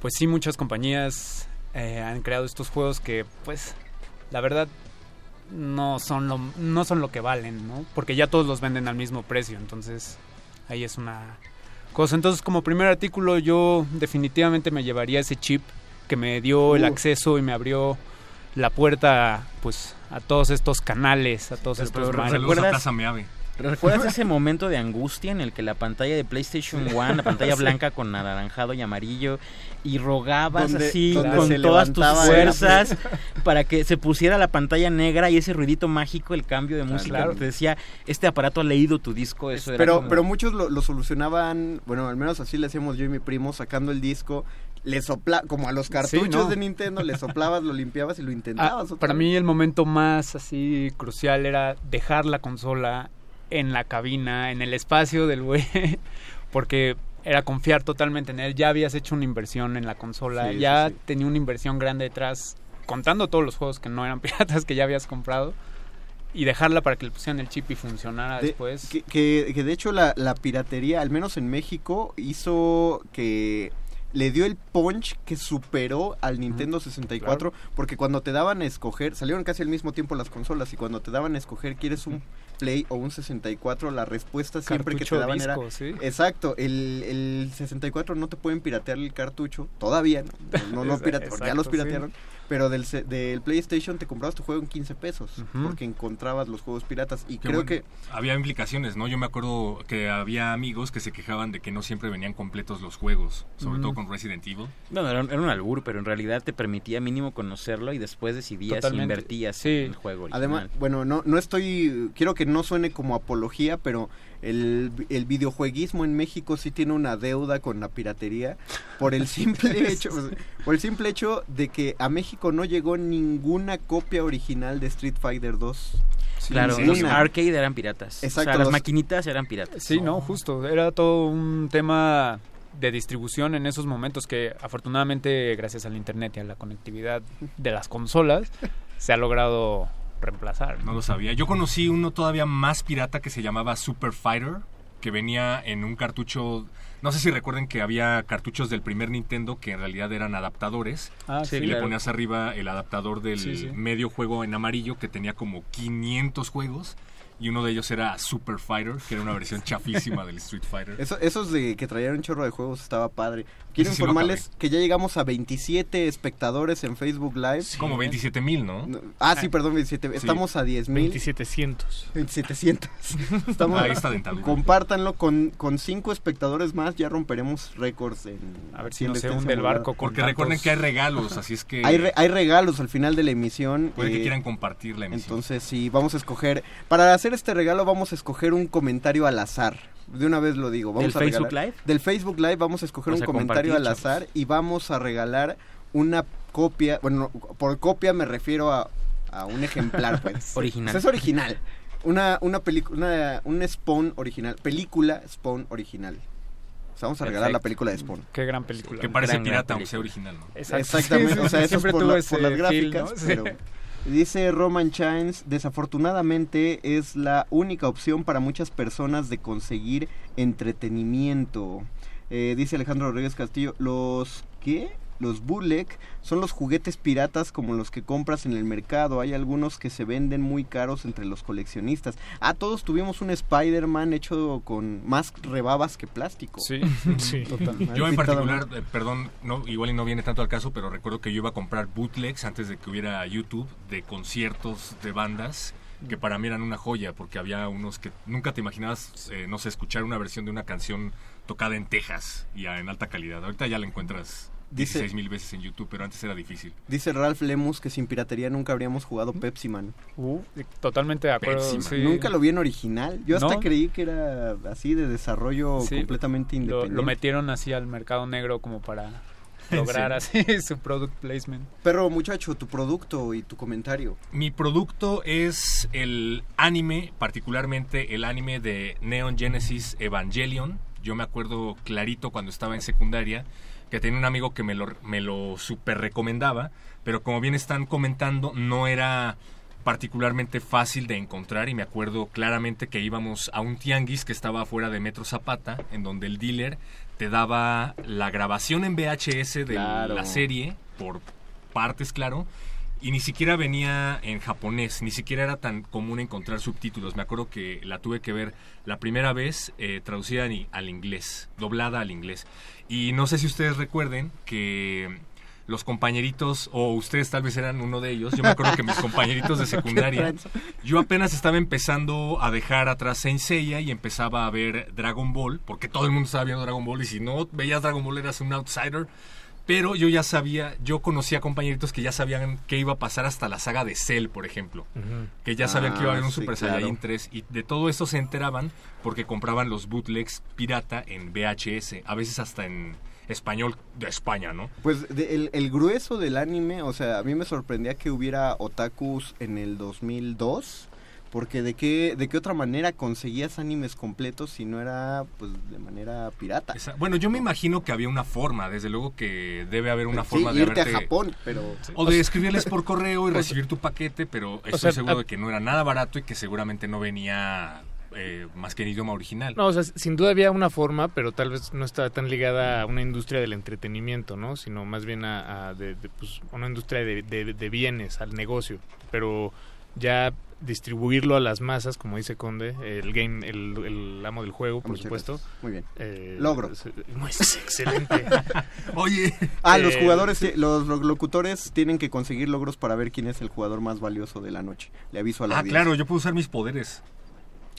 pues sí, muchas compañías eh, han creado estos juegos que, pues, la verdad, no son lo, no son lo que valen, ¿no? Porque ya todos los venden al mismo precio, entonces ahí es una cosa. Entonces, como primer artículo, yo definitivamente me llevaría ese chip que me dio el Uh. acceso y me abrió la puerta, pues, a todos estos canales, a todos estos pero ¿Recuerdas? ¿Recuerdas ese momento de angustia en el que la pantalla de PlayStation One, la pantalla Sí. blanca con anaranjado y amarillo, y rogabas Donde- así donde con todas tus fuerzas para que se pusiera la pantalla negra y ese ruidito mágico, el cambio de música? claro. Te decía, este aparato ha leído tu disco, eso era Pero, como- pero muchos lo, lo solucionaban, bueno, al menos así le hacíamos yo y mi primo, sacando el disco, le sopla, como a los cartuchos ¿no? de Nintendo, le soplabas, lo limpiabas y lo Ah, intentabas. para vez. mí el momento más así crucial era dejar la consola en la cabina, en el espacio del güey, porque era confiar totalmente en él. Ya habías hecho una inversión en la consola, Sí, ya sí. tenía una inversión grande detrás, contando todos los juegos que no eran piratas que ya habías comprado, y dejarla para que le pusieran el chip y funcionara De- después. Que, que- que de hecho la, la piratería, al menos en México, hizo que le dio el punch que superó al Nintendo 64, porque cuando te daban a escoger, salieron casi al mismo tiempo las consolas, y cuando te daban a escoger, ¿quieres un Play o un 64? La respuesta siempre que te daban disco, era... ¿sí? Exacto, el, el 64 no te pueden piratear el cartucho, todavía, no, no, lo Esa- piratearon, porque ya los sí. Pero del, se- del PlayStation te comprabas tu juego en 15 pesos, porque encontrabas los juegos piratas, y Qué creo bueno. que... Había implicaciones, ¿no? Yo me acuerdo que había amigos que se quejaban de que no siempre venían completos los juegos, sobre Mm. todo con Resident Evil. Bueno, era un, era un albur, pero en realidad te permitía mínimo conocerlo y después decidías si invertías Sí. en el juego original. Además, bueno, no, no estoy, quiero que no suene como apología, pero el, el videojueguismo en México sí tiene una deuda con la piratería por el simple hecho, por el simple hecho de que a México no llegó ninguna copia original de Street Fighter 2. claro, los arcade eran piratas. Exacto, o sea, las maquinitas eran piratas. Sí, no, justo. Era todo un tema de distribución en esos momentos que afortunadamente gracias al internet y a la conectividad de las consolas se ha logrado reemplazar. No lo sabía. Yo conocí uno todavía más pirata que se llamaba Super Fighter, que venía en un cartucho. No sé si recuerden que había cartuchos del primer Nintendo que en realidad eran adaptadores. Ah, y sí, le claro. ponías arriba el adaptador del Sí, sí. medio juego en amarillo que tenía como 500 juegos. Y uno de ellos era Super Fighter, que era una versión chafísima del Street Fighter. Eso, esos de que traían un chorro de juegos estaba padre. Quiero sí informarles que ya llegamos a 27 espectadores en Facebook Live. Como 27 mil, ¿no? Ah, sí, perdón, 27. Estamos a 10 mil. 2700. 2700. Estamos, Ahí está Dentadura. Compártanlo con, con cinco espectadores más, ya romperemos récords en A ver si no se hunde el barco con Porque recuerden que hay regalos, así es que... Hay, re- hay regalos al final de la emisión. Puede que eh, quieran compartir la emisión. Entonces, sí, vamos a escoger. Para hacer este regalo, vamos a escoger un comentario al azar. De una vez lo digo. Vamos ¿Del a Facebook regalar- Live? Del Facebook Live vamos a escoger O un sea, comentario al azar y vamos a regalar una copia. Bueno, por copia me refiero a, a un ejemplar, pues. Original. Pues es original. Una, una película, una, un Spawn original. Película Spawn original. O sea, vamos a regalar la película de Spawn. Qué gran película. Que parece Gran, gran pirata, aunque sea original, ¿no? Exactamente, Sí, sí, o sea, eso es siempre por, la- por las gráficas, ¿no? Sí. pero Dice Roman Chines, desafortunadamente es la única opción para muchas personas de conseguir entretenimiento. Eh, dice Alejandro Rodríguez Castillo, los ¿qué? Los bootleg son los juguetes piratas como los que compras en el mercado. Hay algunos que se venden muy caros entre los coleccionistas. Ah, todos tuvimos un Spider-Man hecho con más rebabas que plástico. Sí, sí, totalmente. Yo en particular, eh, perdón, no, igual y no viene tanto al caso, pero recuerdo que yo iba a comprar bootlegs antes de que hubiera YouTube de conciertos de bandas que para mí eran una joya porque había unos que nunca te imaginabas, eh, no sé, escuchar una versión de una canción tocada en Texas y en alta calidad. Ahorita ya la encuentras Dice- 16 mil veces en YouTube, pero antes era difícil. Dice Ralph Lemus que sin piratería nunca habríamos jugado Pepsi Man. Uh, totalmente de acuerdo. Pepsi Man. sí. Nunca lo vi en original. Yo hasta ¿No? creí que era así de desarrollo Sí, completamente independiente. lo metieron así al mercado negro como para ¿En lograr así su product placement. Pero muchacho, tu producto y tu comentario. Mi producto es el anime, particularmente el anime de Neon Genesis Evangelion. Yo me acuerdo clarito cuando estaba en secundaria que tenía un amigo que me lo, me lo super recomendaba, pero como bien están comentando, no era particularmente fácil de encontrar y me acuerdo claramente que íbamos a un tianguis que estaba afuera de Metro Zapata, en donde el dealer te daba la grabación en VHS de Claro. la serie, por partes, claro, y ni siquiera venía en japonés, ni siquiera era tan común encontrar subtítulos. Me acuerdo que la tuve que ver la primera vez eh, traducida ni- al inglés, doblada al inglés. Y no sé si ustedes recuerden que los compañeritos, o ustedes tal vez eran uno de ellos, yo me acuerdo que mis compañeritos de secundaria, yo apenas estaba empezando a dejar atrás Saint Seiya y empezaba a ver Dragon Ball, porque todo el mundo estaba viendo Dragon Ball y si no veías Dragon Ball eras un outsider. Pero yo ya sabía, yo conocía compañeritos que ya sabían qué iba a pasar hasta la saga de Cell, por ejemplo. Que ya sabían que iba a haber Ah, un sí, Super claro. Saiyajin 3 y de todo eso se enteraban porque compraban los bootlegs pirata en VHS, a veces hasta en español de España, ¿no? Pues de- el, el grueso del anime, o sea, a mí me sorprendía que hubiera otakus en el 2002, porque de qué, de qué otra manera conseguías animes completos si no era pues de manera pirata. Esa- bueno, yo me imagino que había una forma, desde luego que debe haber una Sí, forma de irte a Japón, pero O de escribirles por correo y recibir tu paquete, pero estoy sea, seguro a- de que no era nada barato y que seguramente no venía eh, más que en idioma original. No, o sea, sin duda había una forma, pero tal vez no estaba tan ligada a una industria del entretenimiento, ¿no? Sino más bien a, a de- de, pues, una industria de, de- de bienes, al negocio. Pero ya distribuirlo a las masas, como dice Conde, el game, el, el amo del juego, por Muchas supuesto. gracias. Muy bien. Eh, Logro. es- es excelente. Oye. Ah, los Eh, jugadores, los lo- locutores tienen que conseguir logros para ver quién es el jugador más valioso de la noche. Le aviso a la Ah, audiencia. claro, yo puedo usar mis poderes.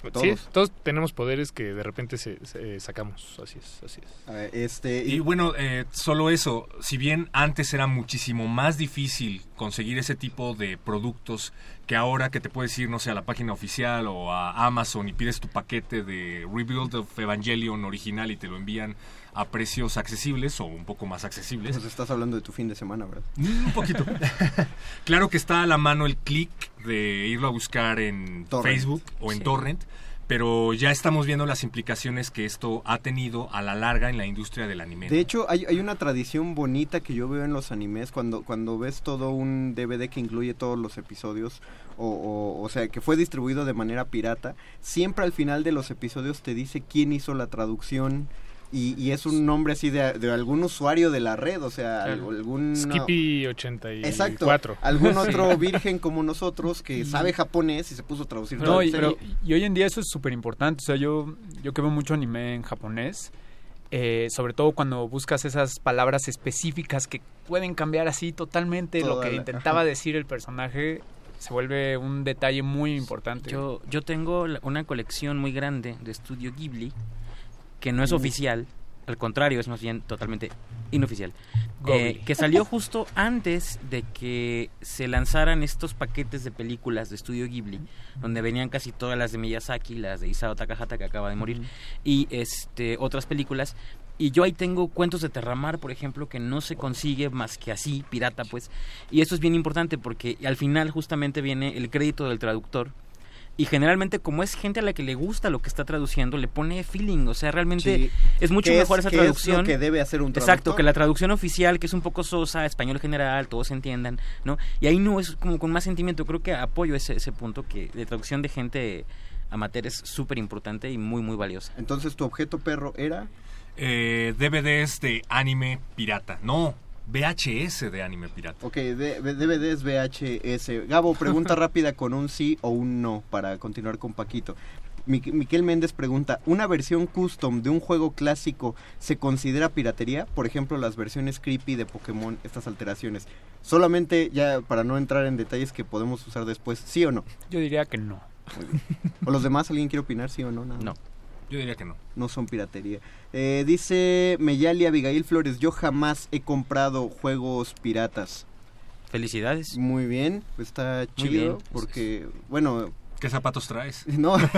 Sí, Todos. todos tenemos poderes que de repente se, se- eh, sacamos. Así es, así es. A ver, este, Y bueno, eh, solo eso, si bien antes era muchísimo más difícil conseguir ese tipo de productos que ahora que te puedes ir, no sé, a la página oficial o a Amazon y pides tu paquete de Rebuild of Evangelion original y te lo envían a precios accesibles o un poco más accesibles. Pues estás hablando de tu fin de semana, ¿verdad? Mm, Un poquito. claro que está a la mano el clic de irlo a buscar en Torrent. Facebook o en Sí. Torrent, pero ya estamos viendo las implicaciones que esto ha tenido a la larga en la industria del anime. De hecho, hay, hay una tradición bonita que yo veo en los animes cuando, cuando ves todo un DVD que incluye todos los episodios, o, o, o sea, que fue distribuido de manera pirata, siempre al final de los episodios te dice quién hizo la traducción. Y, y es un nombre así de, de algún usuario de la red, o sea, Claro. algún... Skippy84. Exacto, algún otro virgen como nosotros que sabe japonés y se puso a traducir No, y, pero- y hoy en día eso es súper importante. O sea, yo, yo que veo mucho anime en japonés, eh, sobre todo cuando buscas esas palabras específicas que pueden cambiar así totalmente lo que la- intentaba ajá. decir el personaje, se vuelve un detalle muy importante. Yo, yo tengo una colección muy grande de estudio Ghibli que no es oficial, al contrario, es más bien totalmente inoficial. Eh, que salió justo antes de que se lanzaran estos paquetes de películas de estudio Ghibli, donde venían casi todas las de Miyazaki, las de Isao Takahata que acaba de morir, y este otras películas. Y yo ahí tengo cuentos de Terramar, por ejemplo, que no se consigue más que así, pirata, pues. Y esto es bien importante porque al final justamente viene el crédito del traductor y generalmente como es gente a la que le gusta lo que está traduciendo, le pone feeling, o sea, realmente Sí. es mucho ¿Qué mejor es- esa qué es lo traducción. que debe hacer un Exacto, traductor? que la traducción oficial, que es un poco sosa, español general, todos se entiendan, ¿no? Y ahí no es como con más sentimiento, creo que apoyo ese, ese punto, que de traducción de gente amateur es súper importante y muy, muy valiosa. Entonces, ¿tu objeto perro era? Eh, DVDs de anime pirata. No, VHS de anime pirata. Ok, de- de- DVDs VHS. Gabo, pregunta rápida con un sí o un no para continuar con Paquito. Mi- Miquel Méndez pregunta, ¿una versión custom de un juego clásico se considera piratería? Por ejemplo, las versiones creepy de Pokémon, estas alteraciones. Solamente, ya para no entrar en detalles que podemos usar después, ¿sí o no? Yo diría que no. ¿O los demás, alguien quiere opinar, sí o no? Nada No. Yo diría que no. No son piratería. Eh, dice Meyali Abigail Flores, yo jamás he comprado juegos piratas. Felicidades. Muy bien, pues está chido bien. porque, bueno... ¿Qué zapatos traes? No.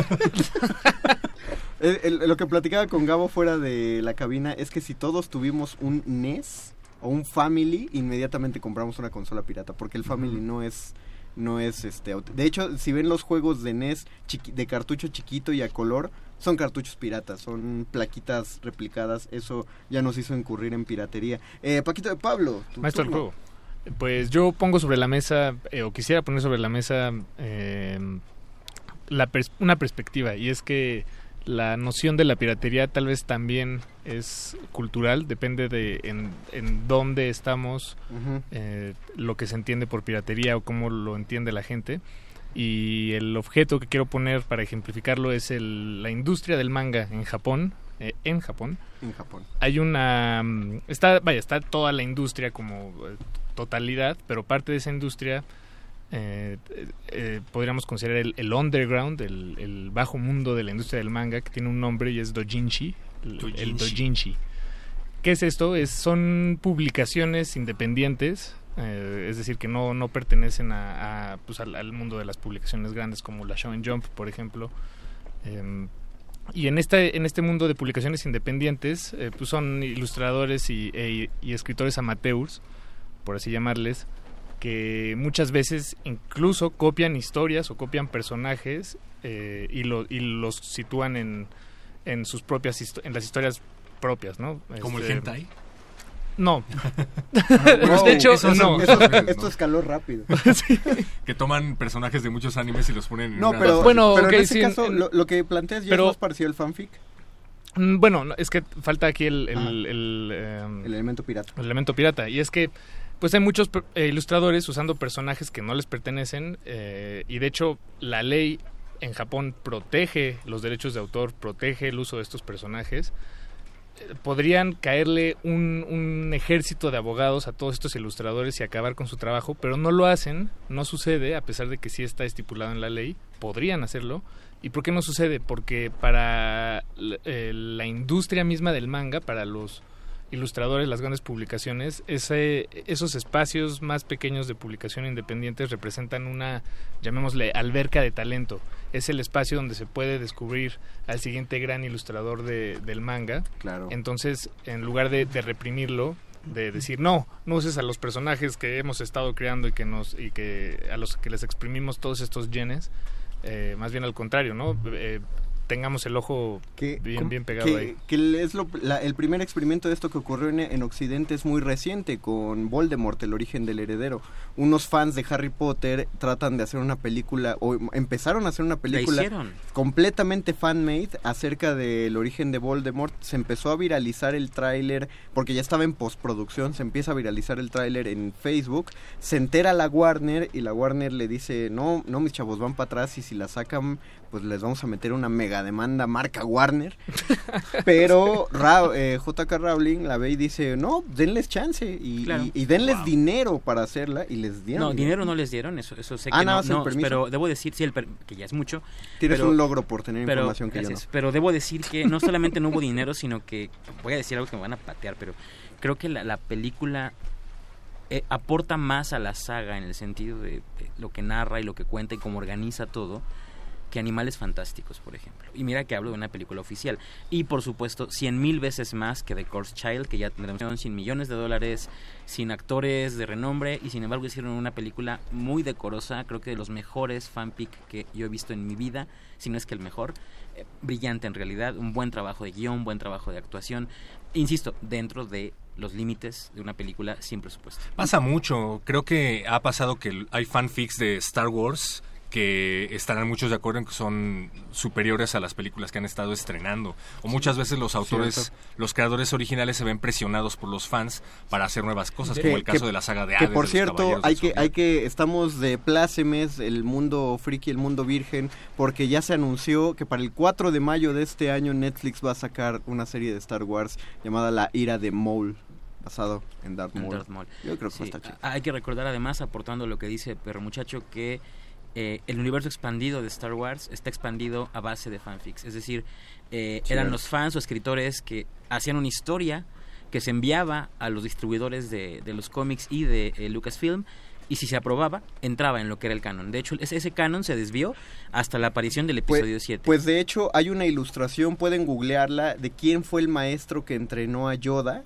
El- el- lo que platicaba con Gabo fuera de la cabina es que si todos tuvimos un NES o un Family, inmediatamente compramos una consola pirata, porque el Family no es no es este de hecho si ven los juegos de NES chiqui- de cartucho chiquito y a color son cartuchos piratas son plaquitas replicadas eso ya nos hizo incurrir en piratería eh, Paquito de Pablo tu Maestro del juego. Pues yo pongo sobre la mesa, eh, o quisiera poner sobre la mesa, eh, la pers- una perspectiva, y es que la noción de la piratería tal vez también es cultural, depende de en, en dónde estamos, eh, lo que se entiende por piratería o cómo lo entiende la gente. Y el objeto que quiero poner para ejemplificarlo es el- la industria del manga en Japón, eh, en Japón. En Japón. Hay una mm, está vaya está toda la industria como eh, totalidad pero parte de esa industria eh, eh, podríamos considerar el, el underground el, el bajo mundo de la industria del manga que tiene un nombre y es dojinshi el, el Dojinshi. qué es esto es son publicaciones independientes eh, es decir que no no pertenecen a, a, pues, al, al mundo de las publicaciones grandes como la Shonen Jump por ejemplo. Em, y en este, en este mundo de publicaciones independientes, pues son ilustradores y, e- y escritores amateurs, por así llamarles, que muchas veces incluso copian historias o copian personajes eh, y, lo, y los sitúan en, en sus propias en las historias propias, ¿no? ¿Como el Este, hentai? No. Wow, de hecho, eso no. animes, esto escaló rápido Que toman personajes de muchos animes y los ponen en no una- pero, Bueno, pero en ese sí, caso en- lo, lo que planteas ya pero- es más parecido al fanfic Mm, Bueno, no, es que falta aquí el, el, el, em, el elemento pirata el elemento pirata. Y es que, pues hay muchos eh, ilustradores usando personajes que no les pertenecen. eh, y de hecho, la ley en Japón protege los derechos de autor, protege el uso de estos personajes. Eh, Podrían caerle un, un ejército de abogados a todos estos ilustradores y acabar con su trabajo, pero no lo hacen, no sucede, a pesar de que sí está estipulado en la ley, podrían hacerlo. ¿Y por qué no sucede? Porque para la industria misma del manga, para los ilustradores, las grandes publicaciones, ese, esos espacios más pequeños de publicación independientes representan una, llamémosle, alberca de talento. Es el espacio donde se puede descubrir al siguiente gran ilustrador de- del manga. Claro. Entonces, en lugar de, de reprimirlo, de decir no, no uses a los personajes que hemos estado creando y que nos y que a los que les exprimimos todos estos yenes, eh, más bien al contrario, ¿no? Eh, tengamos el ojo bien, bien pegado que, ahí. que es lo- la- el primer experimento de esto que ocurrió en, en Occidente es muy reciente con Voldemort, el origen del heredero. Unos fans de Harry Potter tratan de hacer una película, o empezaron a hacer una película hicieron. completamente fan-made acerca del origen de Voldemort. Se empezó a viralizar el tráiler, porque ya estaba en postproducción, se empieza a viralizar el tráiler en Facebook. Se entera la Warner y la Warner le dice, no, no mis chavos, van para atrás y si la sacan, pues les vamos a meter una mega demanda marca Warner. Pero Ra- eh, JK Rowling la ve y dice, no, denles chance y, Claro. y- y denles dinero para hacerla y les dieron. No, dinero no les dieron, eso, eso sé Ah, que no, el no, permiso. pero debo decir, sí, el per- que ya es mucho. Tienes pero- un logro por tener pero- información que yo gracias, no. Pero debo decir que no solamente no hubo dinero, sino que, voy a decir algo que me van a patear, pero creo que la, la película eh, aporta más a la saga en el sentido de, de lo que narra y lo que cuenta y cómo organiza todo que Animales Fantásticos, por ejemplo. Y mira que hablo de una película oficial. Y por supuesto, cien mil veces más que The Course Child, que ya tendremos 100 millones de dólares, sin actores de renombre, y sin embargo hicieron una película muy decorosa, creo que de los mejores fanfic que yo he visto en mi vida, si no es que el mejor. Eh, brillante en realidad, un buen trabajo de guion, buen trabajo de actuación. Insisto, dentro de los límites de una película sin presupuesto. Pasa mucho. Creo que ha pasado que hay fanfics de Star Wars que estarán muchos de acuerdo en que son superiores a las películas que han estado estrenando. O muchas veces los autores, Cierto. los creadores originales se ven presionados por los fans para hacer nuevas cosas, Que- como el caso que- de la saga de que Hades. por de los cierto hay que hay que estamos de plácemes el mundo friki el mundo virgen porque ya se anunció que para el 4 de mayo de este año Netflix va a sacar una serie de Star Wars llamada La ira de Maul basado en Darth Maul. Darth Maul. Yo creo que Sí, está chido. a- Hay que recordar además, aportando lo que dice Perro Muchacho, que eh, el universo expandido de Star Wars está expandido a base de fanfics. Es decir, eh, eran los fans o escritores que hacían una historia que se enviaba a los distribuidores de, de los cómics y de eh, Lucasfilm. Y si se aprobaba, entraba en lo que era el canon. De hecho, ese, ese canon se desvió hasta la aparición del episodio 7. Pues de hecho hay una ilustración, pueden googlearla, de quién fue el maestro que entrenó a Yoda.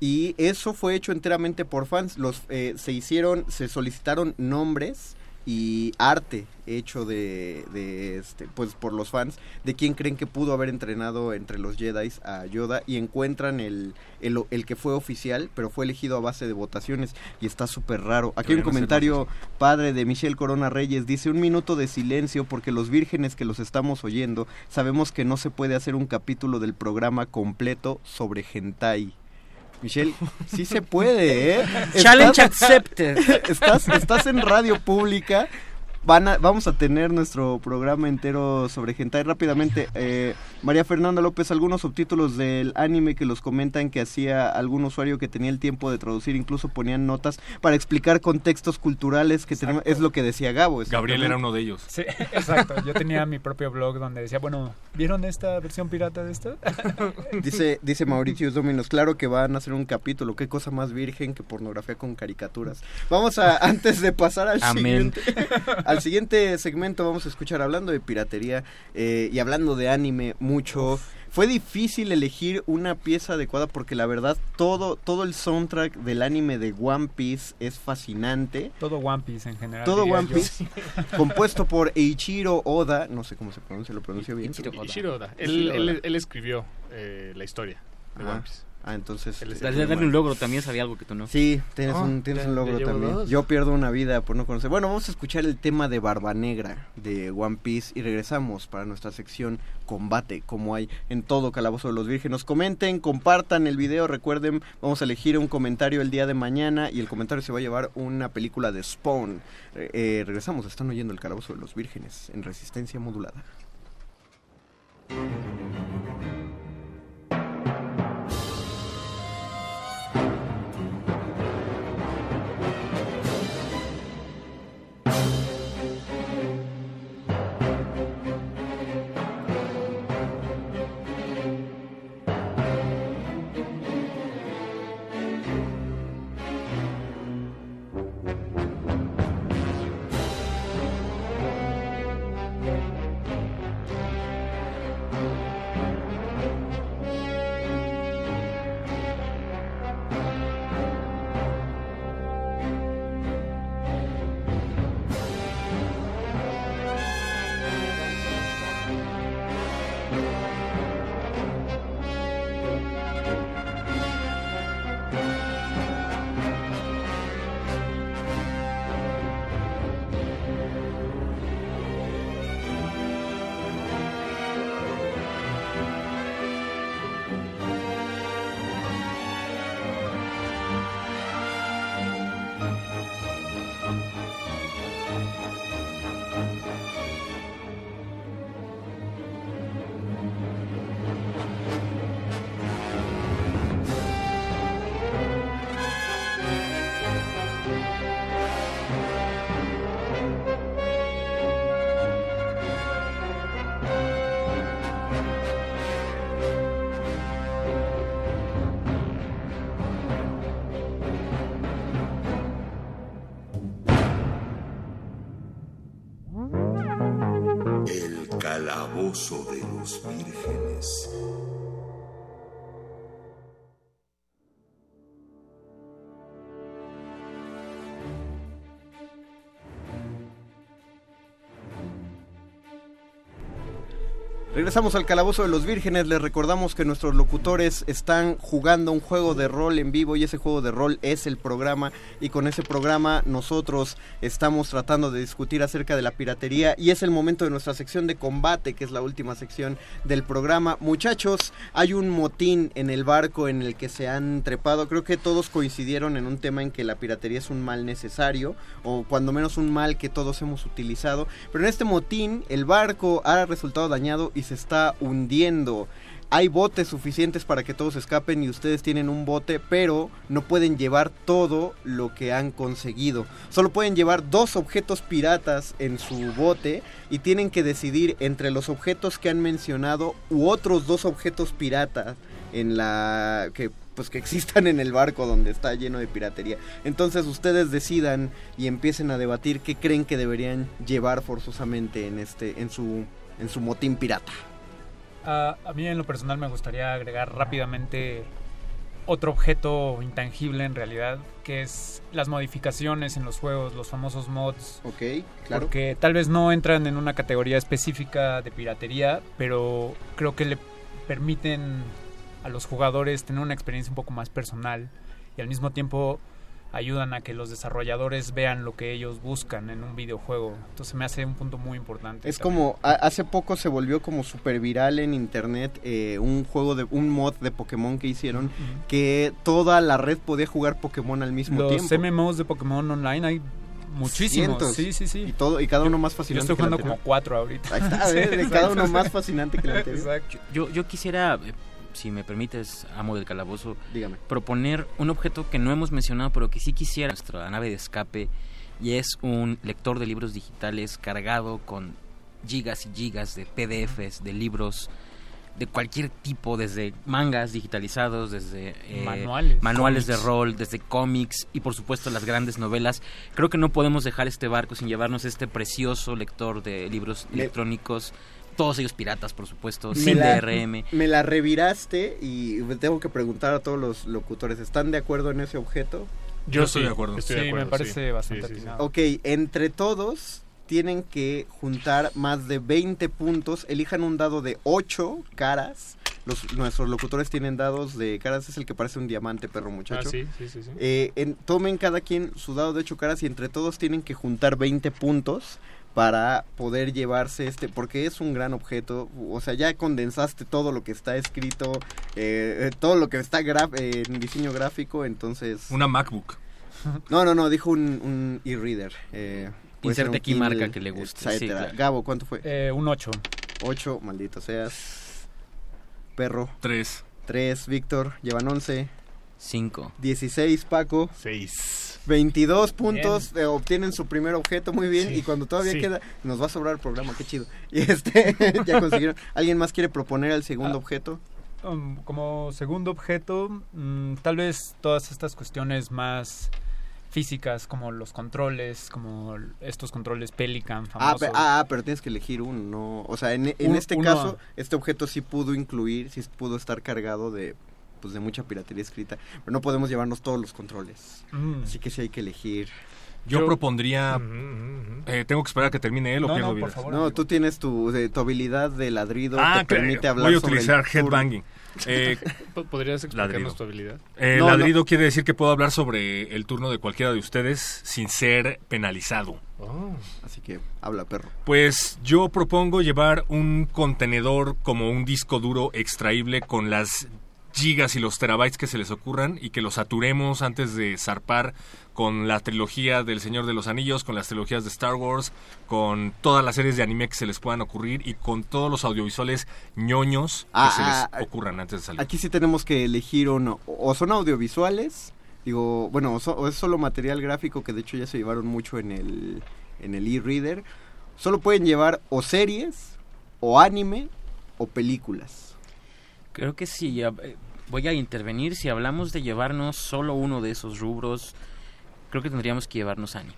Y eso fue hecho enteramente por fans. Los eh, se hicieron, se solicitaron nombres y arte hecho de, de este, pues por los fans de quién creen que pudo haber entrenado entre los Jedi a Yoda y encuentran el, el, el que fue oficial, pero fue elegido a base de votaciones y está súper raro. Aquí hay un comentario padre de Michelle Corona Reyes dice un minuto de silencio porque los vírgenes que los estamos oyendo sabemos que no se puede hacer un capítulo del programa completo sobre hentai. Michelle, sí se puede, ¿eh? Challenge Estás- accepted. Estás, estás en radio pública. Van a- vamos a tener nuestro programa entero sobre hentai rápidamente. eh, María Fernanda López, algunos subtítulos del anime que los comentan que hacía algún usuario que tenía el tiempo de traducir, incluso ponían notas para explicar contextos culturales que tenemos. Es lo que decía Gabo. Gabriel era uno de ellos. Sí, exacto. Yo tenía mi propio blog donde decía, bueno, ¿vieron esta versión pirata de esto? Dice, dice Mauricio Dominos, claro que van a hacer un capítulo, qué cosa más virgen que pornografía con caricaturas. Vamos a, antes de pasar al Amén. siguiente, al siguiente segmento, vamos a escuchar hablando de piratería eh, y hablando de anime mucho. Fue difícil elegir una pieza adecuada porque la verdad todo, todo el soundtrack del anime de One Piece es fascinante. Todo One Piece en general. Todo One yo. Piece, compuesto por Eiichiro Oda, no sé cómo se pronuncia, lo pronuncio bien. Ishiro Oda. Él, escribió eh, la historia de Ah, One Piece. Ah, entonces... El Dale, dale un logro también, sabía algo que tú no. Sí, tienes Oh, un, tienes ya- un ya logro también. dos. Yo pierdo una vida por no conocer. Bueno, vamos a escuchar el tema de Barba Negra de One Piece y regresamos para nuestra sección Combate, como hay en todo Calabozo de los Vírgenes. Comenten, compartan el video, recuerden, vamos a elegir un comentario el día de mañana y el comentario se va a llevar una película de Spawn. Eh, eh, regresamos, están oyendo el Calabozo de los Vírgenes en resistencia modulada. Vírgenes. Regresamos al Calabozo de los Vírgenes, les recordamos que nuestros locutores están jugando un juego de rol en vivo y ese juego de rol es el programa. Y con ese programa nosotros estamos tratando de discutir acerca de la piratería. Y es el momento de nuestra sección de combate que es la última sección del programa. Muchachos, hay un motín en el barco en el que se han trepado, creo que todos coincidieron en un tema en que la piratería es un mal necesario o cuando menos un mal que todos hemos utilizado, pero en este motín el barco ha resultado dañado se está hundiendo. Hay botes suficientes para que todos escapen y ustedes tienen un bote, pero no pueden llevar todo lo que han conseguido. Solo pueden llevar dos objetos piratas en su bote y tienen que decidir entre los objetos que han mencionado u otros dos objetos piratas en la que pues que existan en el barco donde está lleno de piratería. Entonces ustedes decidan y empiecen a debatir qué creen que deberían llevar forzosamente en este en su en su motín pirata. Ah, a mí en lo personal me gustaría agregar rápidamente otro objeto intangible en realidad, que es las modificaciones en los juegos, los famosos mods. Ok, claro. Porque tal vez no entran en una categoría específica de piratería, pero creo que le permiten a los jugadores tener una experiencia un poco más personal y al mismo tiempo ayudan a que los desarrolladores vean lo que ellos buscan en un videojuego. Entonces me hace un punto muy importante. Es también. como a- hace poco se volvió como super viral en internet eh, un juego de un mod de Pokémon que hicieron que toda la red podía jugar Pokémon al mismo los tiempo. MMOs de Pokémon Online hay muchísimos. Cientos. Sí, sí, sí. Y todo y cada uno más Yo fascinante. estoy que el jugando como cuatro ahorita. Ahí está, cada uno más fascinante que el anterior. Exacto. Yo, yo quisiera, eh, si me permites, amo del calabozo, Dígame. proponer un objeto que no hemos mencionado, pero que sí quisiera nuestra nave de escape, y es un lector de libros digitales cargado con gigas y gigas de PDFs, de libros de cualquier tipo, desde mangas digitalizados, desde eh, Manuales. manuales de rol, desde cómics y por supuesto las grandes novelas. Creo que no podemos dejar este barco sin llevarnos este precioso lector de libros electrónicos, todos ellos piratas, por supuesto, Me sin la- DRM. Me la reviraste y tengo que preguntar a todos los locutores, ¿están de acuerdo en ese objeto? Yo estoy de acuerdo. Estoy de Sí, acuerdo, me parece sí. bastante Sí, sí, sí. atinado. Ok, entre todos tienen que juntar más de 20 puntos. Elijan un dado de 8 caras. Los, nuestros locutores tienen dados de caras. Es el que parece un diamante, perro muchacho. Ah, sí, sí, sí, sí. Eh, en- tomen cada quien su dado de 8 caras y entre todos tienen que juntar 20 puntos para poder llevarse este, porque es un gran objeto, o sea, ya condensaste todo lo que está escrito, eh, eh, todo lo que está graf- eh, en diseño gráfico, entonces... Una MacBook. No, no, no, dijo un, un e-reader. Eh, Inserte aquí Kindle, marca que le guste, sí, etcétera. claro. Gabo, ¿cuánto fue? Eh, un 8. 8, maldito seas. Perro. 3. 3, Víctor, llevan 11. 5. 16, Paco. 6. 22 puntos, eh, obtienen su primer objeto, muy bien. Sí, Y cuando todavía sí. queda, nos va a sobrar el programa, qué chido. Y este, ya consiguieron. ¿Alguien más quiere proponer el segundo Ah. objeto? Um, como segundo objeto, mm, tal vez todas estas cuestiones más físicas, como los controles, como estos controles Pelican Ah, famosos. ah, pero tienes que elegir uno, ¿no? O sea, en, en Un- este uno. caso, este objeto sí pudo incluir, sí pudo estar cargado de pues de mucha piratería escrita, pero no podemos llevarnos todos los controles. Mm. Así que sí hay que elegir. Yo, Yo- propondría. Eh, tengo que esperar a que termine él o No, pierdo no, por vidas. favor. No, tú tienes tu, de- tu habilidad de ladrido, Ah, te claro, permite hablar voy a sobre el utilizar headbanging. Eh, Po- ¿Podrías explicarnos Ladrido. tu habilidad? eh, No, ladrido quiere decir que puedo hablar sobre el turno de cualquiera de ustedes sin ser penalizado. Oh. Así que habla, perro. Pues yo propongo llevar un contenedor como un disco duro extraíble con las gigas y los terabytes que se les ocurran y que los saturemos antes de zarpar con la trilogía del Señor de los Anillos, con las trilogías de Star Wars, con todas las series de anime que se les puedan ocurrir y con todos los audiovisuales ñoños que Ah, se ah, les ocurran antes de salir. Aquí sí tenemos que elegir uno. O son audiovisuales, digo, bueno, o, so- o es solo material gráfico que de hecho ya se llevaron mucho en el en el e-reader. Solo pueden llevar o series, o anime, o películas. Creo que sí, ya, eh, voy a intervenir. Si hablamos de llevarnos solo uno de esos rubros, creo que tendríamos que llevarnos anime.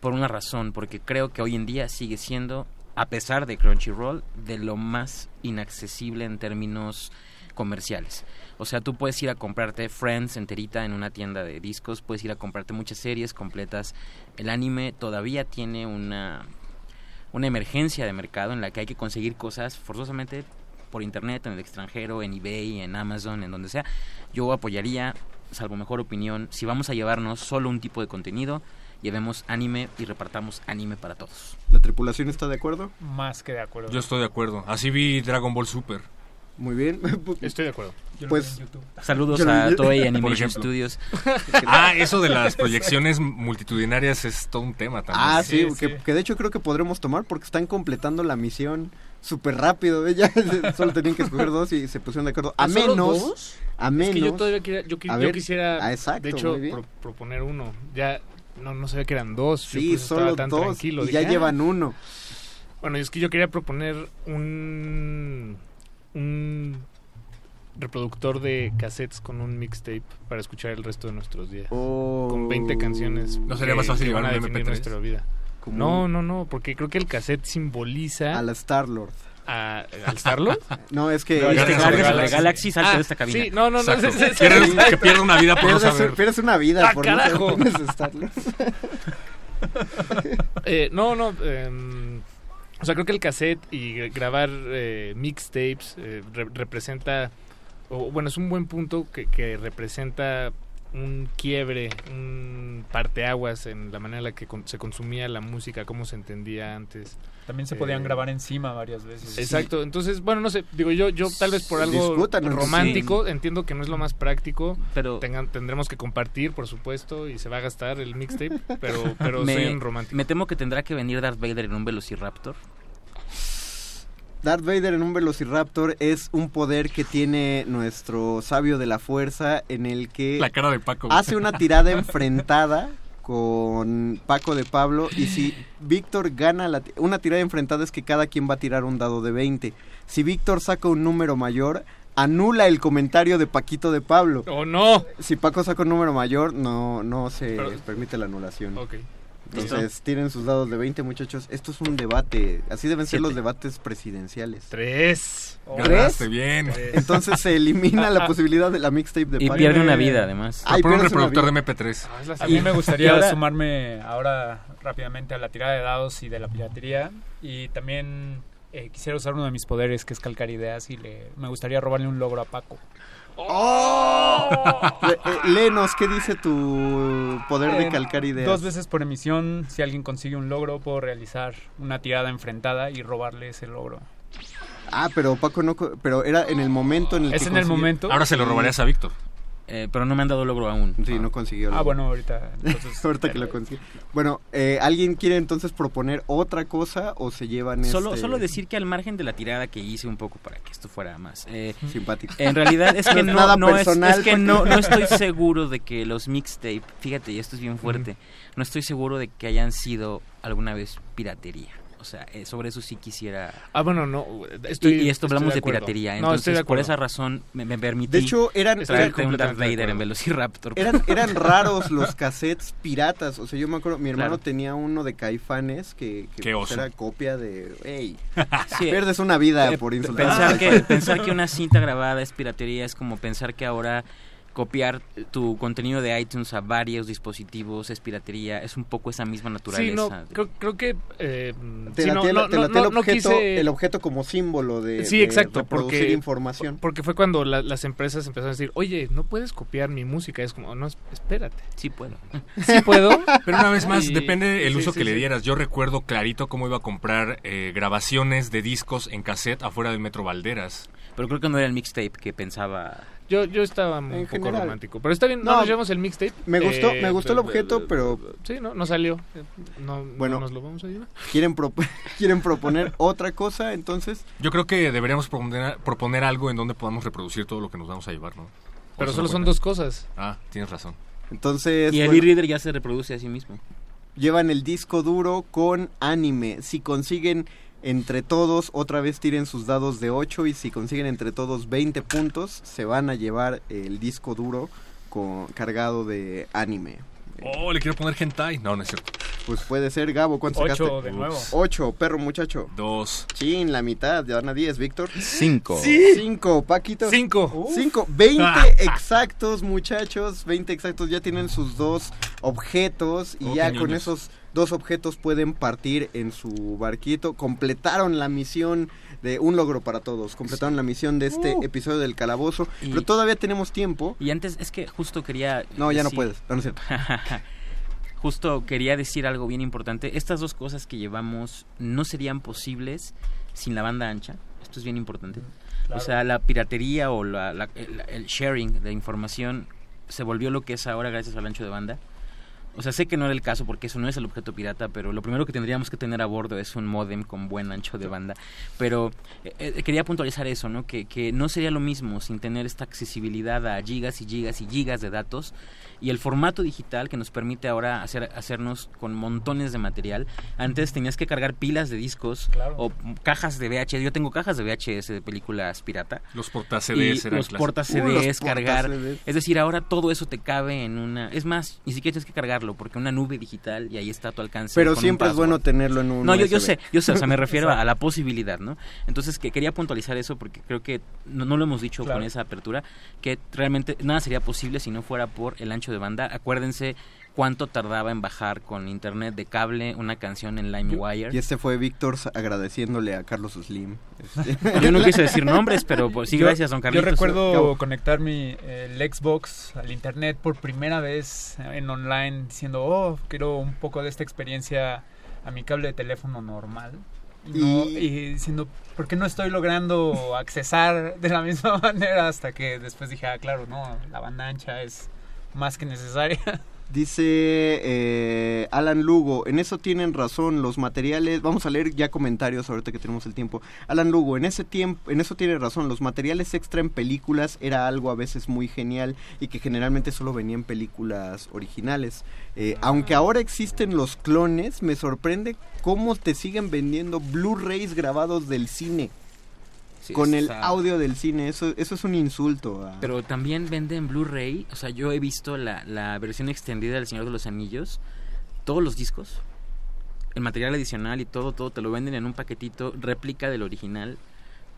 Por una razón, porque creo que hoy en día sigue siendo a pesar de Crunchyroll, de lo más inaccesible en términos comerciales. O sea, tú puedes ir a comprarte Friends enterita en una tienda de discos, puedes ir a comprarte muchas series completas. El anime todavía tiene una, una emergencia de mercado en la que hay que conseguir cosas forzosamente por internet, en el extranjero, en eBay, en Amazon, en donde sea. Yo apoyaría, salvo mejor opinión, si vamos a llevarnos solo un tipo de contenido, llevemos anime y repartamos anime para todos. ¿La tripulación está de acuerdo? Más que de acuerdo. Yo estoy de acuerdo. Así vi Dragon Ball Super. Muy bien. Estoy de acuerdo. Pues Saludos Yo a vi- Toei Animation. Studios. Ah, eso de las proyecciones multitudinarias es todo un tema también. Ah, sí, que, que de hecho creo que podremos tomar porque están completando la misión súper rápido. ¿eh? Ya solo tenían que escoger dos y se pusieron de acuerdo. A ¿Ah, solo menos. dos? A Es menos. que yo todavía quería, yo, yo ver. quisiera, Ah, exacto, de hecho, pro- proponer uno. Ya no, no sabía que eran dos. yo Sí, estaba solo tan dos. tranquilo. Y Dije, ya "Ah". llevan uno. Bueno, es que yo quería proponer un, un reproductor de cassettes con un mixtape para escuchar el resto de nuestros días. Oh. Con 20 canciones. ¿No sería más fácil que van a llevar un definir MP3? nuestra vida. Como- No, no, no, porque creo que el cassette simboliza... A la Star-Lord. a- ¿Al Star-Lord? No, es que. No, es que Galaxy- Galaxy. Galaxy salte Ah, de esta cabina. Sí, no, no, no. Exacto. Pierde- que pierda una vida por no Pierdes, saber. pierdes una vida ¡Ah, por carajo! no es Star-Lord. Eh, no, no. em, o sea, creo que el cassette y gra- grabar eh, mixtapes eh, re- representa, o bueno, es un buen punto que, que representa un quiebre, un parteaguas en la manera en la que con- se consumía la música, cómo se entendía antes. También se podían Eh, grabar encima varias veces. Exacto, entonces, bueno, no sé, digo yo, yo tal vez por algo Discútanos. romántico, entiendo que no es lo más práctico, Pero- tengan, tendremos que compartir, por supuesto, y se va a gastar el mixtape, pero, pero me, soy un romántico. me temo que tendrá que venir Darth Vader en un Velociraptor. Darth Vader en un Velociraptor es un poder que tiene nuestro sabio de la fuerza en el que La cara de Paco. hace una tirada enfrentada con Paco de Pablo y si Víctor gana la una tirada enfrentada es que cada quien va a tirar un dado de 20. Si Víctor saca un número mayor, anula el comentario de Paquito de Pablo. ¡Oh, no! Si Paco saca un número mayor, no no se Pero- permite la anulación. Ok. Entonces, tienen sus dados de 20, muchachos. Esto es un debate. Así deben ser Siete. los debates presidenciales. Tres. Ganaste bien. Entonces se elimina la posibilidad de la mixtape de Y pierde una vida, además. Ay, Por un reproductor de vida. MP3. Ah, es la A mí me gustaría ahora- sumarme ahora rápidamente a la tirada de dados y de la piratería. Y también eh, quisiera usar uno de mis poderes, que es calcar ideas, y le, me gustaría robarle un logro a Paco. Le- eh, Léenos, ¿qué dice tu poder de Eh, calcar ideas? Dos veces por emisión, si alguien consigue un logro, puedo realizar una tirada enfrentada y robarle ese logro. Ah, pero Paco no... co- Pero era en el momento en el Es que en el momento. Ahora se lo robarías a Víctor. Eh, pero no me han dado logro aún. Sí, no consiguió. Ah, bueno, ahorita. entonces, Ahorita que lo consigue. Bueno, eh, ¿alguien quiere entonces proponer otra cosa o se llevan Solo, este solo decir que al margen de la tirada que hice un poco para que esto fuera más... eh, simpático? en realidad es que No nada no personal, es que pues. no, no estoy seguro de que los mixtape, fíjate, y esto es bien fuerte, no estoy seguro de que hayan sido alguna vez piratería. O sea, eh, sobre eso sí quisiera... Ah, bueno, no. Estoy, y, y esto estoy hablamos de, piratería, No, entonces estoy de por esa razón me, me permití De hecho, eran, Estoy eran, traerte un Darth Vader en. Velociraptor. eran, eran raros los cassettes piratas. O sea, yo me acuerdo, mi hermano Claro. tenía uno de Caifanes que, que pues, era copia de... ¡Ey! Sí, Pierdes una vida eh, por insultar pensar que pensar que una cinta grabada es piratería es como pensar que ahora copiar tu contenido de iTunes a varios dispositivos es piratería es un poco esa misma naturaleza Sí, no, creo, creo que... Eh, Te sí, no, latea, no, te no, latea el, no- no objeto, quise- el objeto como símbolo de, Sí, de exacto, reproducir porque- información. Porque fue cuando la- las empresas empezaron a decir, oye, no puedes copiar mi música. Es como, no, es- espérate. sí puedo Sí puedo. Pero una vez más, Y- depende el sí, uso sí, que le sí. dieras. Yo recuerdo clarito cómo iba a comprar eh, grabaciones de discos en cassette afuera del Metro Valderas. pero creo que no era el mixtape que pensaba Yo, yo estaba un En poco general. romántico. Pero está bien, no, No, nos llevamos el mixtape. me gustó- Eh, me gustó el eh, objeto, eh, pero- Sí, no, no salió. Eh, No, Bueno. no nos lo vamos a llevar. ¿Quieren, pro- ¿Quieren proponer otra cosa entonces? Yo creo que deberíamos proponer, proponer algo en donde podamos reproducir todo lo que nos vamos a llevar, ¿no? ¿O Pero solo son dos cosas. Ah, tienes razón. Entonces, y el bueno, e-reader ya se reproduce a sí mismo llevan el disco duro con anime. Si consiguen entre todos, otra vez tiren sus dados de 8 y si consiguen entre todos 20 puntos, se van a llevar el disco duro con, cargado de anime. Oh, le quiero poner hentai. No, no es cierto. Pues puede ser, Gabo, ¿cuánto Ocho sacaste? de nuevo. Ocho, perro muchacho. Dos. Chin, la mitad, ya van a diez, Víctor. Cinco. Cinco, Paquito. Cinco. Cinco. Veinte exactos, muchachos. Veinte exactos, ya tienen sus dos objetos y Oh, ya con niños. esos dos objetos pueden partir en su barquito. Completaron la misión de un logro para todos. Completaron la misión de este Uh. episodio del calabozo. Y- Pero todavía tenemos tiempo. Y antes, es que justo quería... No, ya no puedes. No, no es cierto. justo quería decir algo bien importante. Estas dos cosas que llevamos no serían posibles sin la banda ancha. Esto es bien importante. Claro. O sea, la piratería o la- la- el, el sharing de información se volvió lo que es ahora gracias al ancho de banda. O sea, sé que no era el caso porque eso no es el objeto pirata, pero lo primero que tendríamos que tener a bordo es un modem con buen ancho de banda. Pero eh, eh, quería puntualizar eso, ¿no? Que, que no sería lo mismo sin tener esta accesibilidad a gigas y gigas y gigas de datos y el formato digital que nos permite ahora hacer, hacernos con montones de material. Antes tenías que cargar pilas de discos Claro. o cajas de VHS. Yo tengo cajas de VHS de películas pirata. Los porta-CDs Y eran los porta Uh, CDs, cargar. porta-CDs. Es decir, ahora todo eso te cabe en una. Es más, ni siquiera tienes que cargarlo porque una nube digital y ahí está a tu alcance. Pero siempre es bueno tenerlo en un No, yo, yo sé, yo sé, o sea, me refiero a, a la posibilidad, ¿no? Entonces, que quería puntualizar eso porque creo que no, no lo hemos dicho Claro. con esa apertura, que realmente nada sería posible si no fuera por el ancho de banda. Acuérdense cuánto tardaba en bajar con internet de cable una canción en LimeWire. Y este fue Víctor agradeciéndole a Carlos Slim. Este, Yo no quise decir nombres, pero pues, sí, Yo- gracias, don Carlitos. Yo recuerdo conectar mi el Xbox al internet por primera vez en online diciendo, oh, quiero un poco de esta experiencia a mi cable de teléfono normal. Y, no- Y- y diciendo, ¿por qué no estoy logrando accesar de la misma manera? Hasta que después dije, ah, claro, no, la banda ancha es más que necesaria. Dice eh, Alan Lugo, en eso tienen razón, los materiales, vamos a leer ya comentarios ahorita que tenemos el tiempo. Alan Lugo, en ese tiempo, en eso tiene razón, los materiales extra en películas era algo a veces muy genial y que generalmente solo venía en películas originales. Eh, aunque ahora existen los clones, me sorprende cómo te siguen vendiendo Blu-rays grabados del cine. Sí, con el está- audio del cine, eso, eso es un insulto. a- Pero también venden Blu-ray. O sea, yo he visto la, la versión extendida del Señor de los Anillos. Todos los discos. El material adicional y todo, todo te lo venden en un paquetito réplica del original.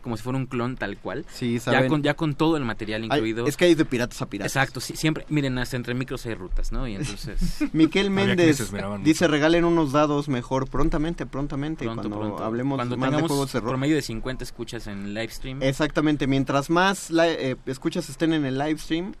Como si fuera un clon tal cual. Sí, Ya con, ya con todo el material incluido. es que hay de piratas a piratas. Exacto, sí, siempre, miren, hasta entre micros hay rutas, ¿no? Y entonces... Miquel Méndez dice regalen unos dados mejor prontamente, prontamente, pronto, cuando pronto. hablemos Cuando más de tengamos juegos de rol. promedio de 50 escuchas en live stream, Exactamente, mientras más la- eh, escuchas estén en el live stream,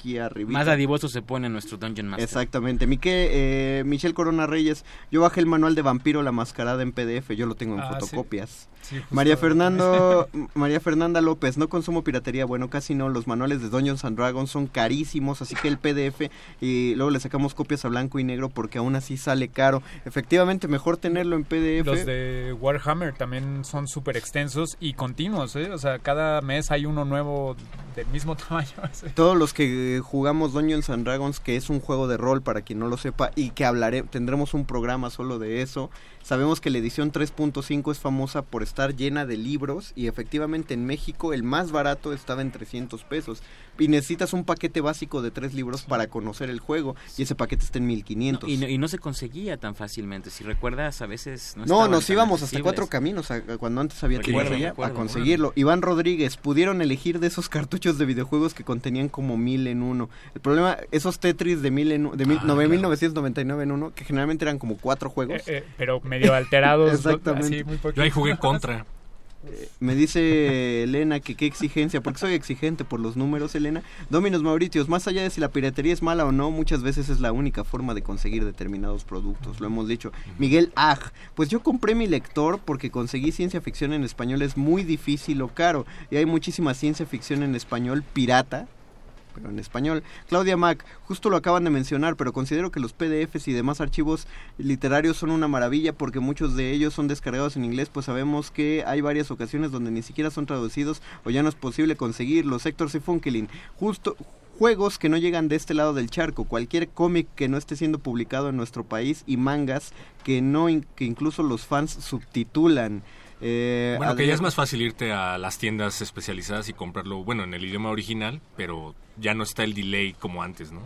aquí arriba. más dadivoso se pone nuestro Dungeon Master. Exactamente. Miquel, eh, Michelle Corona Reyes, yo bajé el manual de Vampiro la mascarada en PDF, yo lo tengo en Ah, fotocopias. Sí, María Fernando María Fernanda López, no consumo piratería, bueno, casi no, los manuales de Dungeons and Dragons son carísimos, así que el PDF y luego le sacamos copias a blanco y negro porque aún así sale caro. Efectivamente, mejor tenerlo en PDF. Los de Warhammer también son súper extensos y continuos, ¿eh? O sea, cada mes hay uno nuevo del mismo tamaño. Todos los que eh, jugamos Dungeons and Dragons, que es un juego de rol para quien no lo sepa y que hablaré, tendremos un programa solo de eso. Sabemos que la edición 3.5 es famosa por estar llena de libros y efectivamente en México el más barato estaba en 300 pesos y necesitas un paquete básico de tres libros para conocer el juego y ese paquete está en 1500. Y no, y no se conseguía tan fácilmente. Si recuerdas, a veces no No, nos íbamos hasta cuatro caminos a- cuando antes había Recuerdo, tecnología a conseguirlo. Iván Rodríguez, pudieron elegir de esos cartuchos de videojuegos que contenían como mil en uno. El problema, esos Tetris de mil en de mil, Ah, nove- claro. 1999 en uno, que generalmente eran como cuatro juegos. Eh, eh, pero medio alterados. Exactamente. así, muy poquito. Yo ahí jugué contra. Me dice Elena que qué exigencia, porque soy exigente por los números, Elena. Dominos Mauritius, más allá de si la piratería es mala o no, muchas veces es la única forma de conseguir determinados productos, lo hemos dicho. Miguel Aj, pues yo compré mi lector porque conseguir ciencia ficción en español es muy difícil o caro, y hay muchísima ciencia ficción en español pirata, pero en español. Claudia Mac, justo lo acaban de mencionar, pero considero que los PDFs y demás archivos literarios son una maravilla porque muchos de ellos son descargados en inglés, pues sabemos que hay varias ocasiones donde ni siquiera son traducidos o ya no es posible conseguirlos. Héctor Sifunkelin, justo juegos que no llegan de este lado del charco, cualquier cómic que no esté siendo publicado en nuestro país y mangas que no que incluso los fans subtitulan. Eh, Bueno, que ya es más fácil irte a las tiendas especializadas y comprarlo, bueno, en el idioma original, pero ya no está el delay como antes, ¿no?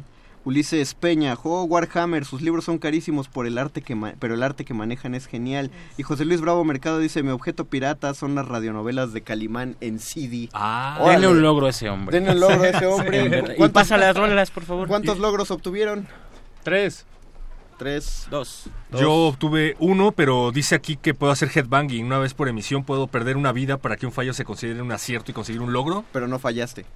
Ulises Peña, juego Warhammer, sus libros son carísimos por el arte que pero el arte que manejan es genial. Y José Luis Bravo Mercado dice, mi objeto pirata son las radionovelas de Calimán en CD. Ah, denle un logro a ese hombre. Denle un logro a ese hombre. y pasa las rolas, por favor. ¿Cuántos logros obtuvieron? Tres. Tres. Dos. Yo obtuve uno, pero dice aquí que puedo hacer headbanging. Una vez por emisión puedo perder una vida para que un fallo se considere un acierto y conseguir un logro. Pero no fallaste.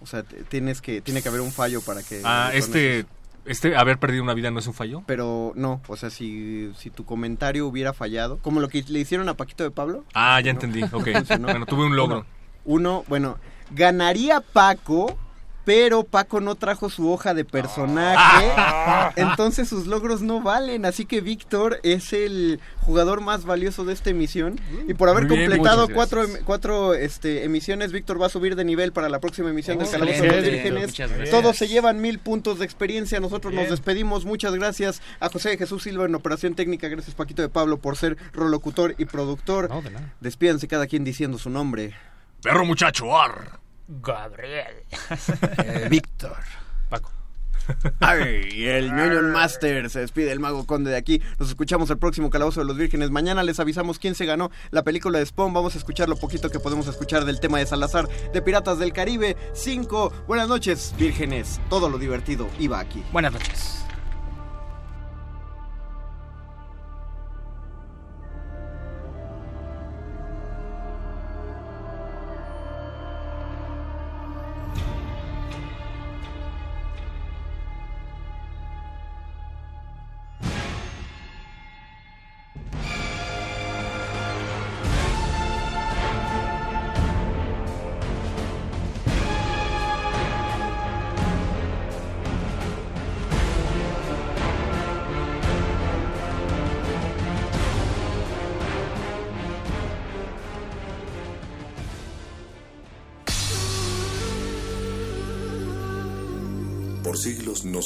O sea, tienes que, tiene que haber un fallo para que... Ah, este, este, haber perdido una vida no es un fallo. Pero no, o sea, si, si tu comentario hubiera fallado, como lo que le hicieron a Paquito de Pablo. Ah, ya entendí, ok. bueno, tuve un logro. uno, bueno, ganaría Paco pero Paco no trajo su hoja de personaje, ah. entonces sus logros no valen, así que Víctor es el jugador más valioso de esta emisión. Y por haber completado cuatro, em, cuatro este, emisiones, Víctor va a subir de nivel para la próxima emisión del Calabozo de los Vírgenes. Todos se llevan mil puntos de experiencia, nosotros nos despedimos, muchas gracias a José Jesús Silva en Operación Técnica, gracias Paquito de Pablo por ser rolocutor y productor. Despídanse cada quien diciendo su nombre. Perro muchacho, ar. Gabriel. Eh, Víctor. Paco. Ay, el ñoño Master se despide el mago conde de aquí. Nos escuchamos el próximo Calabozo de los Vírgenes. Mañana les avisamos quién se ganó la película de Spawn. Vamos a escuchar lo poquito que podemos escuchar del tema de Salazar de Piratas del Caribe 5. Buenas noches, vírgenes. Todo lo divertido iba aquí. Buenas noches.